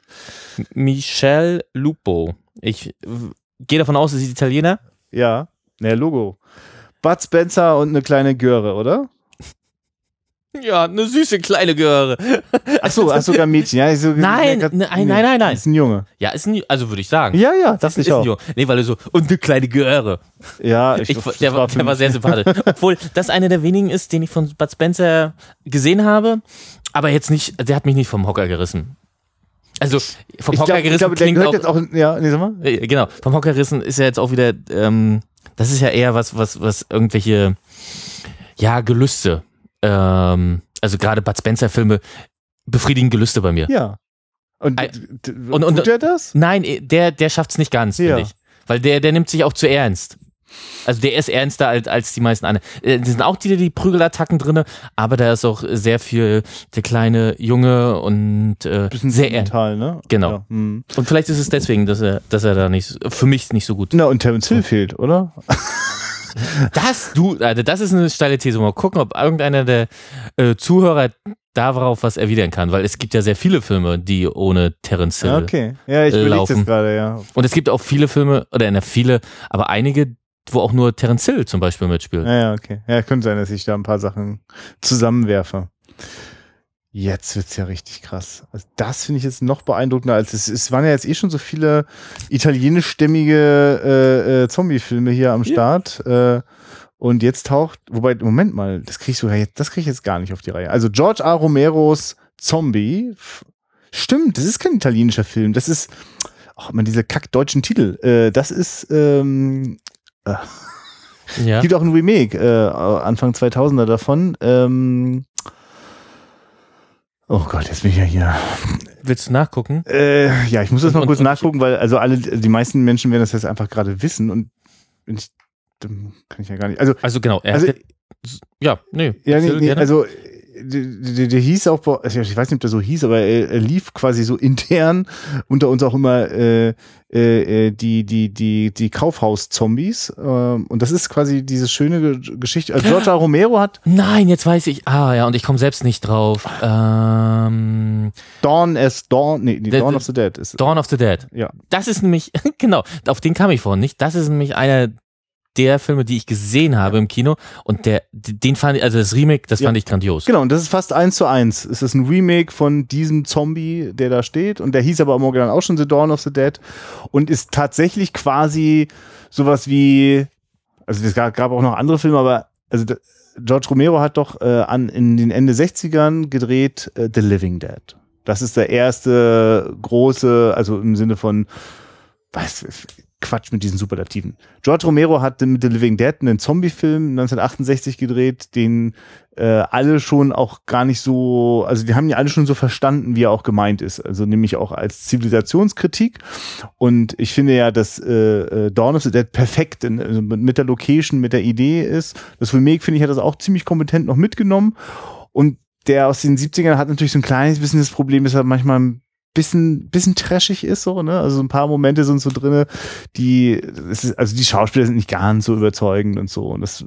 Michel Lupo. Ich gehe davon aus, es ist Italiener. Ja, ne, Logo. Bud Spencer und eine kleine Göre, oder? Ja, eine süße kleine Göre. Ach so, ach sogar Mädchen. Ja, so, Nein, grad- nein, nein, nein, nein. Ist ein Junge. Ja, ist ein, also würde ich sagen. Ja, ja, das ist ich ein auch. Junge. Nee, weil er so, und eine kleine Göre. Ja, Ich, das der, war, der war sehr sympathisch. Obwohl das einer der wenigen ist, den ich von Bud Spencer gesehen habe, aber jetzt nicht, der hat mich nicht vom Hocker gerissen. Also vom Ich Hocker glaube, gerissen glaub, der klingt gehört auch, jetzt auch, ja, nee, sag mal. genau, vom Hocker gerissen ist ja jetzt auch wieder, ähm, das ist ja eher was, was, was irgendwelche, ja, Gelüste, ähm, also gerade Bud Spencer Filme befriedigen Gelüste bei mir. Ja. Und, und- und- tut er das? Nein, eh, der, der schafft's nicht ganz, Ja. finde ich. Weil der, der nimmt sich auch zu ernst. Also der ist ernster als, als die meisten anderen. Äh, Die sind auch die, die Prügelattacken drinne, aber da ist auch sehr viel der kleine Junge und äh, Bisschen sehr ernst. ne? Genau. Ja. hm. Und vielleicht ist es deswegen, dass er, dass er da nicht, für mich nicht so gut. Na, und Terence Hill fehlt, oder? Das, du, also das ist eine steile These. Mal gucken, ob irgendeiner der äh, Zuhörer darauf was erwidern kann, weil es gibt ja sehr viele Filme, die ohne Terence Hill Okay. Ja, ich äh, laufen. das gerade, ja. Und es gibt auch viele Filme, oder na, viele, aber einige, wo auch nur Terence Hill zum Beispiel mitspielt. Ja, ja, okay. Ja, könnte sein, dass ich da ein paar Sachen zusammenwerfe. Jetzt wird's ja richtig krass. Also das finde ich jetzt noch beeindruckender als es. Es waren ja jetzt eh schon so viele italienischstämmige äh, äh, Zombie-Filme hier am Ja. Start. Äh, und jetzt taucht, wobei, Moment mal, das krieg ich sogar jetzt, das ich jetzt gar nicht auf die Reihe. Also George A. Romeros Zombie. Stimmt, das ist kein italienischer Film. Das ist, ach man, diese kack deutschen Titel. Äh, das ist, ähm, Ja. gibt auch ein Remake, äh, Anfang 2000er davon. Ähm, oh Gott, jetzt bin ich ja hier. Willst du nachgucken? Äh, ja, ich muss das mal Und- kurz und- nachgucken, weil also alle, die meisten Menschen werden das jetzt einfach gerade wissen und ich, dann kann ich ja gar nicht. Also, Also genau, er also hat, ja, nee. ja, nee, nee, also der, der, hieß auch, also ich weiß nicht, ob der so hieß, aber er, er lief quasi so intern unter uns auch immer äh, äh, äh, die die die die Kaufhaus-Zombies ähm, und das ist quasi diese schöne Ge- Geschichte. Also George A. Romero hat Nein, jetzt weiß ich. Ah, ja, und ich komme selbst nicht drauf. Ähm, Dawn as Dawn, nee, Der- Dawn of the Dead ist. Dawn of the Dead. Ja. Das ist nämlich, genau, auf den kam ich vorhin nicht. Das ist nämlich einer der Filme, die ich gesehen habe im Kino. Und der, den fand ich, also das Remake, das Ja. fand ich grandios. Genau, und das ist fast eins zu eins. Es ist ein Remake von diesem Zombie, der da steht. Und der hieß aber im Original auch schon The Dawn of the Dead. Und ist tatsächlich quasi sowas wie, also es gab, gab auch noch andere Filme, aber also George Romero hat doch äh, an, in den Ende 60ern gedreht äh, The Living Dead. Das ist der erste große, also im Sinne von, was, Quatsch mit diesen Superlativen. George Romero hat mit The Living Dead einen Zombie-Film 1968 gedreht, den äh, alle schon auch gar nicht so, also die haben ja alle schon so verstanden, wie er auch gemeint ist. Also nämlich auch als Zivilisationskritik. Und ich finde ja, dass äh, äh, Dawn of the Dead perfekt in, also mit der Location, mit der Idee ist. Das Remake, finde ich, hat das auch ziemlich kompetent noch mitgenommen. Und der aus den 70ern hat natürlich so ein kleines bisschen das Problem, dass er manchmal ein bisschen, bisschen trashig ist, so, ne? Also ein paar Momente sind so drinne, die, es ist, also die Schauspieler sind nicht ganz so überzeugend und so. Und das,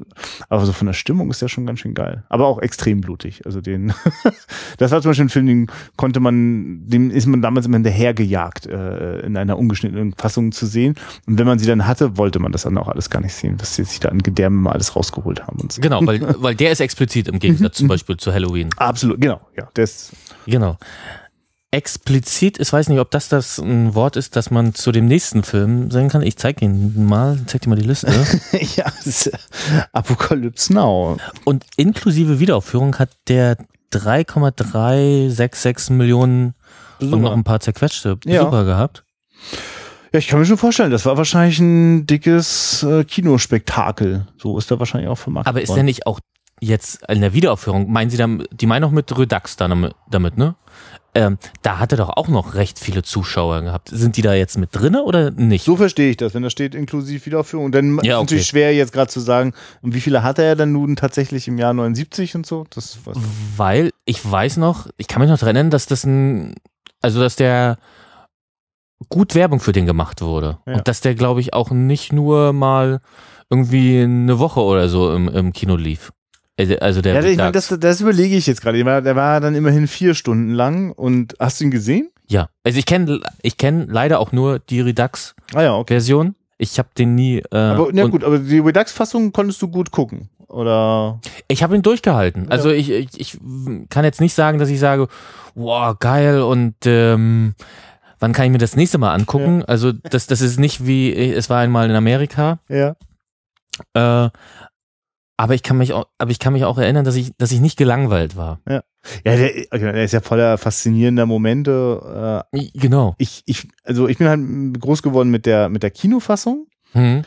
aber so von der Stimmung ist der schon ganz schön geil. Aber auch extrem blutig. Also den, das war zum Beispiel ein Film, den konnte man, dem ist man damals immer hinterhergejagt, äh, in einer ungeschnittenen Fassung zu sehen. Und wenn man sie dann hatte, wollte man das dann auch alles gar nicht sehen, was sie sich da an Gedärme mal alles rausgeholt haben und so. Genau, weil, weil der ist explizit im Gegensatz zum Beispiel zu Halloween. Absolut, genau, ja. Das, Genau. Explizit, ich weiß nicht, ob das das ein Wort ist, das man zu dem nächsten Film sagen kann. Ich zeige Ihnen mal, zeig dir mal die Liste. ja, Apocalypse Now. Und inklusive Wiederaufführung hat der 3,366 Millionen und noch ein paar zerquetschte Ja. Besucher gehabt. Ja, ich kann mir schon vorstellen, das war wahrscheinlich ein dickes äh, Kinospektakel. So ist er wahrscheinlich auch vermarktet Aber ist worden. der nicht auch jetzt in der Wiederaufführung, meinen Sie damit, die meinen auch mit Redux dann damit, ne? Ähm, da hat er doch auch noch recht viele Zuschauer gehabt. Sind die da jetzt mit drinne oder nicht? So verstehe ich das, wenn da steht inklusive Wiederaufführung. Dann ist Ja, okay. natürlich schwer jetzt gerade zu sagen, und wie viele hatte er dann nun tatsächlich im Jahr 79 und so? Das was. Weil ich weiß noch, ich kann mich noch daran erinnern, dass das ein, also dass der gut Werbung für den gemacht wurde. Ja. Und dass der, glaube ich, auch nicht nur mal irgendwie eine Woche oder so im, im Kino lief. Also also der Ja, ich meine, Redux. das, das überlege ich jetzt gerade. Der war, dann immerhin vier Stunden lang und hast du ihn gesehen? ja. Also ich kenne ich kenn leider auch nur die Redux-Version. Ah ja, okay. Ich habe den nie. Äh, Aber na gut, aber die Redux-Fassung konntest du gut gucken. Oder? Ich habe ihn durchgehalten. Ja. Also ich, ich, ich kann jetzt nicht sagen, dass ich sage, wow, geil und ähm, wann kann ich mir das nächste Mal angucken? Ja. Also das, das ist nicht wie, es war einmal in Amerika. Ja. Äh, aber ich kann mich auch, aber ich kann mich auch erinnern, dass ich, dass ich nicht gelangweilt war. Ja. Ja, der, der ist ja voller faszinierender Momente. Äh, genau. Ich, ich, also ich bin halt groß geworden mit der, mit der Kinofassung, mhm.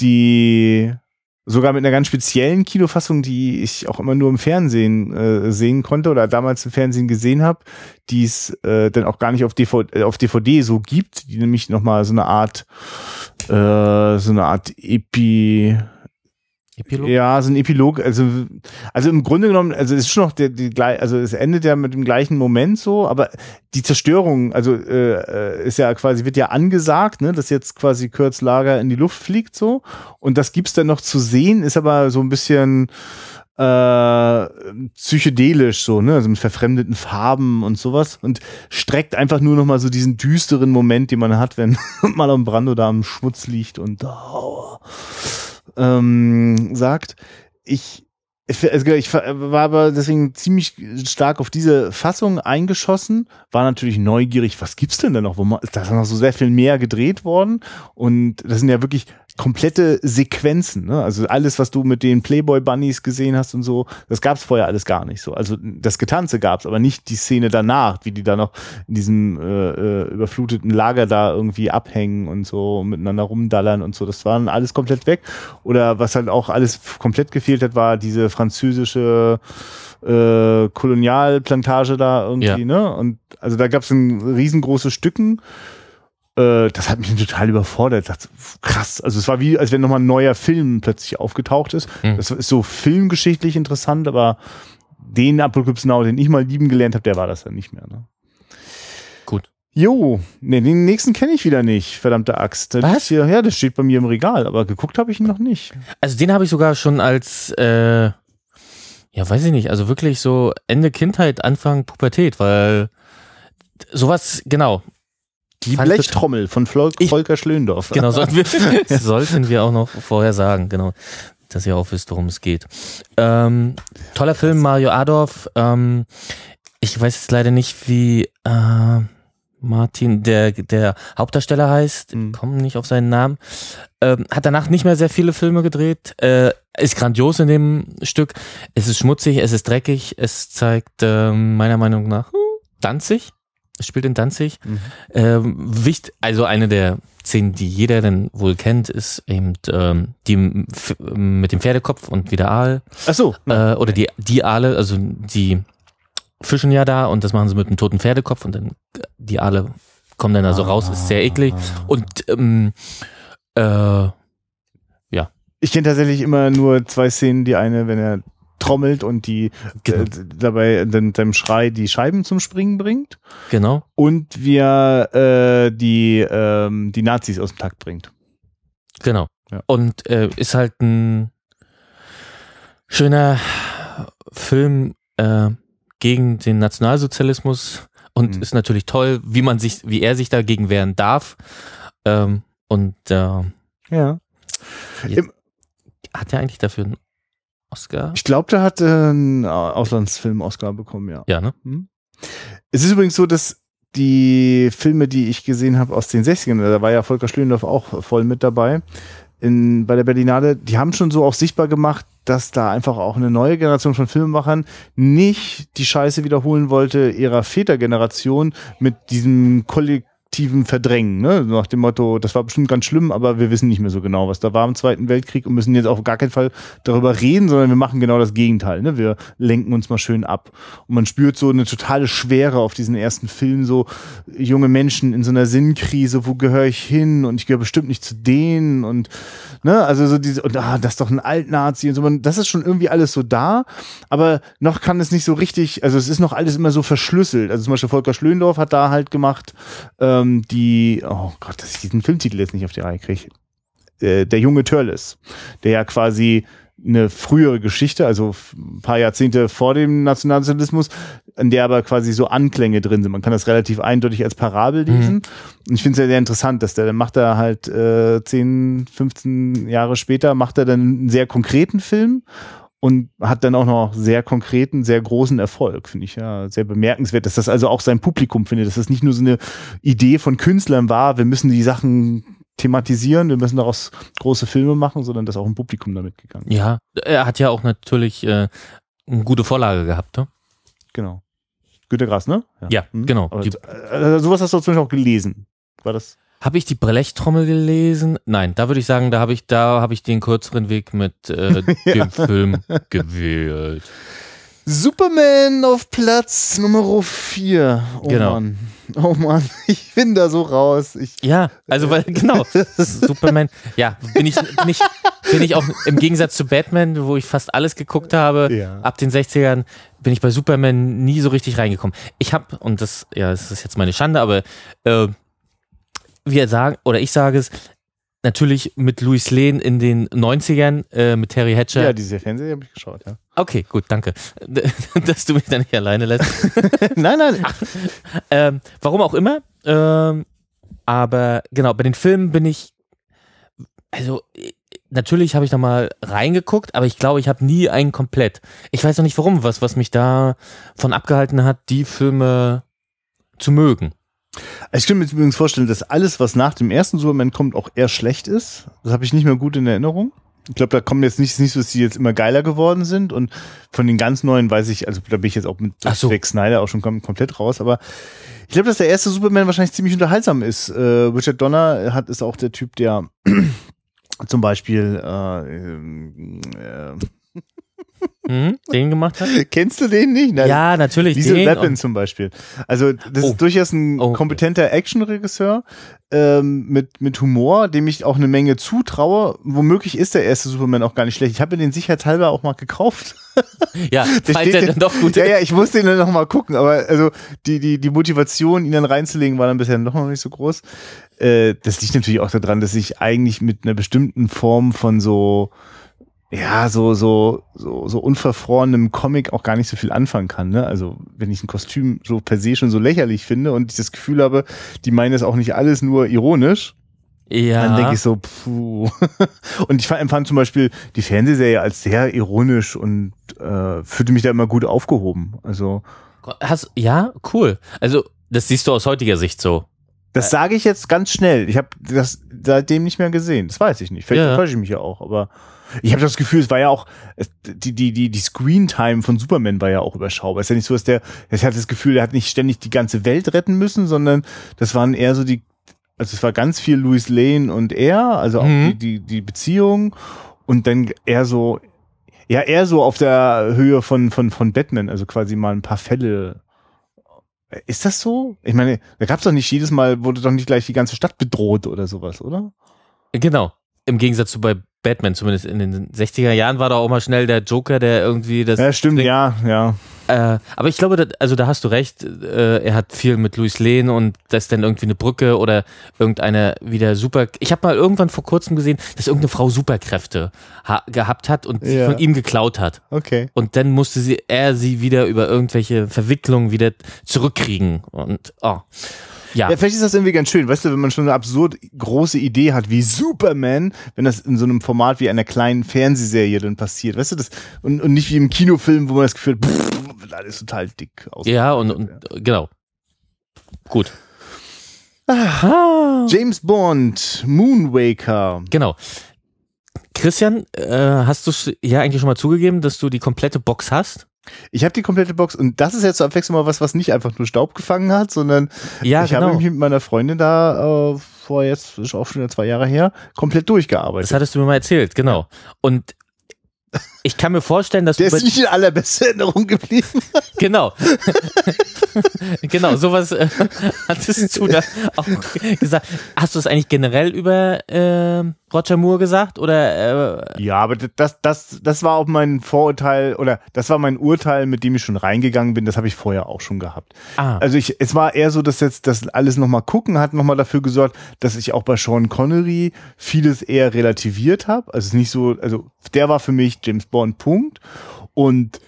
die sogar mit einer ganz speziellen Kinofassung, die ich auch immer nur im Fernsehen äh, sehen konnte oder damals im Fernsehen gesehen habe, die es äh, dann auch gar nicht auf DVD, äh, auf DVD so gibt, die nämlich nochmal so eine Art, äh, so eine Art Epi, Epilog? Ja, so ein Epilog. Also, also im Grunde genommen, also es ist schon noch der, die, also es endet ja mit dem gleichen Moment so, aber die Zerstörung, also äh, ist ja quasi, wird ja angesagt, ne, dass jetzt quasi Kurz Lager in die Luft fliegt so. Und das gibt's dann noch zu sehen, ist aber so ein bisschen äh, psychedelisch so, ne, also mit verfremdeten Farben und sowas und streckt einfach nur noch mal so diesen düsteren Moment, den man hat, wenn mal am Brando da am Schmutz liegt und oh, ähm, sagt. Ich, ich war aber deswegen ziemlich stark auf diese Fassung eingeschossen, war natürlich neugierig, was gibt's denn da noch? Wo man, da ist noch so sehr viel mehr gedreht worden und das sind ja wirklich komplette Sequenzen. Ne? Also alles, was du mit den Playboy Bunnies gesehen hast und so, das gab es vorher alles gar nicht so. Also das Getanze gab es, aber nicht die Szene danach, wie die da noch in diesem äh, äh, überfluteten Lager da irgendwie abhängen und so miteinander rumdallern und so. Das war alles komplett weg. Oder was halt auch alles komplett gefehlt hat, war diese französische äh, Kolonialplantage da irgendwie, ja. ne? Und also da gab es ein riesengroße Stücken äh, das hat mich total überfordert. Das, krass. Also es war wie, als wenn nochmal ein neuer Film plötzlich aufgetaucht ist. Mhm. Das ist so filmgeschichtlich interessant, aber den Apocalypse Now, den ich mal lieben gelernt habe, der war das dann nicht mehr. Ne? Gut. Jo, nee, den nächsten kenne ich wieder nicht, verdammte Axt. Der Was? Hier, ja, das steht bei mir im Regal, aber geguckt habe ich ihn noch nicht. Also den habe ich sogar schon als, äh, ja, weiß ich nicht, also wirklich so Ende Kindheit, Anfang Pubertät, weil sowas, genau, die Blechtrommel von ich, Volker Schlöndorf. Genau, sollten wir, sollten wir auch noch vorher sagen, genau, dass ihr auch wisst, worum es geht. Ähm, toller Film, Mario Adorf. Ähm, ich weiß jetzt leider nicht, wie äh, Martin, der, der Hauptdarsteller heißt, mhm. komme nicht auf seinen Namen. Ähm, hat danach nicht mehr sehr viele Filme gedreht. Äh, ist grandios in dem Stück. Es ist schmutzig, es ist dreckig, es zeigt äh, meiner Meinung nach Danzig spielt in Danzig. Mhm. Ähm, wichtig, also eine der Szenen, die jeder dann wohl kennt, ist eben ähm, die mit dem Pferdekopf und wieder Aal. Ach so. Äh, oder die, die Aale, also die fischen ja da und das machen sie mit einem toten Pferdekopf und dann die Aale kommen dann also ah, raus, ist sehr eklig. Und ähm, äh, ja. Ich kenne tatsächlich immer nur zwei Szenen. Die eine, wenn er trommelt und die genau. äh, dabei dann seinem Schrei die Scheiben zum Springen bringt. Genau. Und wie er äh, die, ähm, die Nazis aus dem Takt bringt. Genau. Ja. Und äh, ist halt ein schöner Film äh, gegen den Nationalsozialismus und mhm. ist natürlich toll, wie man sich, wie er sich dagegen wehren darf. Ähm, und äh, ja. Hat er eigentlich dafür einen Oscar? Ich glaube, der hat äh, einen Auslandsfilm-Oscar bekommen, ja. Ja, ne? Hm? Es ist übrigens so, dass die Filme, die ich gesehen habe aus den 60ern, da war ja Volker Schlöndorff auch voll mit dabei, in, bei der Berlinale, die haben schon so auch sichtbar gemacht, dass da einfach auch eine neue Generation von Filmemachern nicht die Scheiße wiederholen wollte ihrer Vätergeneration mit diesem Kollektiv aktiven Verdrängen, ne? nach dem Motto, das war bestimmt ganz schlimm, aber wir wissen nicht mehr so genau, was da war im Zweiten Weltkrieg und müssen jetzt auf gar keinen Fall darüber reden, sondern wir machen genau das Gegenteil. Ne? Wir lenken uns mal schön ab. Und man spürt so eine totale Schwere auf diesen ersten Film, so junge Menschen in so einer Sinnkrise, wo gehöre ich hin und ich gehöre bestimmt nicht zu denen und ne, also so diese, und ah, das ist doch ein Altnazi und so, man, das ist schon irgendwie alles so da, aber noch kann es nicht so richtig, also es ist noch alles immer so verschlüsselt. Also zum Beispiel Volker Schlöndorff hat da halt gemacht, äh, ähm, die, oh Gott, dass ich diesen Filmtitel jetzt nicht auf die Reihe kriege. Äh, der junge Törles, der ja quasi eine frühere Geschichte, also ein paar Jahrzehnte vor dem Nationalsozialismus, in der aber quasi so Anklänge drin sind. Man kann das relativ eindeutig als Parabel mhm. lesen. Mhm. Und ich finde es ja sehr interessant, dass der, dann macht er halt äh, 10, 15 Jahre später, macht er dann einen sehr konkreten Film und hat dann auch noch sehr konkreten, sehr großen Erfolg, finde ich ja sehr bemerkenswert, dass das also auch sein Publikum findet, dass das nicht nur so eine Idee von Künstlern war, wir müssen die Sachen thematisieren, wir müssen daraus große Filme machen, sondern dass auch ein Publikum damit gegangen ist. Ja, er hat ja auch natürlich äh, eine gute Vorlage gehabt, ne? Genau. Günter Grass, ne? Ja, Hm. genau. Aber, äh, sowas hast du zum Beispiel auch gelesen. War das? Habe ich die Blechtrommel gelesen? Nein, da würde ich sagen, da habe ich, da habe ich den kürzeren Weg mit äh, dem Film gewählt. Superman auf Platz Nummer 4. Oh Genau. Mann. Oh Mann, ich bin da so raus. Ich, Ja, also weil, genau, Superman, ja, bin ich, bin ich, bin ich auch im Gegensatz zu Batman, wo ich fast alles geguckt habe, Ja. ab den 60ern, bin ich bei Superman nie so richtig reingekommen. Ich habe, und das, ja, das ist jetzt meine Schande, aber äh, wir sagen, oder ich sage es, natürlich mit Louis Lane in den 90ern, äh, mit Terry Hatcher. ja, diese Fernsehen habe ich geschaut, ja. Okay, gut, danke. Dass du mich da nicht alleine lässt. nein, nein. ähm, warum auch immer. Ähm, aber genau, bei den Filmen bin ich. Also, natürlich habe ich da mal reingeguckt, aber ich glaube, ich habe nie einen komplett. Ich weiß noch nicht warum, was, was mich da von abgehalten hat, die Filme zu mögen. Ich kann mir jetzt übrigens vorstellen, dass alles, was nach dem ersten Superman kommt, auch eher schlecht ist. Das habe ich nicht mehr gut in Erinnerung. Ich glaube, da kommen jetzt nicht, nicht so, dass die jetzt immer geiler geworden sind. Und von den ganz neuen weiß ich, also da bin ich jetzt auch mit Ach so. Zack Snyder auch schon kom komplett raus. Aber ich glaube, dass der erste Superman wahrscheinlich ziemlich unterhaltsam ist. Äh, Richard Donner hat ist auch der Typ, der zum Beispiel äh, ähm, äh, Mhm, den gemacht hat? Kennst du den nicht? Nein, Ja, natürlich. Diese Weapon zum Beispiel. Also das Oh. ist durchaus ein Oh, okay. kompetenter Actionregisseur ähm, mit, mit Humor, dem ich auch eine Menge zutraue. Womöglich ist der erste Superman auch gar nicht schlecht. Ich habe mir den sicherheitshalber auch mal gekauft. Ja, Der falls steht er ja- dann doch gut Ja, ja, ich musste ihn dann noch mal gucken, aber also die, die, die Motivation, ihn dann reinzulegen, war dann bisher noch nicht so groß. Äh, das liegt natürlich auch daran, dass ich eigentlich mit einer bestimmten Form von so ja, so, so, so, so unverfrorenem Comic auch gar nicht so viel anfangen kann. Ne? Also, wenn ich ein Kostüm so per se schon so lächerlich finde und ich das Gefühl habe, die meinen es auch nicht alles nur ironisch, Ja. dann denke ich so, puh. Und ich fand- empfand zum Beispiel die Fernsehserie als sehr ironisch und äh, fühlte mich da immer gut aufgehoben. Also, Hast, ja, cool. Also, das siehst du aus heutiger Sicht so. das sage ich jetzt ganz schnell. Ich habe das seitdem nicht mehr gesehen. Das weiß ich nicht. Vielleicht Ja. täusche ich mich ja auch, aber ich habe das Gefühl, es war ja auch es- die die die die Screen Time von Superman war ja auch überschaubar. Es ist ja nicht so, dass der ich hatte das Gefühl, er hat nicht ständig die ganze Welt retten müssen, sondern das waren eher so die also es war ganz viel Louis Lane und er, also auch Mhm. die die die Beziehung und dann eher so ja eher so auf der Höhe von von von Batman, also quasi mal ein paar Fälle ist das so? Ich meine, da gab's doch nicht jedes Mal, wurde doch nicht gleich die ganze Stadt bedroht oder sowas, oder? Genau. Im Gegensatz zu bei Batman, zumindest in den 60er Jahren war da auch mal schnell der Joker, der irgendwie das. Ja, stimmt, ja, ja. Äh, aber ich glaube, da, also da hast du recht. Äh, er hat viel mit Louis Lane und das ist dann irgendwie eine Brücke oder irgendeine wieder super. Ich habe mal irgendwann vor kurzem gesehen, dass irgendeine Frau Superkräfte ha gehabt hat und sie Ja. von ihm geklaut hat. Okay. Und dann musste sie, er sie wieder über irgendwelche Verwicklungen wieder zurückkriegen. Und oh. Ja. Ja, vielleicht ist das irgendwie ganz schön, weißt du, wenn man schon eine absurd große Idee hat wie Superman, wenn das in so einem Format wie einer kleinen Fernsehserie dann passiert, weißt du, das und, und nicht wie im Kinofilm, wo man das Gefühl hat, pff, alles total dick aus. Ja, und, und genau. Gut. Ah. James Bond, Moonwaker. Genau. Christian, äh, hast du ja eigentlich schon mal zugegeben, dass du die komplette Box hast? Ich habe die komplette Box und das ist jetzt zur Abwechslung mal was, was nicht einfach nur Staub gefangen hat, sondern Ja, ich genau. habe mich mit meiner Freundin da äh, vor jetzt, ist auch schon zwei Jahre her, komplett durchgearbeitet. Das hattest du mir mal erzählt, genau. Und ich kann mir vorstellen, dass Der du ist nicht in allerbeste Erinnerung geblieben. genau, genau, sowas äh, hattest du da auch gesagt. Hast du es eigentlich generell über äh, Roger Moore gesagt oder? Äh, Ja, aber das, das, das war auch mein Vorurteil oder das war mein Urteil, mit dem ich schon reingegangen bin. Das habe ich vorher auch schon gehabt. ah, Also ich, es war eher so, dass jetzt das alles nochmal gucken hat nochmal dafür gesorgt, dass ich auch bei Sean Connery vieles eher relativiert habe. Also es ist nicht so, also der war für mich James Bond Punkt und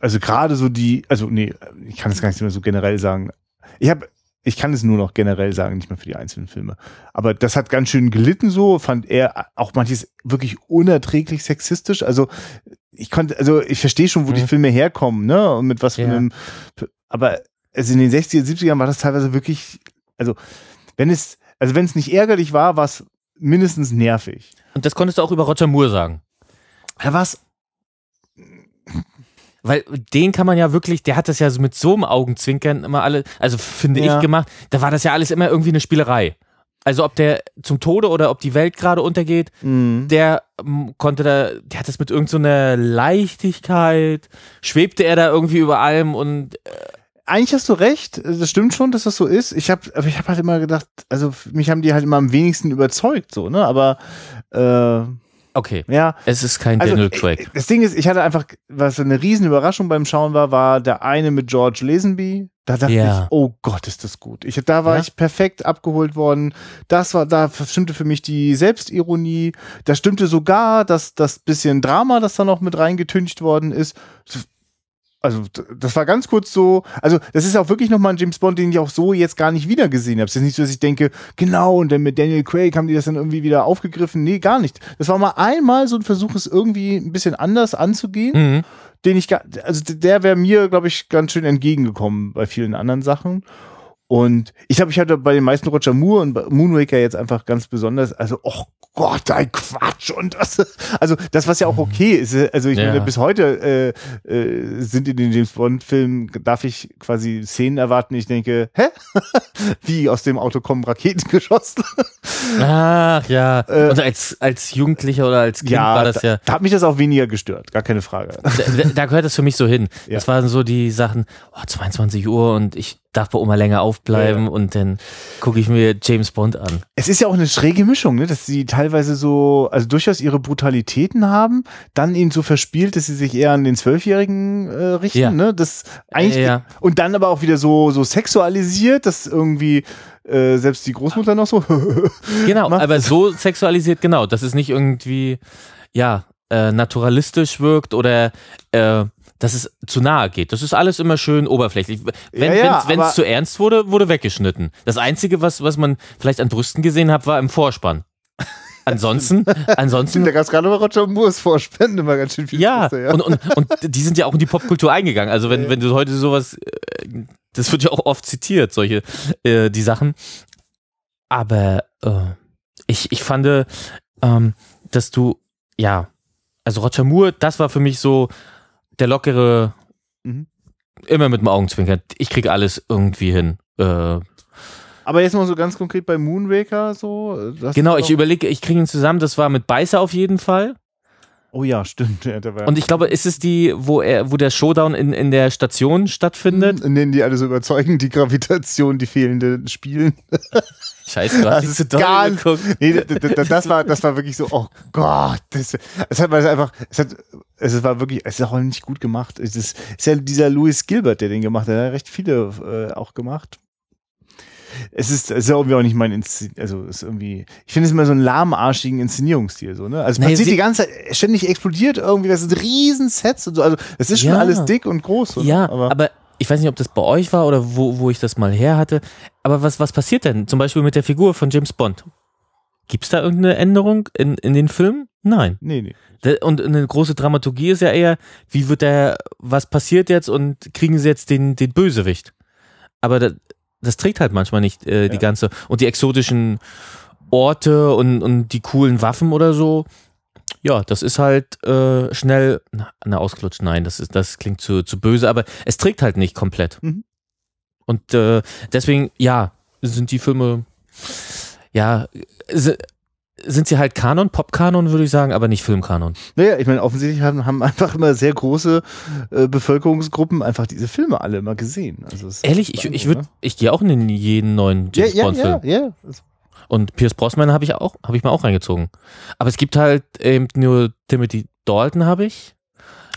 also gerade so die, also nee, ich kann es gar nicht mehr so generell sagen. Ich habe ich kann es nur noch generell sagen, nicht mehr für die einzelnen Filme. Aber das hat ganz schön gelitten so, fand er auch manches wirklich unerträglich sexistisch. Also ich konnte, also ich verstehe schon, wo die Mhm. Filme herkommen, ne? Und mit was für Ja. einem, aber also in den 60er, 70ern war das teilweise wirklich, also wenn es, also wenn es nicht ärgerlich war, war es mindestens nervig. Und das konntest du auch über Roger Moore sagen. Da war es Weil den kann man ja wirklich, der hat das ja so mit so einem Augenzwinkern immer alle, also finde Ja. ich gemacht, da war das ja alles immer irgendwie eine Spielerei. Also ob der zum Tode oder ob die Welt gerade untergeht, der ähm, konnte da, der hat das mit irgendeiner Leichtigkeit, schwebte er da irgendwie über allem und eigentlich hast du recht, das stimmt schon, dass das so ist. Ich habe, aber ich habe halt immer gedacht, also mich haben die halt immer am wenigsten überzeugt, so, ne? Aber äh, okay, ja, es ist kein also Daniel äh, Craig. das Ding ist, ich hatte einfach, was eine riesen Überraschung beim Schauen war, war der eine mit George Lazenby. Da dachte Ja. ich, oh Gott, ist das gut. Ich, da war Ja? ich perfekt abgeholt worden. Das war, da stimmte für mich die Selbstironie. Da stimmte sogar das, das bisschen Drama, das da noch mit reingetüncht worden ist. Also, das war ganz kurz so. Also, das ist auch wirklich nochmal ein James Bond, den ich auch so jetzt gar nicht wieder gesehen habe. Es ist nicht so, dass ich denke, genau, und dann mit Daniel Craig haben die das dann irgendwie wieder aufgegriffen. Nee, gar nicht. Das war mal einmal so ein Versuch, es irgendwie ein bisschen anders anzugehen Mhm. den ich, also der wäre mir, glaube ich, ganz schön entgegengekommen bei vielen anderen Sachen. Und ich glaube, ich hatte bei den meisten Roger Moore und Moonraker jetzt einfach ganz besonders, also, oh Gott, ein Quatsch und das, also das, was ja auch okay ist, also ich Ja. meine, bis heute äh, äh, sind in den James Bond-Filmen, darf ich quasi Szenen erwarten, ich denke, hä? Wie aus dem Auto kommen Raketen geschossen? Ach ja. Äh, und als, als Jugendlicher oder als Kind war das da, ja, da hat mich das auch weniger gestört, gar keine Frage. da, da gehört das für mich so hin. Ja. Das waren so die Sachen, oh, 22 Uhr und ich darf bei Oma länger aufbleiben Ja. und dann gucke ich mir James Bond an. Es ist ja auch eine schräge Mischung, ne? dass sie teilweise so, also durchaus ihre Brutalitäten haben, dann eben so verspielt, dass sie sich eher an den Zwölfjährigen äh, richten, Ja. ne? Das eigentlich Ja. und dann aber auch wieder so so sexualisiert, dass irgendwie äh, selbst die Großmutter noch so Genau, aber so sexualisiert, genau, dass es nicht irgendwie, ja, äh, naturalistisch wirkt oder äh, dass es zu nahe geht. Das ist alles immer schön oberflächlich. Wenn Ja, ja, es zu ernst wurde, wurde weggeschnitten. Das Einzige, was, was man vielleicht an Brüsten gesehen hat, war im Vorspann. Ansonsten, ansonsten da gab es gerade bei Roger Moores Vorspenden immer ganz schön viel Ja, Brüste, Und, und, und die sind ja auch in die Popkultur eingegangen. Also wenn, wenn du heute sowas, äh, das wird ja auch oft zitiert, solche, äh, die Sachen. Aber äh, ich, ich fand, ähm, dass du, ja, also Roger Moore, das war für mich so der lockere, Mhm. immer mit dem Augenzwinkern. Ich kriege alles irgendwie hin. Äh, Aber jetzt mal so ganz konkret bei Moonraker so. äh, genau, ich überlege, ich kriege ihn zusammen, das war mit Beißer auf jeden Fall. Oh ja, stimmt. Ja, Und ich glaube, ist es die, wo er, wo der Showdown in, in der Station stattfindet? in denen die alle so überzeugen, die Gravitation, die fehlende spielen. Scheiße, du hast Das ist ganz- geguckt. Nee, d- d- d- das war, das war wirklich so, oh Gott, das, es hat es einfach, es hat, es war wirklich, es ist auch nicht gut gemacht. Es ist, es ist ja dieser Louis Gilbert, der den gemacht hat, der hat recht viele äh, auch gemacht. Es ist, es ist ja irgendwie auch nicht mein Inszen also es ist irgendwie, ich finde es immer so einen lahmarschigen Inszenierungsstil, so, ne? Also es Naja, passiert sie- die ganze Zeit, ständig explodiert irgendwie, das sind riesen Sets und so, also es ist schon Ja. alles dick und groß, so, ne? Ja, aber, aber, ich weiß nicht, ob das bei euch war oder wo, wo ich das mal her hatte. Aber was, was passiert denn? Zum Beispiel mit der Figur von James Bond. Gibt's da irgendeine Änderung in, in den Filmen? Nein. nee, nee. Da- Und eine große Dramaturgie ist ja eher, wie wird der, was passiert jetzt und kriegen sie jetzt den, den Bösewicht? Aber das, trägt halt manchmal nicht äh, die Ja. ganze. Und die exotischen Orte und, und die coolen Waffen oder so, ja, das ist halt äh, schnell, na, na ausgelutscht, nein, das, ist, das klingt zu, zu böse, aber es trägt halt nicht komplett. Mhm. Und äh, deswegen, ja, sind die Filme, ja, sind sie halt Kanon, Popkanon, würde ich sagen, aber nicht Filmkanon. Naja, ich meine, offensichtlich haben, haben einfach immer sehr große äh, Bevölkerungsgruppen einfach diese Filme alle immer gesehen. Also Ehrlich, ich, ich würde, ich gehe auch in den- jeden neuen ja, James ja, Bond Film. ja, ja. Und Pierce Brosnan habe ich auch, habe ich mal auch reingezogen. Aber es gibt halt eben nur Timothy Dalton habe ich.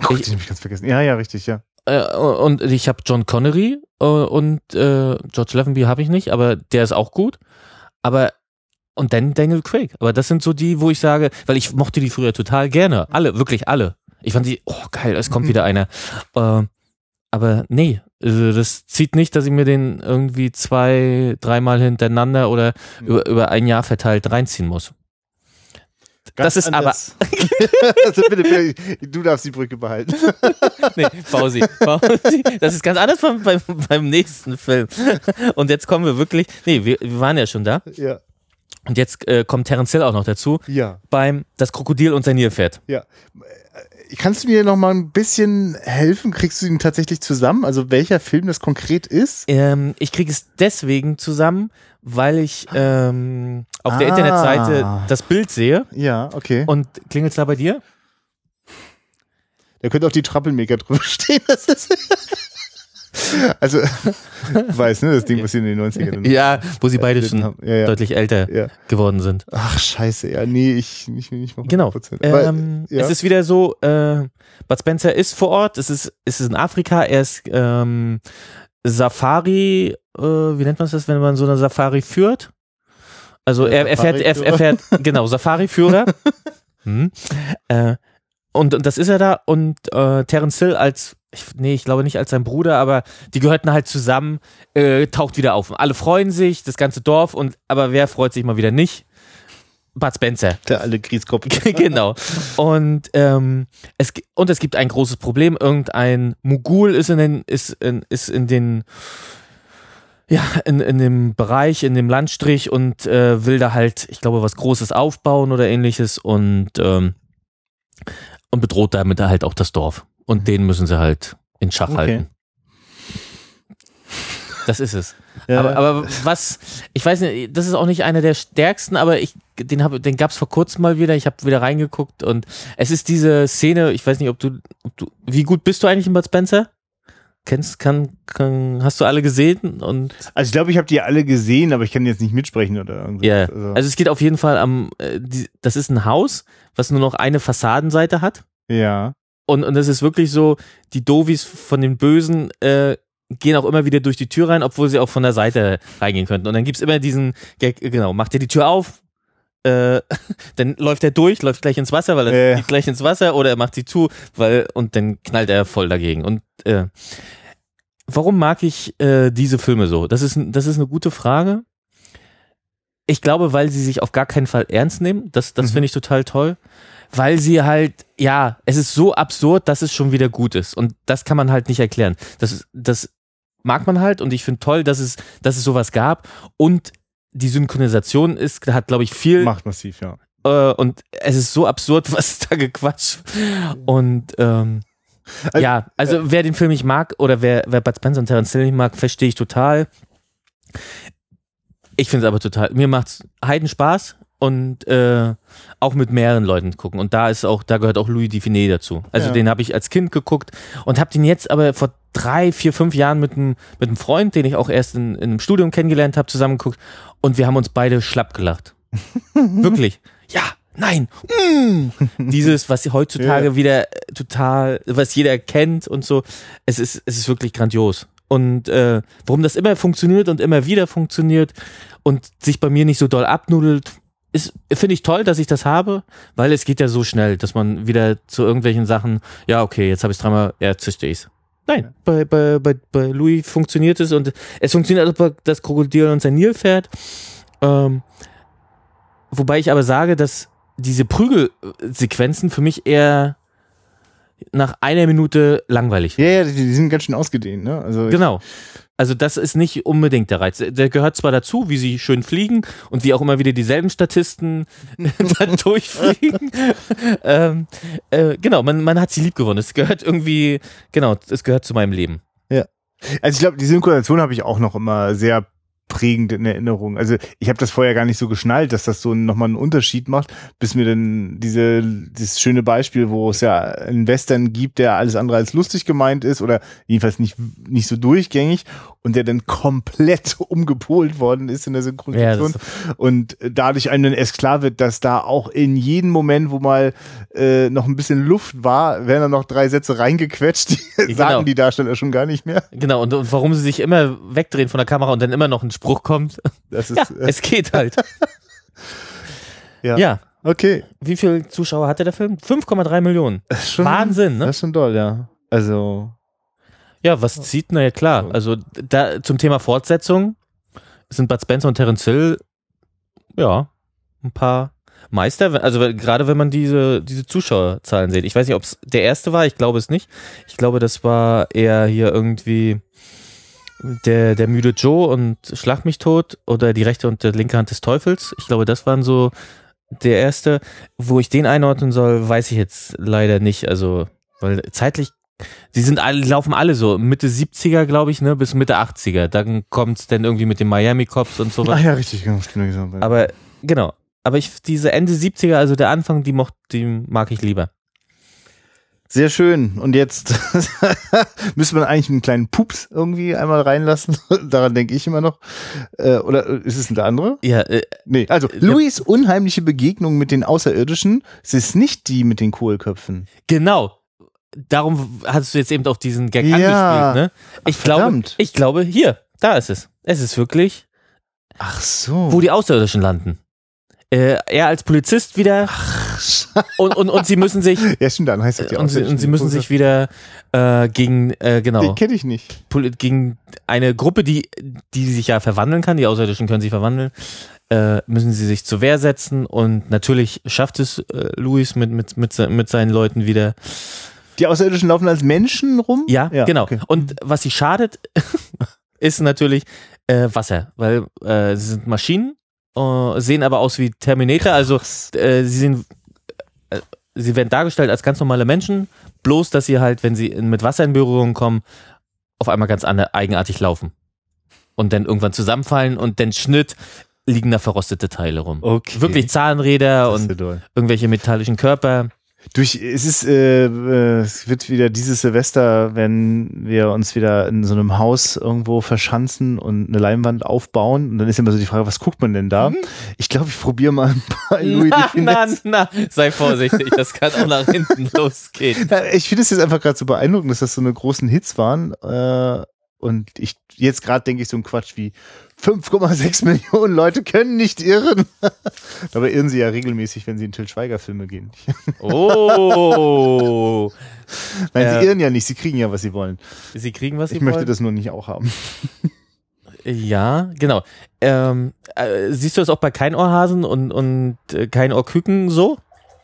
Gott, Ich- den hab ich ganz vergessen. Ja, ja, richtig, ja. Äh, und ich habe John Connery äh, und äh, George Lazenby habe ich nicht, aber der ist auch gut. Aber und dann Daniel Craig. Aber das sind so die, wo ich sage, weil ich mochte die früher total gerne. Alle, wirklich alle. Ich fand die, oh geil, es kommt Mhm. wieder einer. Äh, aber nee, Also das zieht nicht, dass ich mir den irgendwie zwei, dreimal hintereinander oder Mhm. über, über ein Jahr verteilt reinziehen muss. Ganz das ist anders. also bitte, bitte, du darfst die Brücke behalten. Nee, Pausi. Pausi. Das ist ganz anders beim, beim, beim nächsten Film. Und jetzt kommen wir wirklich, nee, wir, wir waren ja schon da. ja. Und jetzt äh, kommt Terence Hill auch noch dazu Ja. beim Das Krokodil und sein Nilpferd. Ja. Kannst du mir noch mal ein bisschen helfen? Kriegst du ihn tatsächlich zusammen? Also welcher Film das konkret ist? Ähm, ich kriege es deswegen zusammen, weil ich ähm, auf der Ah. Internetseite das Bild sehe. Ja, okay. Und klingelt es da bei dir? Da könnte auch die Trappelmaker drüber stehen. Das ist also, du weißt, ne, das Ding, was sie in den 90ern Ja, wo sie beide schon haben. Ja, ja. deutlich älter ja. geworden sind. Ach, scheiße, ja, nee, ich nicht, nicht mal Genau. 100%. Aber, Ähm, ja. Es ist wieder so, äh, Bud Spencer ist vor Ort, es ist, es ist in Afrika, er ist ähm, Safari, äh, wie nennt man das, wenn man so eine Safari führt? Also er, er fährt, er, er fährt, genau, Safari-Führer. hm. äh, und, und das ist er da und äh, Terence Hill als, ich, nee, ich glaube nicht als sein Bruder, aber die gehörten halt zusammen, äh, taucht wieder auf. Alle freuen sich, das ganze Dorf, und aber wer freut sich mal wieder nicht? Bud Spencer. der alte Kriegskopf. genau. Und, ähm, es, und es gibt ein großes Problem. Irgendein Mogul ist in den, ist in, ist in den, ja, in, in dem Bereich, in dem Landstrich und äh, will da halt, ich glaube, was Großes aufbauen oder ähnliches und, ähm, und bedroht damit halt auch das Dorf. Und den müssen sie halt in Schach Okay. halten. Das ist es. Ja. Aber, aber was, ich weiß nicht, das ist auch nicht einer der stärksten, aber ich, den, hab, den gab es vor kurzem mal wieder. Ich habe wieder reingeguckt und es ist diese Szene, ich weiß nicht, ob du, ob du wie gut bist du eigentlich in Bud Spencer? Kennst, kann, kann, hast du alle gesehen? Und Also ich glaube, ich habe die alle gesehen, aber ich kann jetzt nicht mitsprechen oder irgendwas. ja, Also, also es geht auf jeden Fall am, äh, die, das ist ein Haus, was nur noch eine Fassadenseite hat. ja. Und, und das ist wirklich so, die Dovis von den Bösen äh, gehen auch immer wieder durch die Tür rein, obwohl sie auch von der Seite reingehen könnten. Und dann gibt's immer diesen Gag, genau, macht er die Tür auf, äh, dann läuft er durch, läuft gleich ins Wasser, weil er Ja. geht gleich ins Wasser oder er macht sie zu, weil und dann knallt er voll dagegen. Und äh, warum mag ich äh, diese Filme so? Das ist, das ist eine gute Frage. Ich glaube, weil sie sich auf gar keinen Fall ernst nehmen. Das, das Mhm. finde ich total toll. Weil sie halt, ja, es ist so absurd, dass es schon wieder gut ist. Und das kann man halt nicht erklären. Das, das mag man halt und ich finde toll, dass es, dass es sowas gab. Und die Synchronisation ist, hat, glaube ich, viel Macht massiv, ja. äh, und es ist so absurd, was da gequatscht. Und ähm, Also, ja, also wer den Film nicht mag oder wer, wer Bud Spencer und Terence Hill nicht mag, verstehe ich total. Ich finde es aber total, mir macht's heiden Spaß und äh, auch mit mehreren Leuten gucken. Und da ist auch, da gehört auch Louis Dufiné dazu. Also Ja. den habe ich als Kind geguckt und habe den jetzt aber vor drei, vier, fünf Jahren mit einem mit einem Freund, den ich auch erst in, in einem Studium kennengelernt habe, zusammengeguckt und wir haben uns beide schlapp gelacht. Wirklich. Ja, nein. Mm. Dieses, was heutzutage Ja. wieder äh, total, was jeder kennt und so. Es ist, es ist wirklich grandios. Und äh, warum das immer funktioniert und immer wieder funktioniert und sich bei mir nicht so doll abnudelt, ist, finde ich toll, dass ich das habe, weil es geht ja so schnell, dass man wieder zu irgendwelchen Sachen, ja, okay, jetzt habe ich es dreimal, ja, jetzt verstehe ich's. Nein, bei, bei, bei, bei Louis funktioniert es und es funktioniert auch bei das Krokodil und sein Nilpferd. Ähm, wobei ich aber sage, dass diese Prügelsequenzen für mich eher nach einer Minute langweilig Ja, ja, die, die sind ganz schön ausgedehnt, ne? Also ich- Genau. Also das ist nicht unbedingt der Reiz. Der gehört zwar dazu, wie sie schön fliegen und wie auch immer wieder dieselben Statisten dann durchfliegen. ähm, äh, genau, man, man hat sie lieb gewonnen. Es gehört irgendwie, genau, es gehört zu meinem Leben. Also ich glaube, die Synchronisation habe ich auch noch immer sehr prägend in Erinnerung. Also ich habe das vorher gar nicht so geschnallt, dass das so nochmal einen Unterschied macht, bis mir dann diese dieses schöne Beispiel, wo es ja einen Western gibt, der alles andere als lustig gemeint ist oder jedenfalls nicht nicht so durchgängig und der dann komplett umgepolt worden ist in der Synchronisation Ja, und dadurch einem dann erst klar wird, dass da auch in jedem Moment, wo mal äh, noch ein bisschen Luft war, werden dann noch drei Sätze reingequetscht, die Genau. sagen die Darsteller schon gar nicht mehr. Genau, und, und warum sie sich immer wegdrehen von der Kamera und dann immer noch ein Spruch kommt. Das ist Ja, äh, es geht halt. Ja. ja. okay. Wie viele Zuschauer hatte der Film? 5,3 Millionen. Schon, Wahnsinn, ne? Das ist schon doll, ja. Also Ja, was zieht? Na ja, klar. Also da zum Thema Fortsetzung sind Bud Spencer und Terence Hill ja ein paar Meister. Also gerade wenn man diese, diese Zuschauerzahlen sieht. Ich weiß nicht, ob es der erste war, ich glaube es nicht. Ich glaube, das war eher hier irgendwie der, der müde Joe und Schlag mich tot oder die rechte und die linke Hand des Teufels. Ich glaube, das waren so der erste. Wo ich den einordnen soll, weiß ich jetzt leider nicht. Also, weil zeitlich, die sind alle, laufen alle so Mitte 70er, glaube ich, ne, bis Mitte 80er. Dann kommt's dann irgendwie mit den Miami Cops und so Ach ja, richtig, genau. genau. Aber genau. Aber ich, diese Ende 70er, also der Anfang, die mocht, die mag ich lieber. Sehr schön. Und jetzt müssen wir eigentlich einen kleinen Pups irgendwie einmal reinlassen. Daran denke ich immer noch. Äh, oder ist es eine andere? Ja. Äh, nee, also äh, Louis unheimliche Begegnung mit den Außerirdischen. Es ist nicht die mit den Kohlköpfen. Genau. Darum hast du jetzt eben auf diesen Gag ja. angespielt, ne? Ich Ach, glaube, ich glaube, hier, da ist es. Es ist wirklich. Ach so. Wo die Außerirdischen landen äh, er als Polizist wieder. Ach, und, und, und sie müssen sich ja stimmt dann heißt das ja und, sie, und sie müssen sich wieder äh, gegen äh, genau. Den kenne ich nicht. Gegen eine Gruppe die die sich ja verwandeln kann die Außerirdischen können sich verwandeln äh, müssen sie sich zur Wehr setzen und natürlich schafft es äh, Louis mit mit mit mit seinen Leuten wieder. Die Außerirdischen laufen als Menschen rum? Ja, ja genau. okay. und was sie schadet ist natürlich äh, Wasser weil äh, sie sind Maschinen äh, sehen aber aus wie Terminator. Also äh, sie sind, äh, sie werden dargestellt als ganz normale Menschen, bloß dass sie halt, wenn sie mit Wasser in Berührung kommen, auf einmal ganz eigenartig laufen. Und dann irgendwann zusammenfallen und dann Schnitt liegen da verrostete Teile rum. Okay. Wirklich Zahnräder und irgendwelche metallischen Körper. Durch, es ist, äh, äh, es wird wieder dieses Silvester, wenn wir uns wieder in so einem Haus irgendwo verschanzen und eine Leinwand aufbauen. Und dann ist immer so die Frage, was guckt man denn da? Mhm. Ich glaube, ich probiere mal bei Louis na, na, na, sei vorsichtig, das kann auch nach hinten losgehen. Na, ich finde es jetzt einfach gerade so beeindruckend, dass das so eine großen Hits waren. Äh, und ich jetzt gerade denke ich so ein Quatsch wie 5,6 Millionen Leute können nicht irren. Dabei irren sie ja regelmäßig, wenn sie in Till Schweiger Filme gehen. Oh. Nein, äh, sie irren ja nicht, sie kriegen ja, was sie wollen. Sie kriegen, was sie ich wollen. Ich möchte das nur nicht auch haben. Ja, genau. Ähm, äh, siehst du das auch bei Keinohrhasen und, und äh, Keinohrküken so?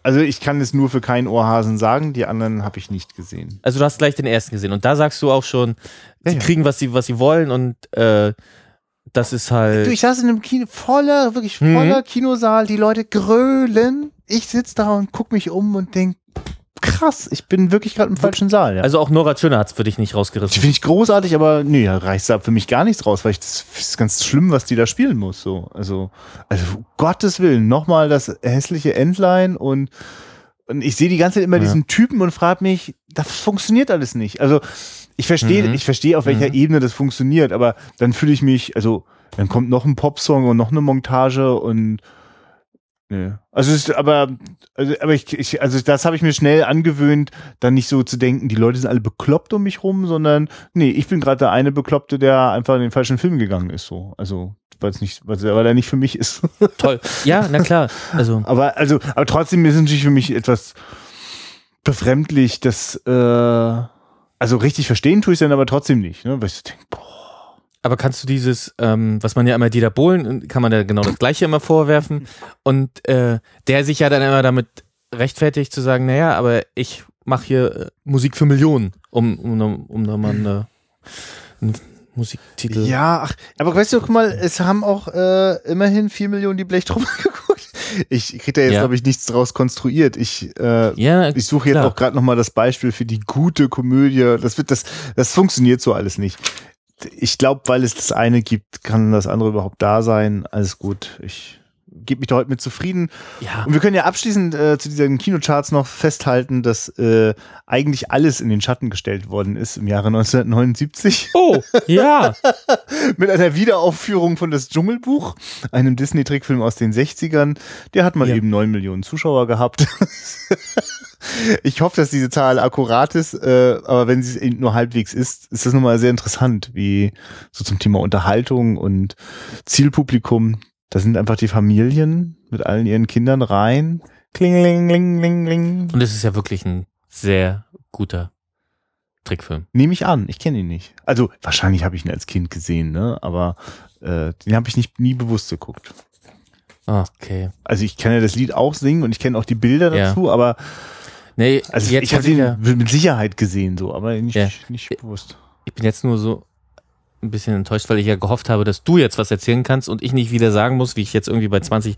Also ich kann es nur für keinen Ohrhasen sagen, die anderen habe ich nicht gesehen. Also du hast gleich den ersten gesehen und da sagst du auch schon, sie ja, kriegen, was sie, was sie wollen und äh, das ist halt. Du, ich saß in einem Kino, voller, wirklich voller mhm. Kinosaal, die Leute grölen. Ich sitze da und guck mich um und denk, krass, ich bin wirklich gerade im falschen Saal. Ja. Also auch Nora Tschirner hat es für dich nicht rausgerissen. Die finde ich großartig, aber nee, da reißt da für mich gar nichts raus, weil ich das, das ist ganz schlimm, was die da spielen muss. So, also, also um Gottes Willen, nochmal das hässliche Endline und und ich sehe die ganze Zeit immer ja. diesen Typen und frage mich, das funktioniert alles nicht. Also ich verstehe, mhm. ich verstehe, auf welcher mhm. Ebene das funktioniert, aber dann fühle ich mich, also dann kommt noch ein Popsong und noch eine Montage und Nee. Also ist aber, also, aber ich, ich also das habe ich mir schnell angewöhnt, dann nicht so zu denken, die Leute sind alle bekloppt um mich rum, sondern nee, ich bin gerade der eine Bekloppte, der einfach in den falschen Film gegangen ist, so. Also weil es nicht, weil er nicht für mich ist. Toll. Ja, na klar. Also. aber also, aber trotzdem ist es natürlich für mich etwas befremdlich, dass äh, also richtig verstehen tue ich es dann aber trotzdem nicht, ne? Weil ich denke, boah aber kannst du dieses, ähm, was man ja immer Dieter Bohlen, kann man da genau das Gleiche immer vorwerfen und äh, der sich ja dann immer damit rechtfertigt zu sagen, naja, aber ich mache hier äh, Musik für Millionen, um, um, um da mal eine, einen Musiktitel. Ja, ach, aber weißt du, guck mal, es haben auch äh, immerhin vier Millionen die Blechtrommel geguckt. Ich kriege da jetzt, ja. glaube ich, nichts draus konstruiert. Ich, äh, ja, ich suche jetzt auch gerade nochmal das Beispiel für die gute Komödie. Das wird, das, das funktioniert so alles nicht ich glaube, weil es das eine gibt, kann das andere überhaupt da sein. Alles gut. Ich gebe mich da heute mit zufrieden. Ja. Und wir können ja abschließend äh, zu diesen Kinocharts noch festhalten, dass äh, eigentlich alles in den Schatten gestellt worden ist im Jahre 1979. Oh, ja. mit einer Wiederaufführung von Das Dschungelbuch, einem Disney-Trickfilm aus den 60ern. Der hat mal ja. eben neun Millionen Zuschauer gehabt. ich hoffe, dass diese Zahl akkurat ist, äh, aber wenn sie nur halbwegs ist, ist das nochmal sehr interessant, wie so zum Thema Unterhaltung und Zielpublikum. Da sind einfach die Familien mit allen ihren Kindern rein. Klingeling, ling, ling, ling. Und es ist ja wirklich ein sehr guter Trickfilm. Nehme ich an, ich kenne ihn nicht. Also wahrscheinlich habe ich ihn als Kind gesehen, ne? Aber äh, den habe ich nicht nie bewusst geguckt. Okay. Also ich kann ja das Lied auch singen und ich kenne auch die Bilder Ja. dazu, aber Nee, also jetzt ich habe den ja, mit Sicherheit gesehen, so, aber nicht, Ja. nicht bewusst. ich bin jetzt nur so ein bisschen enttäuscht, weil ich ja gehofft habe, dass du jetzt was erzählen kannst und ich nicht wieder sagen muss, wie ich jetzt irgendwie bei 20,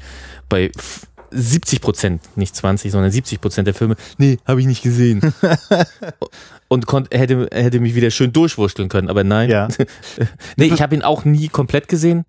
bei f- 70 Prozent, nicht 20, sondern 70 Prozent der Filme, nee, habe ich nicht gesehen. und konnt, hätte, hätte mich wieder schön durchwurschteln können, aber nein. Ja. nee, ich habe ihn auch nie komplett gesehen.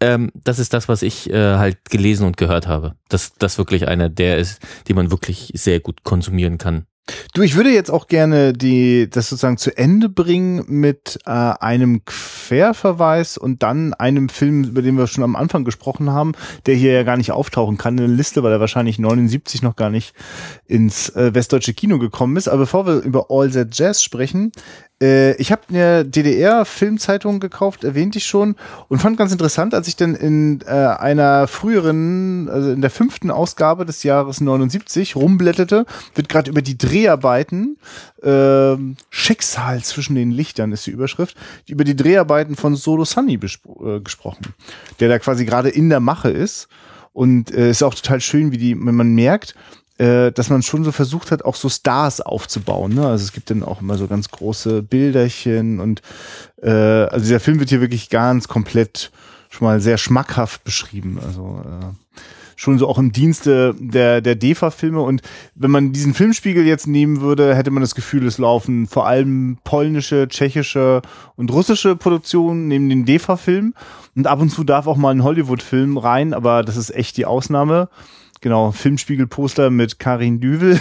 Ähm, das ist das, was ich äh, halt gelesen und gehört habe. Dass das wirklich einer der ist, den man wirklich sehr gut konsumieren kann. Du, ich würde jetzt auch gerne die, das sozusagen zu Ende bringen mit äh, einem Querverweis und dann einem Film, über den wir schon am Anfang gesprochen haben, der hier ja gar nicht auftauchen kann in der Liste, weil er wahrscheinlich 79 noch gar nicht ins äh, westdeutsche Kino gekommen ist. Aber bevor wir über All That Jazz sprechen, ich habe eine DDR-Filmzeitung gekauft, erwähnte ich schon, und fand ganz interessant, als ich dann in äh, einer früheren, also in der fünften Ausgabe des Jahres 79 rumblätterte, wird gerade über die Dreharbeiten, ähm, Schicksal zwischen den Lichtern ist die Überschrift, über die Dreharbeiten von Solo Sunny äh, gesprochen, der da quasi gerade in der Mache ist. Und äh, ist auch total schön, wie die, wenn man merkt, äh, dass man schon so versucht hat, auch so Stars aufzubauen. Ne? Also es gibt dann auch immer so ganz große Bilderchen und äh, also dieser Film wird hier wirklich ganz komplett schon mal sehr schmackhaft beschrieben. Also äh, schon so auch im Dienste der, der DEFA-Filme. Und wenn man diesen Filmspiegel jetzt nehmen würde, hätte man das Gefühl, es laufen vor allem polnische, tschechische und russische Produktionen neben den DEFA-Filmen. Und ab und zu darf auch mal ein Hollywood-Film rein, aber das ist echt die Ausnahme. Genau, Filmspiegel-Poster mit Karin Düvel.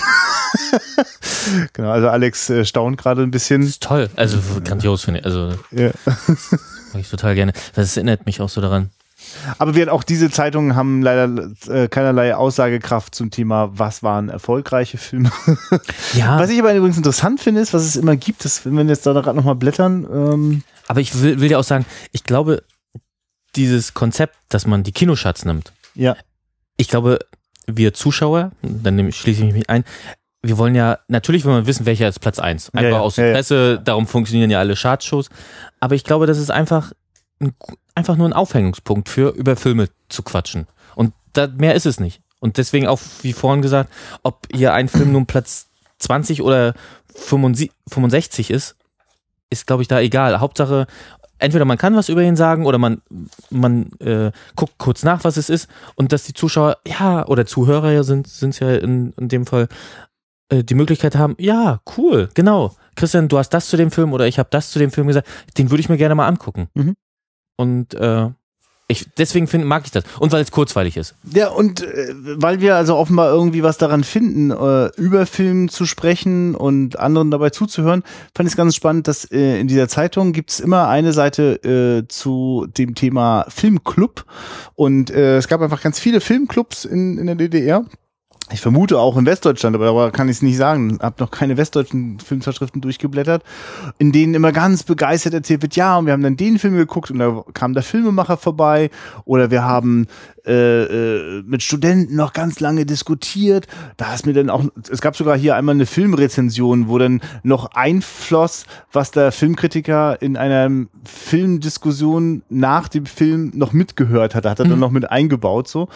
genau, also Alex äh, staunt gerade ein bisschen. Das ist toll. Also grandios finde ich. Also Ja. mag ich total gerne. Das erinnert mich auch so daran. Aber wir auch diese Zeitungen haben leider äh, keinerlei Aussagekraft zum Thema, was waren erfolgreiche Filme. Ja, Was ich aber übrigens interessant finde, ist, was es immer gibt, ist, wenn wir jetzt da gerade nochmal blättern, ähm, aber ich will, will dir auch sagen, ich glaube, dieses Konzept, dass man die Kinoschatz nimmt, ja, ich glaube, wir Zuschauer, dann schließe ich mich ein, wir wollen ja, natürlich wollen wir wissen, welcher ist Platz 1. Einfach Ja, ja, aus ja, ja. Interesse, darum funktionieren ja alle Chartshows. Aber ich glaube, das ist einfach, ein, einfach nur ein Aufhängungspunkt für, über Filme zu quatschen. Und da, mehr ist es nicht. Und deswegen auch, wie vorhin gesagt, ob hier ein Film nun Platz 20 oder 65 65 ist, ist, glaube ich, da egal. Hauptsache, entweder man kann was über ihn sagen oder man, man äh, guckt kurz nach, was es ist und dass die Zuschauer, ja, oder Zuhörer ja sind es ja in, in dem Fall, äh, die Möglichkeit haben, ja, cool, genau. Christian, du hast das zu dem Film oder ich habe das zu dem Film gesagt, den würde ich mir gerne mal angucken. Mhm. Und äh, ich, deswegen find, mag ich das. Und weil es kurzweilig ist. Ja, und äh, weil wir also offenbar irgendwie was daran finden, äh, über Film zu sprechen und anderen dabei zuzuhören, fand ich es ganz spannend, dass äh, in dieser Zeitung gibt's immer eine Seite äh, zu dem Thema Filmclub. Und äh, es gab einfach ganz viele Filmclubs in, in der DDR. Ich vermute auch in Westdeutschland, aber darüber kann ich es nicht sagen. Hab noch keine westdeutschen Filmzeitschriften durchgeblättert, in denen immer ganz begeistert erzählt wird, ja, und wir haben dann den Film geguckt und da kam der Filmemacher vorbei oder wir haben äh, äh, mit Studenten noch ganz lange diskutiert. Da ist mir dann auch, es gab sogar hier einmal eine Filmrezension, wo dann noch einfloss, was der Filmkritiker in einer Filmdiskussion nach dem Film noch mitgehört hat. Da hat er dann noch mit eingebaut so.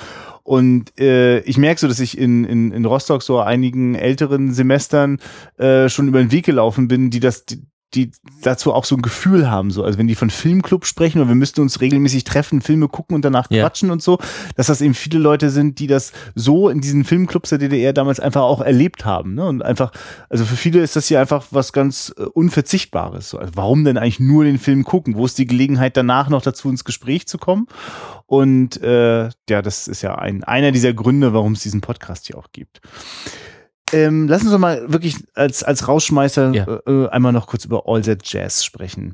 Und äh, ich merke so, dass ich in, in, in Rostock so einigen älteren Semestern äh, schon über den Weg gelaufen bin, die das, die, die dazu auch so ein Gefühl haben. So. Also wenn die von Filmclub sprechen und wir müssten uns regelmäßig treffen, Filme gucken und danach Ja. quatschen und so, dass das eben viele Leute sind, die das so in diesen Filmclubs der DDR damals einfach auch erlebt haben. Ne? Und einfach, also für viele ist das hier einfach was ganz äh, Unverzichtbares. So. Also warum denn eigentlich nur den Film gucken? Wo ist die Gelegenheit danach noch dazu ins Gespräch zu kommen? Und äh, ja, das ist ja ein, einer dieser Gründe, warum es diesen Podcast hier auch gibt. Ähm, lass uns doch mal wirklich als, als Rausschmeißer Ja. äh, einmal noch kurz über All That Jazz sprechen.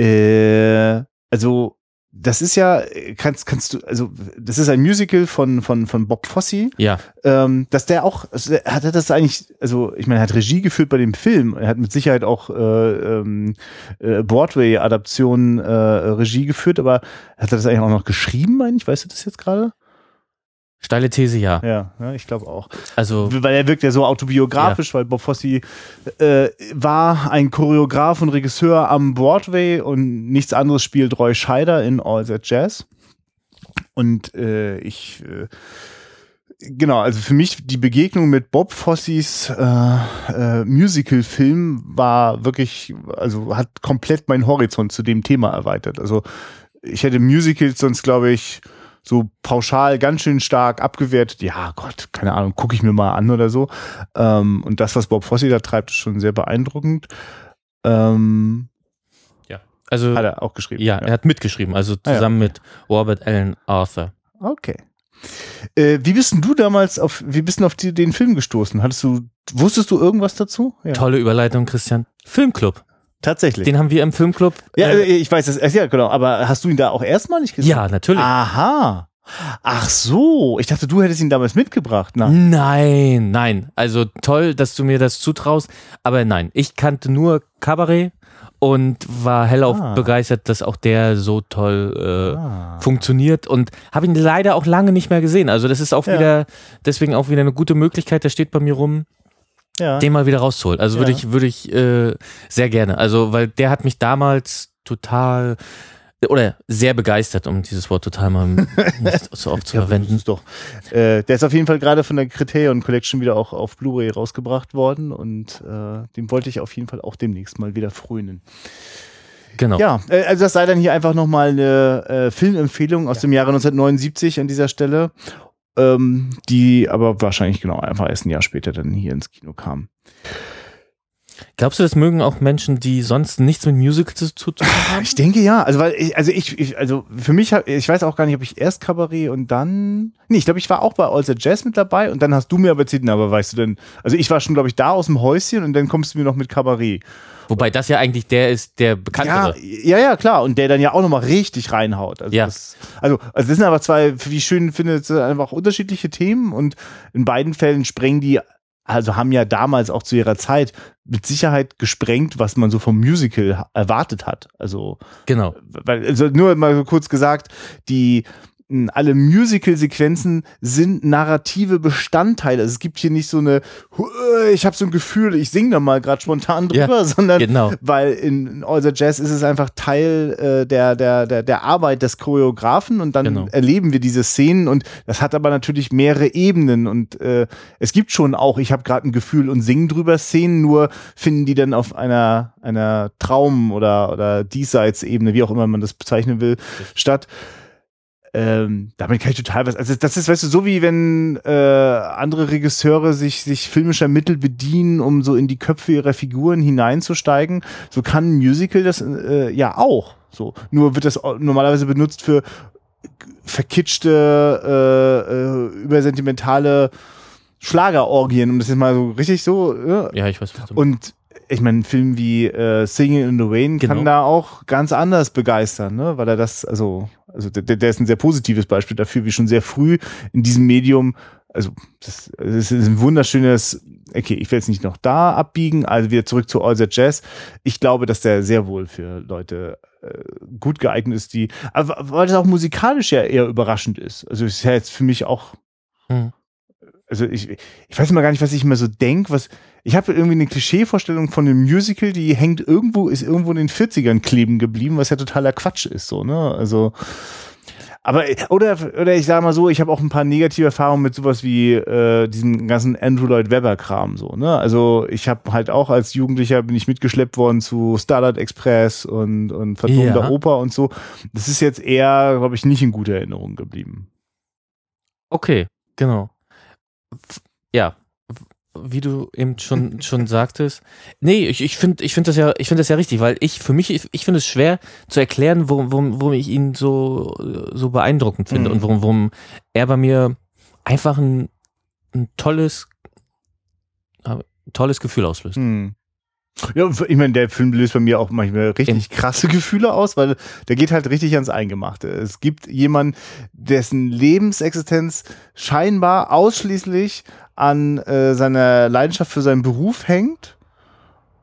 Äh, also, das ist ja, kannst, kannst du, also, das ist ein Musical von, von, von Bob Fosse. Ja, Ähm, dass der auch, also hat er das eigentlich, also ich meine, er hat Regie geführt bei dem Film, er hat mit Sicherheit auch äh, ähm, äh, Broadway-Adaptionen äh, Regie geführt, aber hat er das eigentlich auch noch geschrieben, eigentlich? Weißt du das jetzt gerade? Steile These, ja. Ja, ja ich glaube auch. Also, Weil er wirkt ja so autobiografisch, weil Bob Fosse äh, war ein Choreograf und Regisseur am Broadway und nichts anderes spielt Roy Scheider in All That Jazz. Und äh, ich äh, genau, also für mich die Begegnung mit Bob Fossis äh, äh, Musical-Film war wirklich, also hat komplett meinen Horizont zu dem Thema erweitert. Also ich hätte Musicals sonst, glaube ich, so pauschal ganz schön stark abgewertet. Ja, Gott, keine Ahnung, gucke ich mir mal an oder so. Ähm, und das, was Bob Fosse da treibt, ist schon sehr beeindruckend. Ähm, also hat er auch geschrieben. ja, er hat mitgeschrieben, also zusammen mit Robert Allen Arthur. Okay. Äh, wie bist denn du damals auf, wie bist du auf die, den Film gestoßen? Hattest du, wusstest du irgendwas dazu? Ja. Tolle Überleitung, Christian. Filmclub. Tatsächlich. Den haben wir im Filmclub. ja, äh, äh, ich weiß das, äh, ja, genau, aber hast du ihn da auch erstmalig gesehen? ja, natürlich. Aha. Ach so, ich dachte, du hättest ihn damals mitgebracht. Na, Nein, nein. Also toll, dass du mir das zutraust. Aber nein, ich kannte nur Cabaret und war hellauf Ah. begeistert, dass auch der so toll äh, Ah. funktioniert und habe ihn leider auch lange nicht mehr gesehen. Also das ist auch Ja. wieder deswegen auch wieder eine gute Möglichkeit. Der steht bei mir rum, ja. den mal wieder rauszuholen. Also würde Ja. ich würde ich äh, sehr gerne. Also weil der hat mich damals total oder sehr begeistert, um dieses Wort total mal nicht so oft zu Ja, verwenden. ist doch. Äh, der ist auf jeden Fall gerade von der Criterion Collection wieder auch auf Blu-ray rausgebracht worden und äh, dem wollte ich auf jeden Fall auch demnächst mal wieder frönen. Genau. Ja, äh, also das sei dann hier einfach nochmal eine äh, Filmempfehlung aus dem Jahre 1979 an dieser Stelle, ähm, die aber wahrscheinlich genau einfach erst ein Jahr später dann hier ins Kino kam. Glaubst du, das mögen auch Menschen, die sonst nichts mit Musicals zu zu tun haben? Ich denke ja, also weil ich, also ich, ich also für mich, ich weiß auch gar nicht, ob ich erst Kabarett und dann, nee, ich glaube, ich war auch bei All the Jazz mit dabei und dann hast du mir aber erzählt, na, aber weißt du denn, also ich war schon, glaube ich, da aus dem Häuschen und dann kommst du mir noch mit Kabarett. Wobei das ja eigentlich der ist, der Ja, bekanntere. ja, ja, klar. Und der dann ja auch nochmal richtig reinhaut. Also Ja. Das, also, also das sind aber zwei, wie ich schön finde, einfach unterschiedliche Themen und in beiden Fällen sprengen die, also haben ja damals auch zu ihrer Zeit mit Sicherheit gesprengt, was man so vom Musical erwartet hat. Also, Genau. weil, also nur mal so kurz gesagt, die alle Musical-Sequenzen sind narrative Bestandteile. Also es gibt hier nicht so eine, "Hu- ich habe so ein Gefühl, ich singe da mal gerade spontan Ja, drüber, sondern Genau. weil in, in All the Jazz ist es einfach Teil äh, der, der, der, der Arbeit des Choreografen und dann Genau. erleben wir diese Szenen und das hat aber natürlich mehrere Ebenen und äh, es gibt schon auch, ich habe gerade ein Gefühl und singen drüber Szenen, nur finden die dann auf einer, einer Traum- oder, oder Diesseits-Ebene, wie auch immer man das bezeichnen will, statt. Ähm, damit kann ich total was. Also das ist, weißt du, so wie wenn äh, andere Regisseure sich sich filmischer Mittel bedienen, um so in die Köpfe ihrer Figuren hineinzusteigen. So kann ein Musical das äh, ja auch. So nur wird das normalerweise benutzt für verkitschte, äh, äh, übersentimentale Schlagerorgien, um das jetzt mal so richtig so. Ja. Ja, ich weiß, was du Und ich meine, ein Film wie äh, Singing in the Rain kann Genau. da auch ganz anders begeistern, ne? Weil er das, also, also der, der ist ein sehr positives Beispiel dafür, wie schon sehr früh in diesem Medium, also das, das ist ein wunderschönes, okay, ich will jetzt nicht noch da abbiegen, also wieder zurück zu All That Jazz. Ich glaube, dass der sehr wohl für Leute äh, gut geeignet ist, die, aber weil das auch musikalisch ja eher überraschend ist. Also ist ja jetzt für mich auch Hm. also ich, ich weiß immer gar nicht, was ich immer so denk, was ich habe irgendwie eine Klischeevorstellung von einem Musical, die hängt irgendwo ist irgendwo in den 40ern kleben geblieben, was ja totaler Quatsch ist so, ne? Also aber oder oder ich sage mal so, ich habe auch ein paar negative Erfahrungen mit sowas wie äh, diesem ganzen Andrew Lloyd Webber Kram so, ne? Also, ich habe halt auch als Jugendlicher bin ich mitgeschleppt worden zu Starlight Express und und Phantom Ja. der Oper und so. Das ist jetzt eher, glaube ich, nicht in guter Erinnerung geblieben. Okay, genau. Ja, wie du eben schon, schon sagtest. Nee, ich, ich finde ich find das, ja, ich find das ja richtig, weil ich für mich, ich, ich finde es schwer zu erklären, warum, warum, warum ich ihn so, so beeindruckend finde Mhm. und warum, warum er bei mir einfach ein, ein tolles, äh, tolles Gefühl auslöst. Hm. Ja, ich meine, der Film löst bei mir auch manchmal richtig krasse Gefühle aus, weil der geht halt richtig ans Eingemachte. Es gibt jemanden, dessen Lebensexistenz scheinbar ausschließlich an äh, seiner Leidenschaft für seinen Beruf hängt.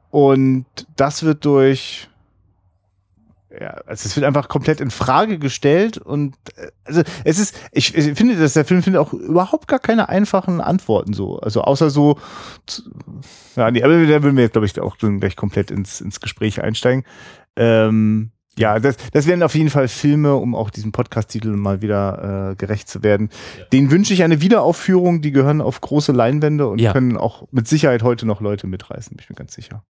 Und das wird durch ja, also es wird einfach komplett in Frage gestellt und äh, also es ist, ich, ich finde, dass der Film findet auch überhaupt gar keine einfachen Antworten so. Also außer so, ja, nee, aber da würden wir jetzt, glaube ich, auch gleich komplett ins, ins Gespräch einsteigen. Ähm, ja, das, das wären auf jeden Fall Filme, um auch diesem Podcast-Titel mal wieder äh, gerecht zu werden. Ja. Den wünsche ich eine Wiederaufführung, die gehören auf große Leinwände und ja. können auch mit Sicherheit heute noch Leute mitreißen, bin ich mir ganz sicher.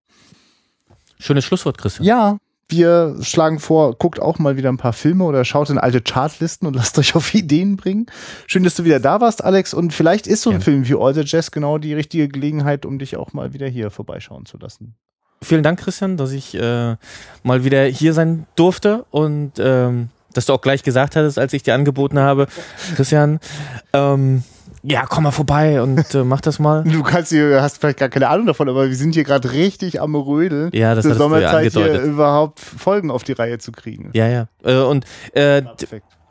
Schönes Schlusswort, Christian. Ja, wir schlagen vor, guckt auch mal wieder ein paar Filme oder schaut in alte Chartlisten und lasst euch auf Ideen bringen. Schön, dass du wieder da warst, Alex. Und vielleicht ist so ein ja. Film wie All the Jazz genau die richtige Gelegenheit, um dich auch mal wieder hier vorbeischauen zu lassen. Vielen Dank, Christian, dass ich äh, mal wieder hier sein durfte und ähm, dass du auch gleich gesagt hattest, als ich dir angeboten habe, Christian, ähm, ja, komm mal vorbei und äh, mach das mal. Du kannst hier, hast vielleicht gar keine Ahnung davon, aber wir sind hier gerade richtig am Rödeln. Ja, das ist Sommerzeit ja hier überhaupt Folgen auf die Reihe zu kriegen. Ja, ja. Äh, und äh,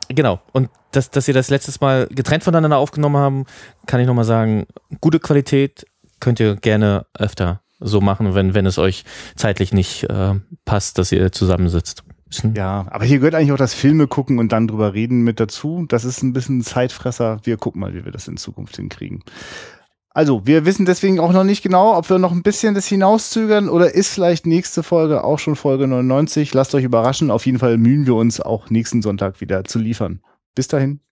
genau. Und dass, dass ihr das letztes Mal getrennt voneinander aufgenommen haben, kann ich nochmal sagen, gute Qualität könnt ihr gerne öfter so machen, wenn, wenn es euch zeitlich nicht äh, passt, dass ihr zusammensitzt. Ja, aber hier gehört eigentlich auch das Filme gucken und dann drüber reden mit dazu. Das ist ein bisschen Zeitfresser. Wir gucken mal, wie wir das in Zukunft hinkriegen. Also, wir wissen deswegen auch noch nicht genau, ob wir noch ein bisschen das hinauszögern oder ist vielleicht nächste Folge auch schon Folge 99. Lasst euch überraschen. Auf jeden Fall mühen wir uns auch nächsten Sonntag wieder zu liefern. Bis dahin.